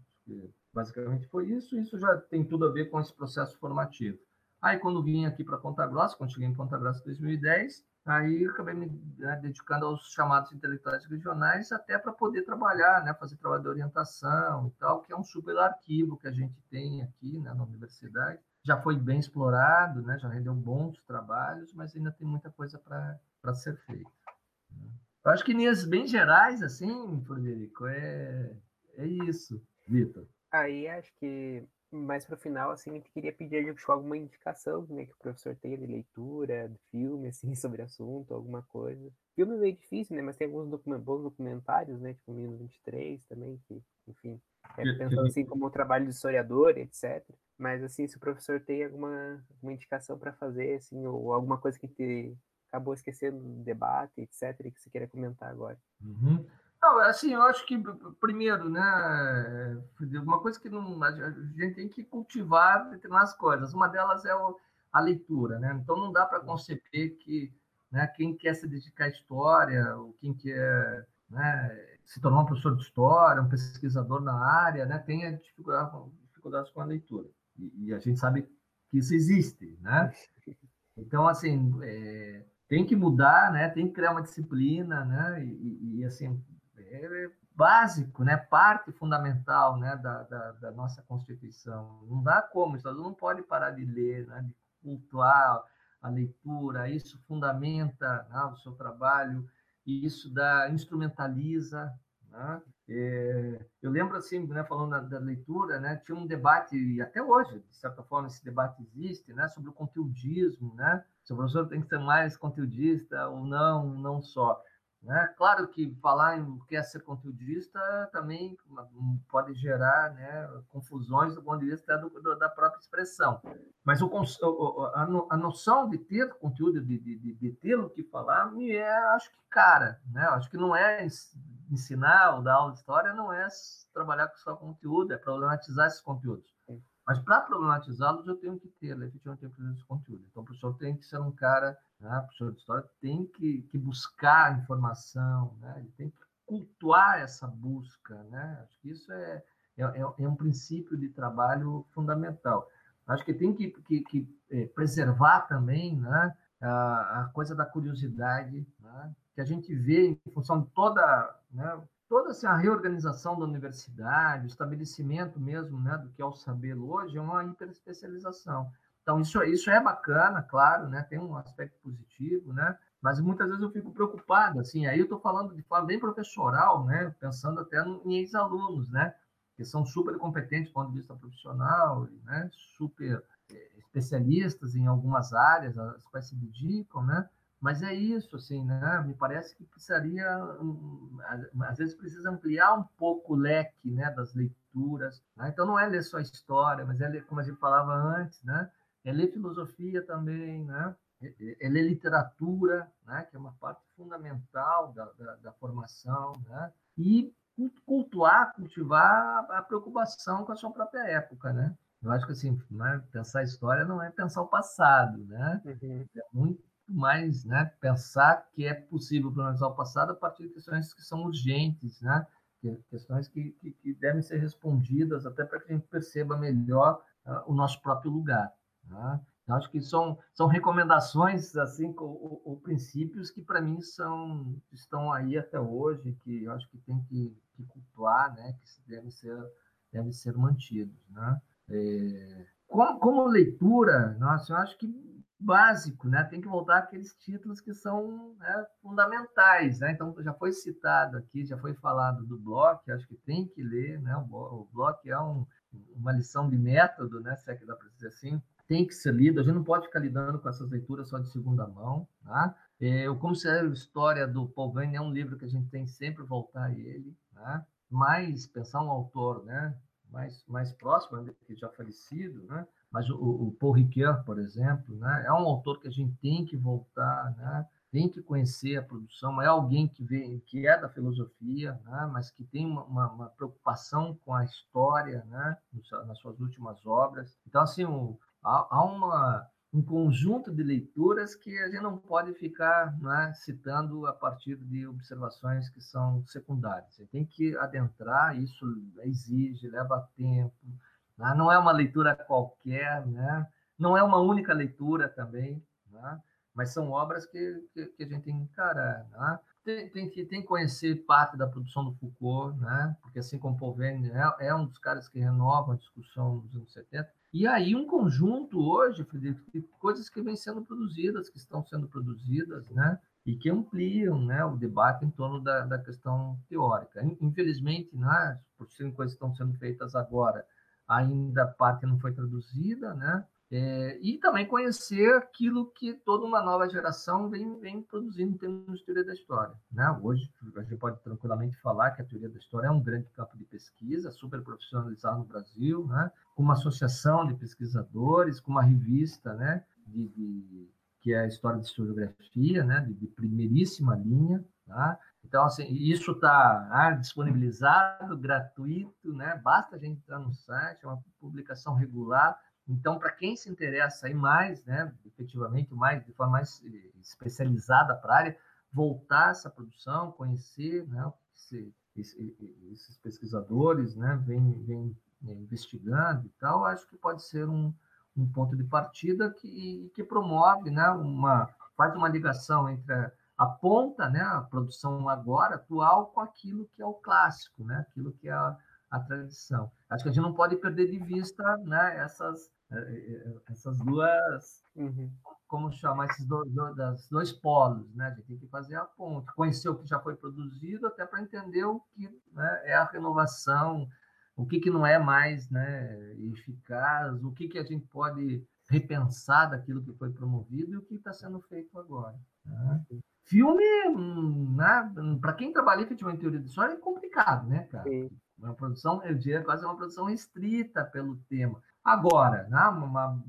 basicamente foi isso, isso já tem tudo a ver com esse processo formativo. Aí, quando vim aqui para Ponta Grossa, quando cheguei em Ponta Grossa em 2010, Aí acabei me né, dedicando aos chamados intelectuais regionais até para poder trabalhar, né, fazer trabalho de orientação e tal, que é um super arquivo que a gente tem aqui né, na universidade. Já foi bem explorado, né, já rendeu bons trabalhos, mas ainda tem muita coisa para ser feita. Né. Eu acho que linhas bem gerais, assim, Frederico, é, é isso, Vitor. Aí acho que mais para o final, assim, a gente queria pedir alguma indicação né, que o professor tenha de leitura, de filme, [LAUGHS] assim, sobre o assunto, alguma coisa. Filme é meio difícil, né? Mas tem alguns document bons documentários, né? Tipo, 1923 também, que, enfim, é pensando assim como um trabalho de historiador, etc. Mas, assim, se o professor tem alguma, alguma indicação para fazer, assim, ou alguma coisa que te acabou esquecendo do debate, etc., que você queira comentar agora. Uhum. Não, assim, eu acho que, primeiro, né, uma coisa que não, a gente tem que cultivar determinadas coisas. Uma delas é o, a leitura, né? Então, não dá para conceber que né, quem quer se dedicar à história, ou quem quer né, se tornar um professor de história, um pesquisador na área, né, tenha dificuldade, dificuldades com a leitura. E, e, a gente sabe que isso existe, né? Então, assim, é, tem que mudar, né? Tem que criar uma disciplina, né? E, e assim, é, básico, né, parte fundamental né, da, da, da, nossa Constituição. Não dá como, o Estado não pode parar de ler, né, de cultuar a leitura, isso fundamenta né, o seu trabalho, e isso dá, instrumentaliza. Né? É, eu lembro, assim, né, falando da, da, leitura, né, tinha um debate, e até hoje, de certa forma, esse debate existe, né, sobre o conteudismo, né? se o professor tem que ser mais conteudista ou não, não só. Né? Claro que falar em que é ser conteudista também pode gerar né, confusões do ponto de vista do, da própria expressão. Mas o, a, a noção de ter conteúdo, de, de, de ter o que falar, me é, acho que cara. Né? Acho que não é ensinar ou dar aula de história, não é trabalhar com só conteúdo, é problematizar esses conteúdos. Mas para problematizá-los, eu tenho que ter, efetivamente, que ter esse conteúdo. Então, o professor tem que ser um cara, né, professor de história tem que, que buscar informação, né, ele tem que cultuar essa busca. Né? Acho que isso é, é, é, é um princípio de trabalho fundamental. Acho que tem que, que, que é, preservar também né, a, a, coisa da curiosidade, né, que a gente vê em função de toda né, toda assim, a reorganização da universidade, o estabelecimento mesmo né, do que é o saber hoje, é uma hiperespecialização. Então, isso, isso é bacana, claro, né, tem um aspecto positivo, né, mas muitas vezes eu fico preocupado, assim, aí eu estou falando de forma bem professoral, né, pensando até em ex-alunos, né, que são super competentes do ponto de vista profissional, né, super eh, especialistas em algumas áreas, as quais se dedicam, né, mas é isso, assim, né? Me parece que precisaria, às vezes precisa ampliar um pouco o leque, né, das leituras. Né? Então não é ler só história, mas é ler, como a gente falava antes, né? É ler filosofia também, né? É, é, é ler literatura, né? Que é uma parte fundamental da, da, da formação, né? E cultuar, cultivar a preocupação com a sua própria época, né? Eu acho que assim, né, pensar a história não é pensar o passado, né? Uhum. É muito mais né, pensar que é possível planejar o passado a partir de questões que são urgentes, né? questões que, que, que devem ser respondidas até para que a gente perceba melhor uh, o nosso próprio lugar. Né? Então, acho que são, são recomendações, assim, ou, ou princípios que para mim são estão aí até hoje, que eu acho que tem que, que cultuar, né? que devem ser, devem ser mantidos. Né? É, como, como leitura, nossa, eu acho que básico, né? Tem que voltar aqueles títulos que são né, fundamentais, né? Então já foi citado aqui, já foi falado do bloco, acho que tem que ler, né? O bloco é um, uma lição de método, né? Se é que dá para dizer assim, tem que ser lido. A gente não pode ficar lidando com essas leituras só de segunda mão, tá? É, o Como se a História do Paul Vane é um livro que a gente tem sempre voltar a ele, tá? Mas pensar um autor, né? Mais, mais próximo, que já falecido, né? Mas o, o Paul Ricoeur, por exemplo, né, é um autor que a gente tem que voltar, né, tem que conhecer a produção, é alguém que, vem, que é da filosofia, né, mas que tem uma, uma, uma preocupação com a história né, nas suas últimas obras. Então, assim, há, há uma, um conjunto de leituras que a gente não pode ficar né, citando a partir de observações que são secundárias. Você tem que adentrar, isso exige, leva tempo, né? Não é uma leitura qualquer, né? não é uma única leitura também, né? mas são obras que, que, que, a gente tem que encarar. Né? Tem, tem, que, tem que conhecer parte da produção do Foucault, né? porque assim como Paul Verne é, é um dos caras que renova a discussão dos anos 70, e aí um conjunto hoje, Frederico, de coisas que vêm sendo produzidas, que estão sendo produzidas, né? e que ampliam né, o debate em torno da, da questão teórica. Infelizmente, né, por serem coisas que estão sendo feitas agora, ainda parte não foi traduzida, né? É, e também conhecer aquilo que toda uma nova geração vem, vem produzindo em termos de teoria da história. Né? Hoje, a gente pode tranquilamente falar que a teoria da história é um grande campo de pesquisa, super profissionalizado no Brasil, né? com uma associação de pesquisadores, com uma revista né? de, de que é a História de Historiografia, né? de, de primeiríssima linha, Tá? Então, assim, isso está ah, disponibilizado, gratuito, né? basta a gente entrar no site, é uma publicação regular. Então, para quem se interessa aí mais, né, efetivamente, mais, de forma mais eh, especializada para a área, voltar essa produção, conhecer né, esse, esse, esses pesquisadores né, vêm, vem né, investigando e tal, acho que pode ser um, um ponto de partida que, que promove, né, uma, faz uma ligação entre a, aponta né, a produção agora atual com aquilo que é o clássico, né, aquilo que é a, a tradição. Acho que a gente não pode perder de vista né, essas, eh, eh, essas duas, uhum. como chamar, esses dois, dois, dois polos. Né? A gente tem que fazer a ponte, conhecer o que já foi produzido, até para entender o que né, é a renovação, o que, que não é mais né, eficaz, o que, que a gente pode repensar daquilo que foi promovido e o que está sendo feito agora. Né? Filme, hum, né, para quem trabalha efetivamente em teoria de história, é complicado, né, cara? Sim. Uma produção, eu diria quase uma produção estrita pelo tema. Agora, né, uma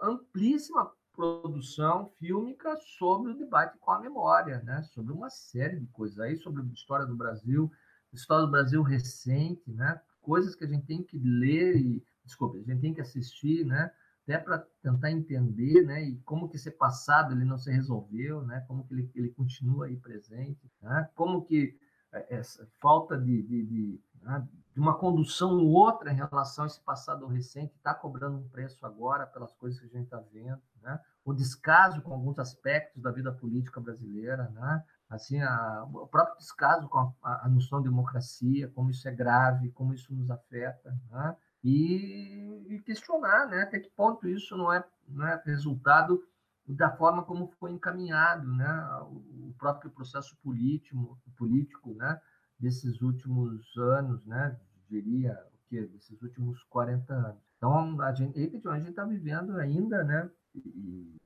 amplíssima produção fílmica sobre o debate com a memória, né? sobre uma série de coisas aí, sobre a história do Brasil, história do Brasil recente, né? coisas que a gente tem que ler e, desculpa, a gente tem que assistir, né? Até para tentar entender, né, e como que esse passado ele não se resolveu, né, como que ele, ele continua aí presente, né, como que é, essa falta de, de, de, né, de uma condução no outra em relação a esse passado recente está cobrando um preço agora pelas coisas que a gente está vendo, né, o descaso com alguns aspectos da vida política brasileira, né, assim a, o próprio descaso com a, a noção de democracia, como isso é grave, como isso nos afeta, né, e, e, questionar né, até que ponto isso não é, não é resultado da forma como foi encaminhado né, o próprio processo político, político né, desses últimos anos, né, diria, o que desses últimos 40 anos. Então, a gente gente está vivendo ainda né,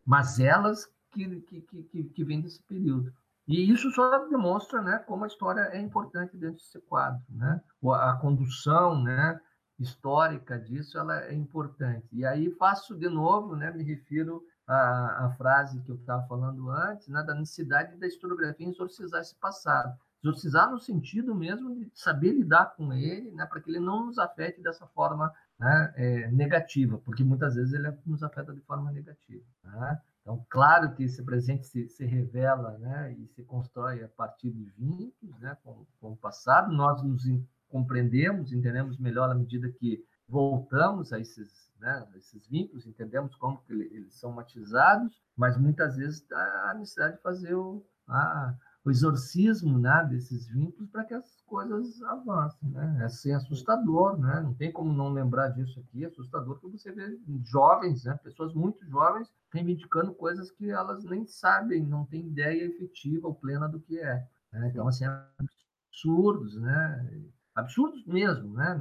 mazelas que, que, que, que vêm desse período. E isso só demonstra né, como a história é importante dentro desse quadro. Né? A condução, né, histórica disso ela é importante. E aí faço de novo, né, me refiro à, à frase que eu estava falando antes, né, da necessidade da historiografia exorcizar esse passado. Exorcizar no sentido mesmo de saber lidar com ele, né, para que ele não nos afete dessa forma né, é, negativa, porque muitas vezes ele nos afeta de forma negativa. Né? Então, claro que esse presente se, se, revela né, e se constrói a partir de vínculos né, com, com o passado. Nós nos compreendemos, entendemos melhor à medida que voltamos a esses, né, esses vínculos, entendemos como que eles são matizados, mas muitas vezes há a necessidade de fazer o, a, o exorcismo né, desses vínculos para que as coisas avancem. Né? É assim, assustador, né? não tem como não lembrar disso aqui, é assustador que você vê jovens, né, pessoas muito jovens, reivindicando coisas que elas nem sabem, não têm ideia efetiva ou plena do que é. Né? Então, assim, absurdos, né? Absurdos mesmo, né?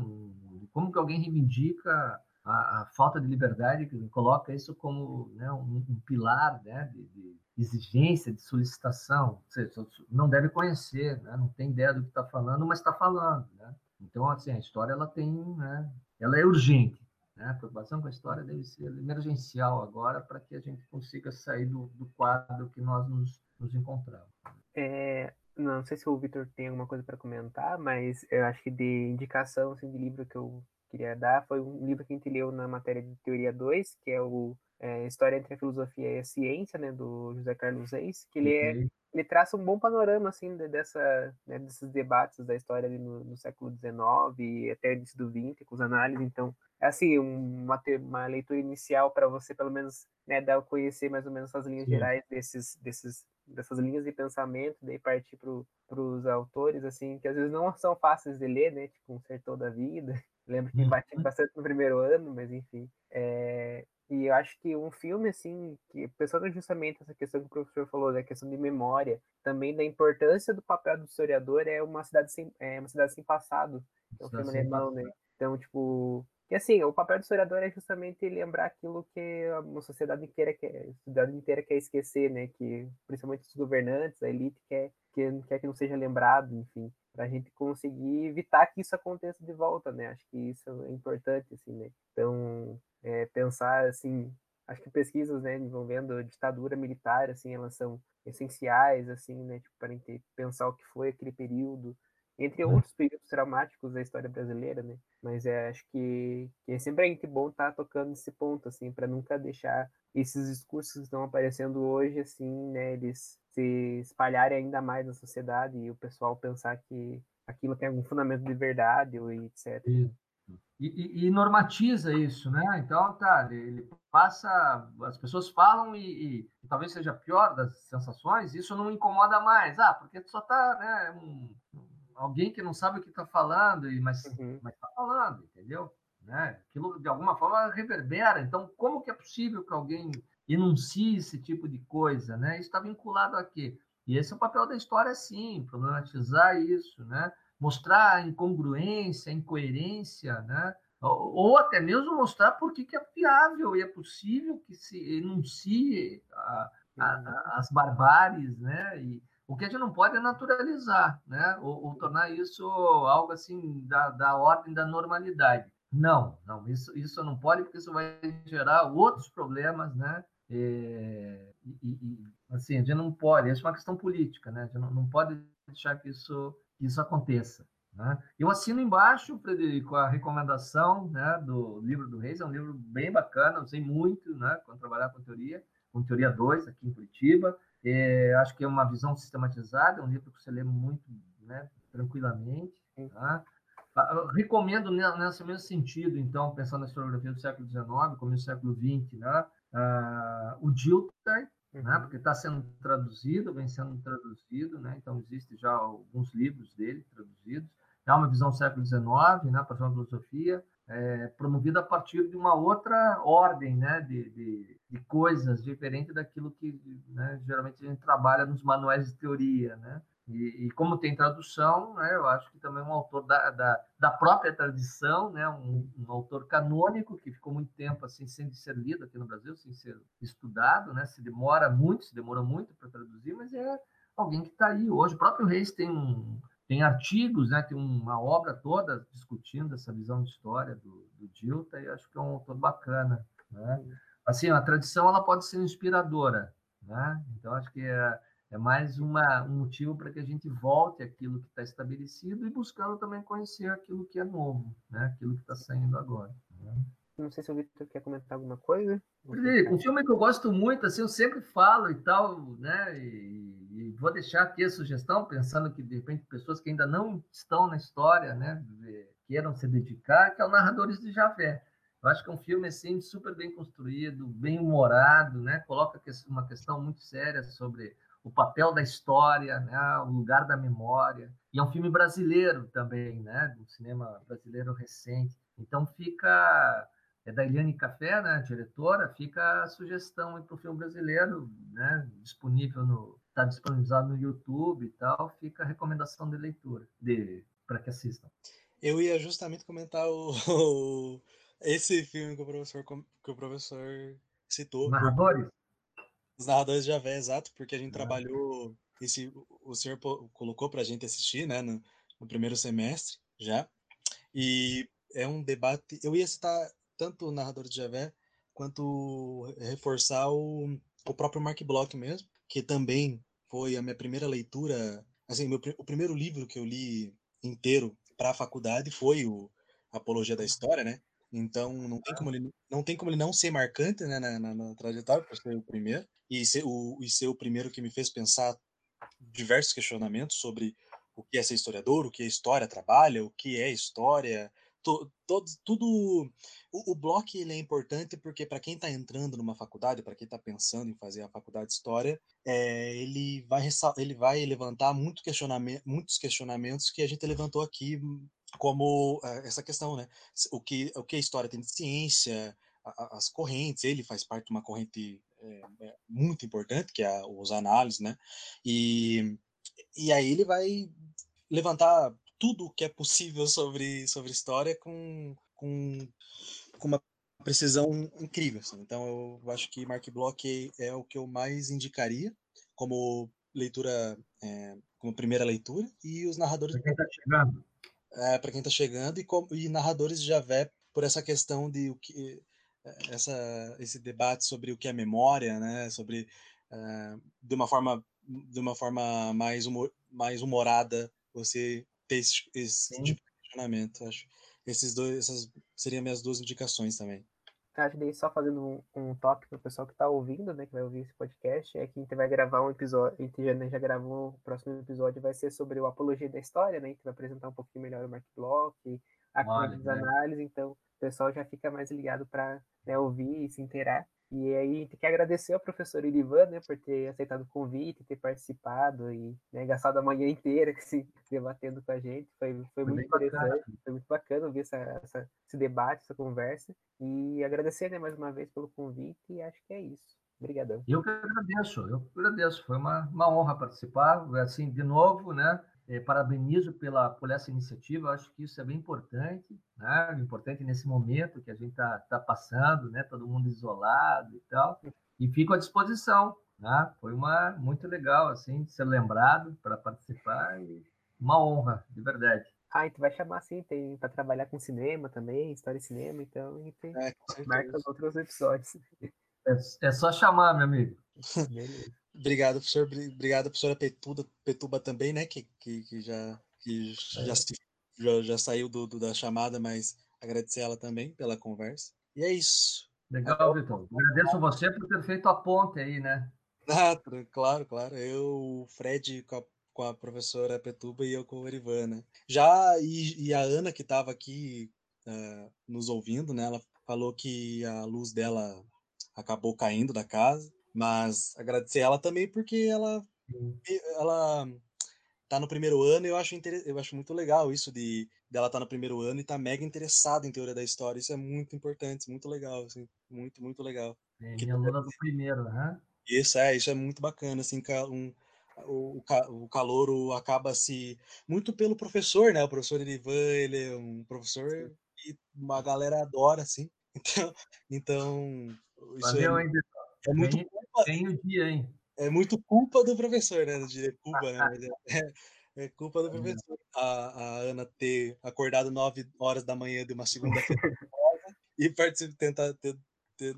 Como que alguém reivindica a, a falta de liberdade, que coloca isso como né, um, um, pilar né, de, de, exigência, de solicitação. Seja, não deve conhecer, né? não tem ideia do que está falando, mas está falando. Né? Então, assim, a história ela tem, né, ela é urgente. Né? A preocupação com a história deve ser emergencial agora para que a gente consiga sair do, do quadro que nós nos, nos encontramos. É, não sei se o Vitor tem alguma coisa para comentar, mas eu acho que de indicação assim, de livro que eu queria dar foi um livro que a gente leu na matéria de Teoria 2, que é o é, História entre a Filosofia e a Ciência, né, do José Carlos Reis, que ele, é, ele traça um bom panorama assim, de, dessa, né, desses debates da história ali no, no século XIX e até início do XX, com as análises. Então, é assim, uma, uma leitura inicial para você, pelo menos, né, dar a conhecer mais ou menos as linhas Sim. gerais desses, desses dessas linhas de pensamento, daí partir para os autores, assim, que às vezes não são fáceis de ler, né? Tipo, um Sertão da Vida. [LAUGHS] Lembro que bati uhum. bastante no primeiro ano, mas enfim. É, e eu acho que um filme, assim, que pensando justamente essa questão que o professor falou, da questão de memória, também da importância do papel do historiador, é uma cidade sem, é uma cidade sem passado. É um filme alemão, né? Então, tipo, que assim, o papel do historiador é justamente lembrar aquilo que uma sociedade inteira quer, a sociedade inteira quer esquecer, né? Que principalmente os governantes, a elite quer, quer, quer que não seja lembrado, enfim, para a gente conseguir evitar que isso aconteça de volta, né? Acho que isso é importante, assim, né? Então, é, pensar assim, acho que pesquisas, né, envolvendo a ditadura militar, assim, elas são essenciais, assim, né? Tipo, para a gente pensar o que foi aquele período entre uhum. outros períodos traumáticos da história brasileira, né? Mas é, acho que, que é sempre muito bom estar tá tocando nesse ponto, assim, para nunca deixar esses discursos que estão aparecendo hoje, assim, né, eles se espalharem ainda mais na sociedade e o pessoal pensar que aquilo tem algum fundamento de verdade ou etc. e, e, normatiza isso, né? Então, tá, ele passa, as pessoas falam e, e, talvez seja pior das sensações, isso não incomoda mais, ah, porque só tá, né, um, alguém que não sabe o que está falando, mas uhum. está falando, entendeu? Né? Aquilo de alguma forma reverbera. Então, como que é possível que alguém enuncie esse tipo de coisa, né? Isso está vinculado a quê? E esse é o papel da história, sim, problematizar isso, né? Mostrar a incongruência, a incoerência, né? Ou, ou até mesmo mostrar por que, que é viável e é possível que se enuncie a, a, a, as barbáries, né? E, o que a gente não pode é naturalizar, né? Ou, ou tornar isso algo assim da, da ordem da normalidade. Não, não, isso, isso não pode, porque isso vai gerar outros problemas, né? É, e, e, assim, a gente não pode, isso é uma questão política, né? A gente não, não pode deixar que isso, que isso aconteça. Né? Eu assino embaixo, Frederico, a recomendação né, do livro do Reis, é um livro bem bacana, usei muito né, quando trabalhar com teoria, com teoria 2 aqui em Curitiba. É, acho que é uma visão sistematizada, é um livro que você lê muito né, tranquilamente. Tá? Eu recomendo nesse mesmo sentido, então, pensando na historiografia do século XIX, começo do século XX, né? Uh, o Dilthey, né? uhum. né? porque está sendo traduzido, vem sendo traduzido, né? então existe já alguns livros dele traduzidos. É uma visão do século XIX, né? para a filosofia, é, promovida a partir de uma outra ordem né? de, de, de coisas, diferente daquilo que né? geralmente a gente trabalha nos manuais de teoria. Né? E, e, como tem tradução, né, eu acho que também um autor da, da, da própria tradição, né, um, um, autor canônico que ficou muito tempo assim sem ser lido aqui no Brasil, sem ser estudado, né, se demora muito, se demora muito para traduzir, mas é alguém que está aí hoje. O próprio Reis tem um, tem artigos, né, tem uma obra toda discutindo essa visão de história do, do Dilta e acho que é um autor bacana, né? Assim, a tradição ela pode ser inspiradora, né? Então acho que é é mais uma, um motivo para que a gente volte àquilo que está estabelecido e buscando também conhecer aquilo que é novo, né? aquilo que está saindo agora. Né? Não sei se o Victor quer comentar alguma coisa. Um filme que eu gosto muito, assim, eu sempre falo e tal, né? E, e, vou deixar aqui a sugestão, pensando que de repente pessoas que ainda não estão na história, né, queiram se dedicar, que é o Narradores de Javé. Eu acho que é um filme assim super bem construído, bem humorado, né? Coloca uma questão muito séria sobre o papel da história, né, o lugar da memória. E é um filme brasileiro também, né, do cinema brasileiro recente. Então fica é da Eliane Café, né, diretora, fica a sugestão para o filme brasileiro, né, disponível no está disponibilizado no YouTube e tal, fica a recomendação de leitura de para que assistam. Eu ia justamente comentar o, [LAUGHS] esse filme que o professor que o professor citou. Narradores? Os narradores de Javé, exato, porque a gente trabalhou. Esse, o senhor colocou para a gente assistir, né, no, no, primeiro semestre já. E é um debate. Eu ia citar tanto o narrador de Javé quanto reforçar o, o próprio Mark Bloch mesmo, que também foi a minha primeira leitura. Assim, meu, o primeiro livro que eu li inteiro para a faculdade foi o Apologia da História, né? Então não tem como ele não tem como ele não ser marcante né, na, na, na trajetória por ser o primeiro e ser o, e ser o primeiro que me fez pensar diversos questionamentos sobre o que é ser historiador, o que a história trabalha, o que é história, to, to, tudo. O, o bloco ele é importante porque para quem está entrando numa faculdade, para quem está pensando em fazer a faculdade de história, é, ele vai ele vai levantar muito questionamento, muitos questionamentos que a gente levantou aqui como uh, essa questão, né? O que, o que a história tem de ciência, a, as correntes, ele faz parte de uma corrente é, muito importante, que é os análises, né? E, e aí ele vai levantar tudo o que é possível sobre, sobre história com, com, com uma precisão incrível. Assim. Então eu acho que Mark Bloch é o que eu mais indicaria como leitura, é, como primeira leitura, e os narradores. Quem está chegando. É, para quem está chegando, e, e narradores de Javé por essa questão de o que essa, esse debate sobre o que é memória, né? Sobre uh, de uma forma de uma forma mais humor, mais humorada você ter esse, esse tipo de questionamento. Acho esses dois essas seriam minhas duas indicações também. Que só fazendo um, um toque para o pessoal que está ouvindo, né, que vai ouvir esse podcast, é que a gente vai gravar um episódio, a gente já, já gravou, o próximo episódio vai ser sobre o Apologia da História, né, a gente vai apresentar um pouquinho melhor o Mark Block, a Olha, né? análise, então o pessoal já fica mais ligado para né, ouvir e se inteirar. E aí tem que agradecer ao professor Irivan, né, por ter aceitado o convite, ter participado e né, gastado a manhã inteira [LAUGHS] se debatendo com a gente. Foi, foi, foi muito interessante, bacana. foi muito bacana ouvir essa, essa, esse debate, essa conversa. E agradecer né, mais uma vez pelo convite e acho que é isso. Obrigadão. Eu que agradeço, eu que agradeço. Foi uma, uma honra participar. Assim, de novo, né? É, parabenizo pela, por essa iniciativa, acho que isso é bem importante, né? importante nesse momento que a gente está tá passando, né? todo mundo isolado e tal, e fico à disposição. Né? Foi uma muito legal assim ser lembrado para participar e uma honra, de verdade. Ah, tu vai chamar assim, tem para trabalhar com cinema também, história e cinema, então a gente é, marca os outros episódios. É, é só chamar, meu amigo. Beleza. Obrigado, professor. Obrigado, professora Petuba, Petuba também, né? Que, que, que já, que já, já, já, saiu do, do, da chamada, mas agradecer ela também pela conversa. E é isso. Legal, Vitor. Agradeço você por ter feito a ponte aí, né? [LAUGHS] Ah, claro, claro. Eu, o Fred com a, com a professora Petuba e eu com a Irivana. Já, e, e a Ana, que estava aqui uh, nos ouvindo, né? Ela falou que a luz dela acabou caindo da casa. Mas agradecer ela também porque ela ela tá no primeiro ano e eu acho eu acho muito legal isso de dela estar tá no primeiro ano e tá mega interessada em teoria da história. Isso é muito importante, muito legal, assim, muito muito legal. É, minha aluna do primeiro, né? Isso é, isso é muito bacana, assim, um, o, o calor acaba se muito pelo professor, né? O professor Ivan, ele é um professor Sim. e uma galera adora, assim. [LAUGHS] Então, então isso Valeu, é, é muito tem o dia, hein? É muito culpa do professor, né? Não diria culpa, né? Mas é, é culpa do professor. A, a, Ana ter acordado 9 horas da manhã de uma segunda-feira [LAUGHS] e tentar, ter, ter,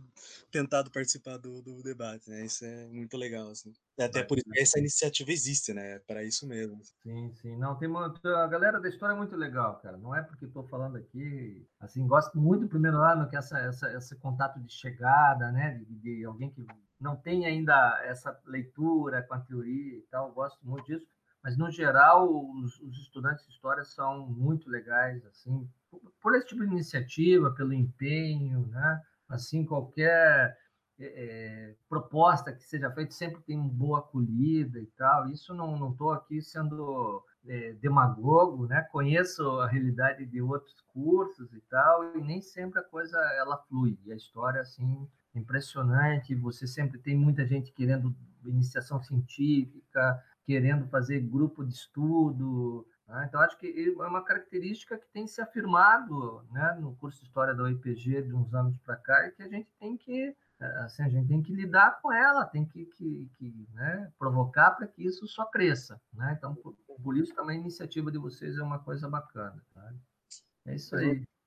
tentado participar do, do, debate, né? Isso é muito legal, assim. Até por isso que essa iniciativa existe, né? É para isso mesmo. Sim, sim. Não, tem muito, a galera da história é muito legal, cara. Não é porque estou falando aqui, assim, gosto muito primeiro ano que essa, essa, esse contato de chegada, né? De, de alguém que não tem ainda essa leitura com a teoria e tal, gosto muito disso, mas no geral os, os estudantes de história são muito legais, assim, por, por, esse tipo de iniciativa, pelo empenho, né? Assim, qualquer é, proposta que seja feita sempre tem uma boa acolhida e tal. Isso não não estou aqui sendo é, demagogo, né? Conheço a realidade de outros cursos e tal, e nem sempre a coisa ela flui. E a história assim impressionante. Você sempre tem muita gente querendo iniciação científica, querendo fazer grupo de estudo. Né? Então, acho que é uma característica que tem se afirmado né, no curso de História da UIPG de uns anos para cá e que a gente tem que assim, a gente tem que lidar com ela, tem que, que, que né, provocar para que isso só cresça. Né? Então, por, por, isso também a iniciativa de vocês é uma coisa bacana. Tá? É isso aí.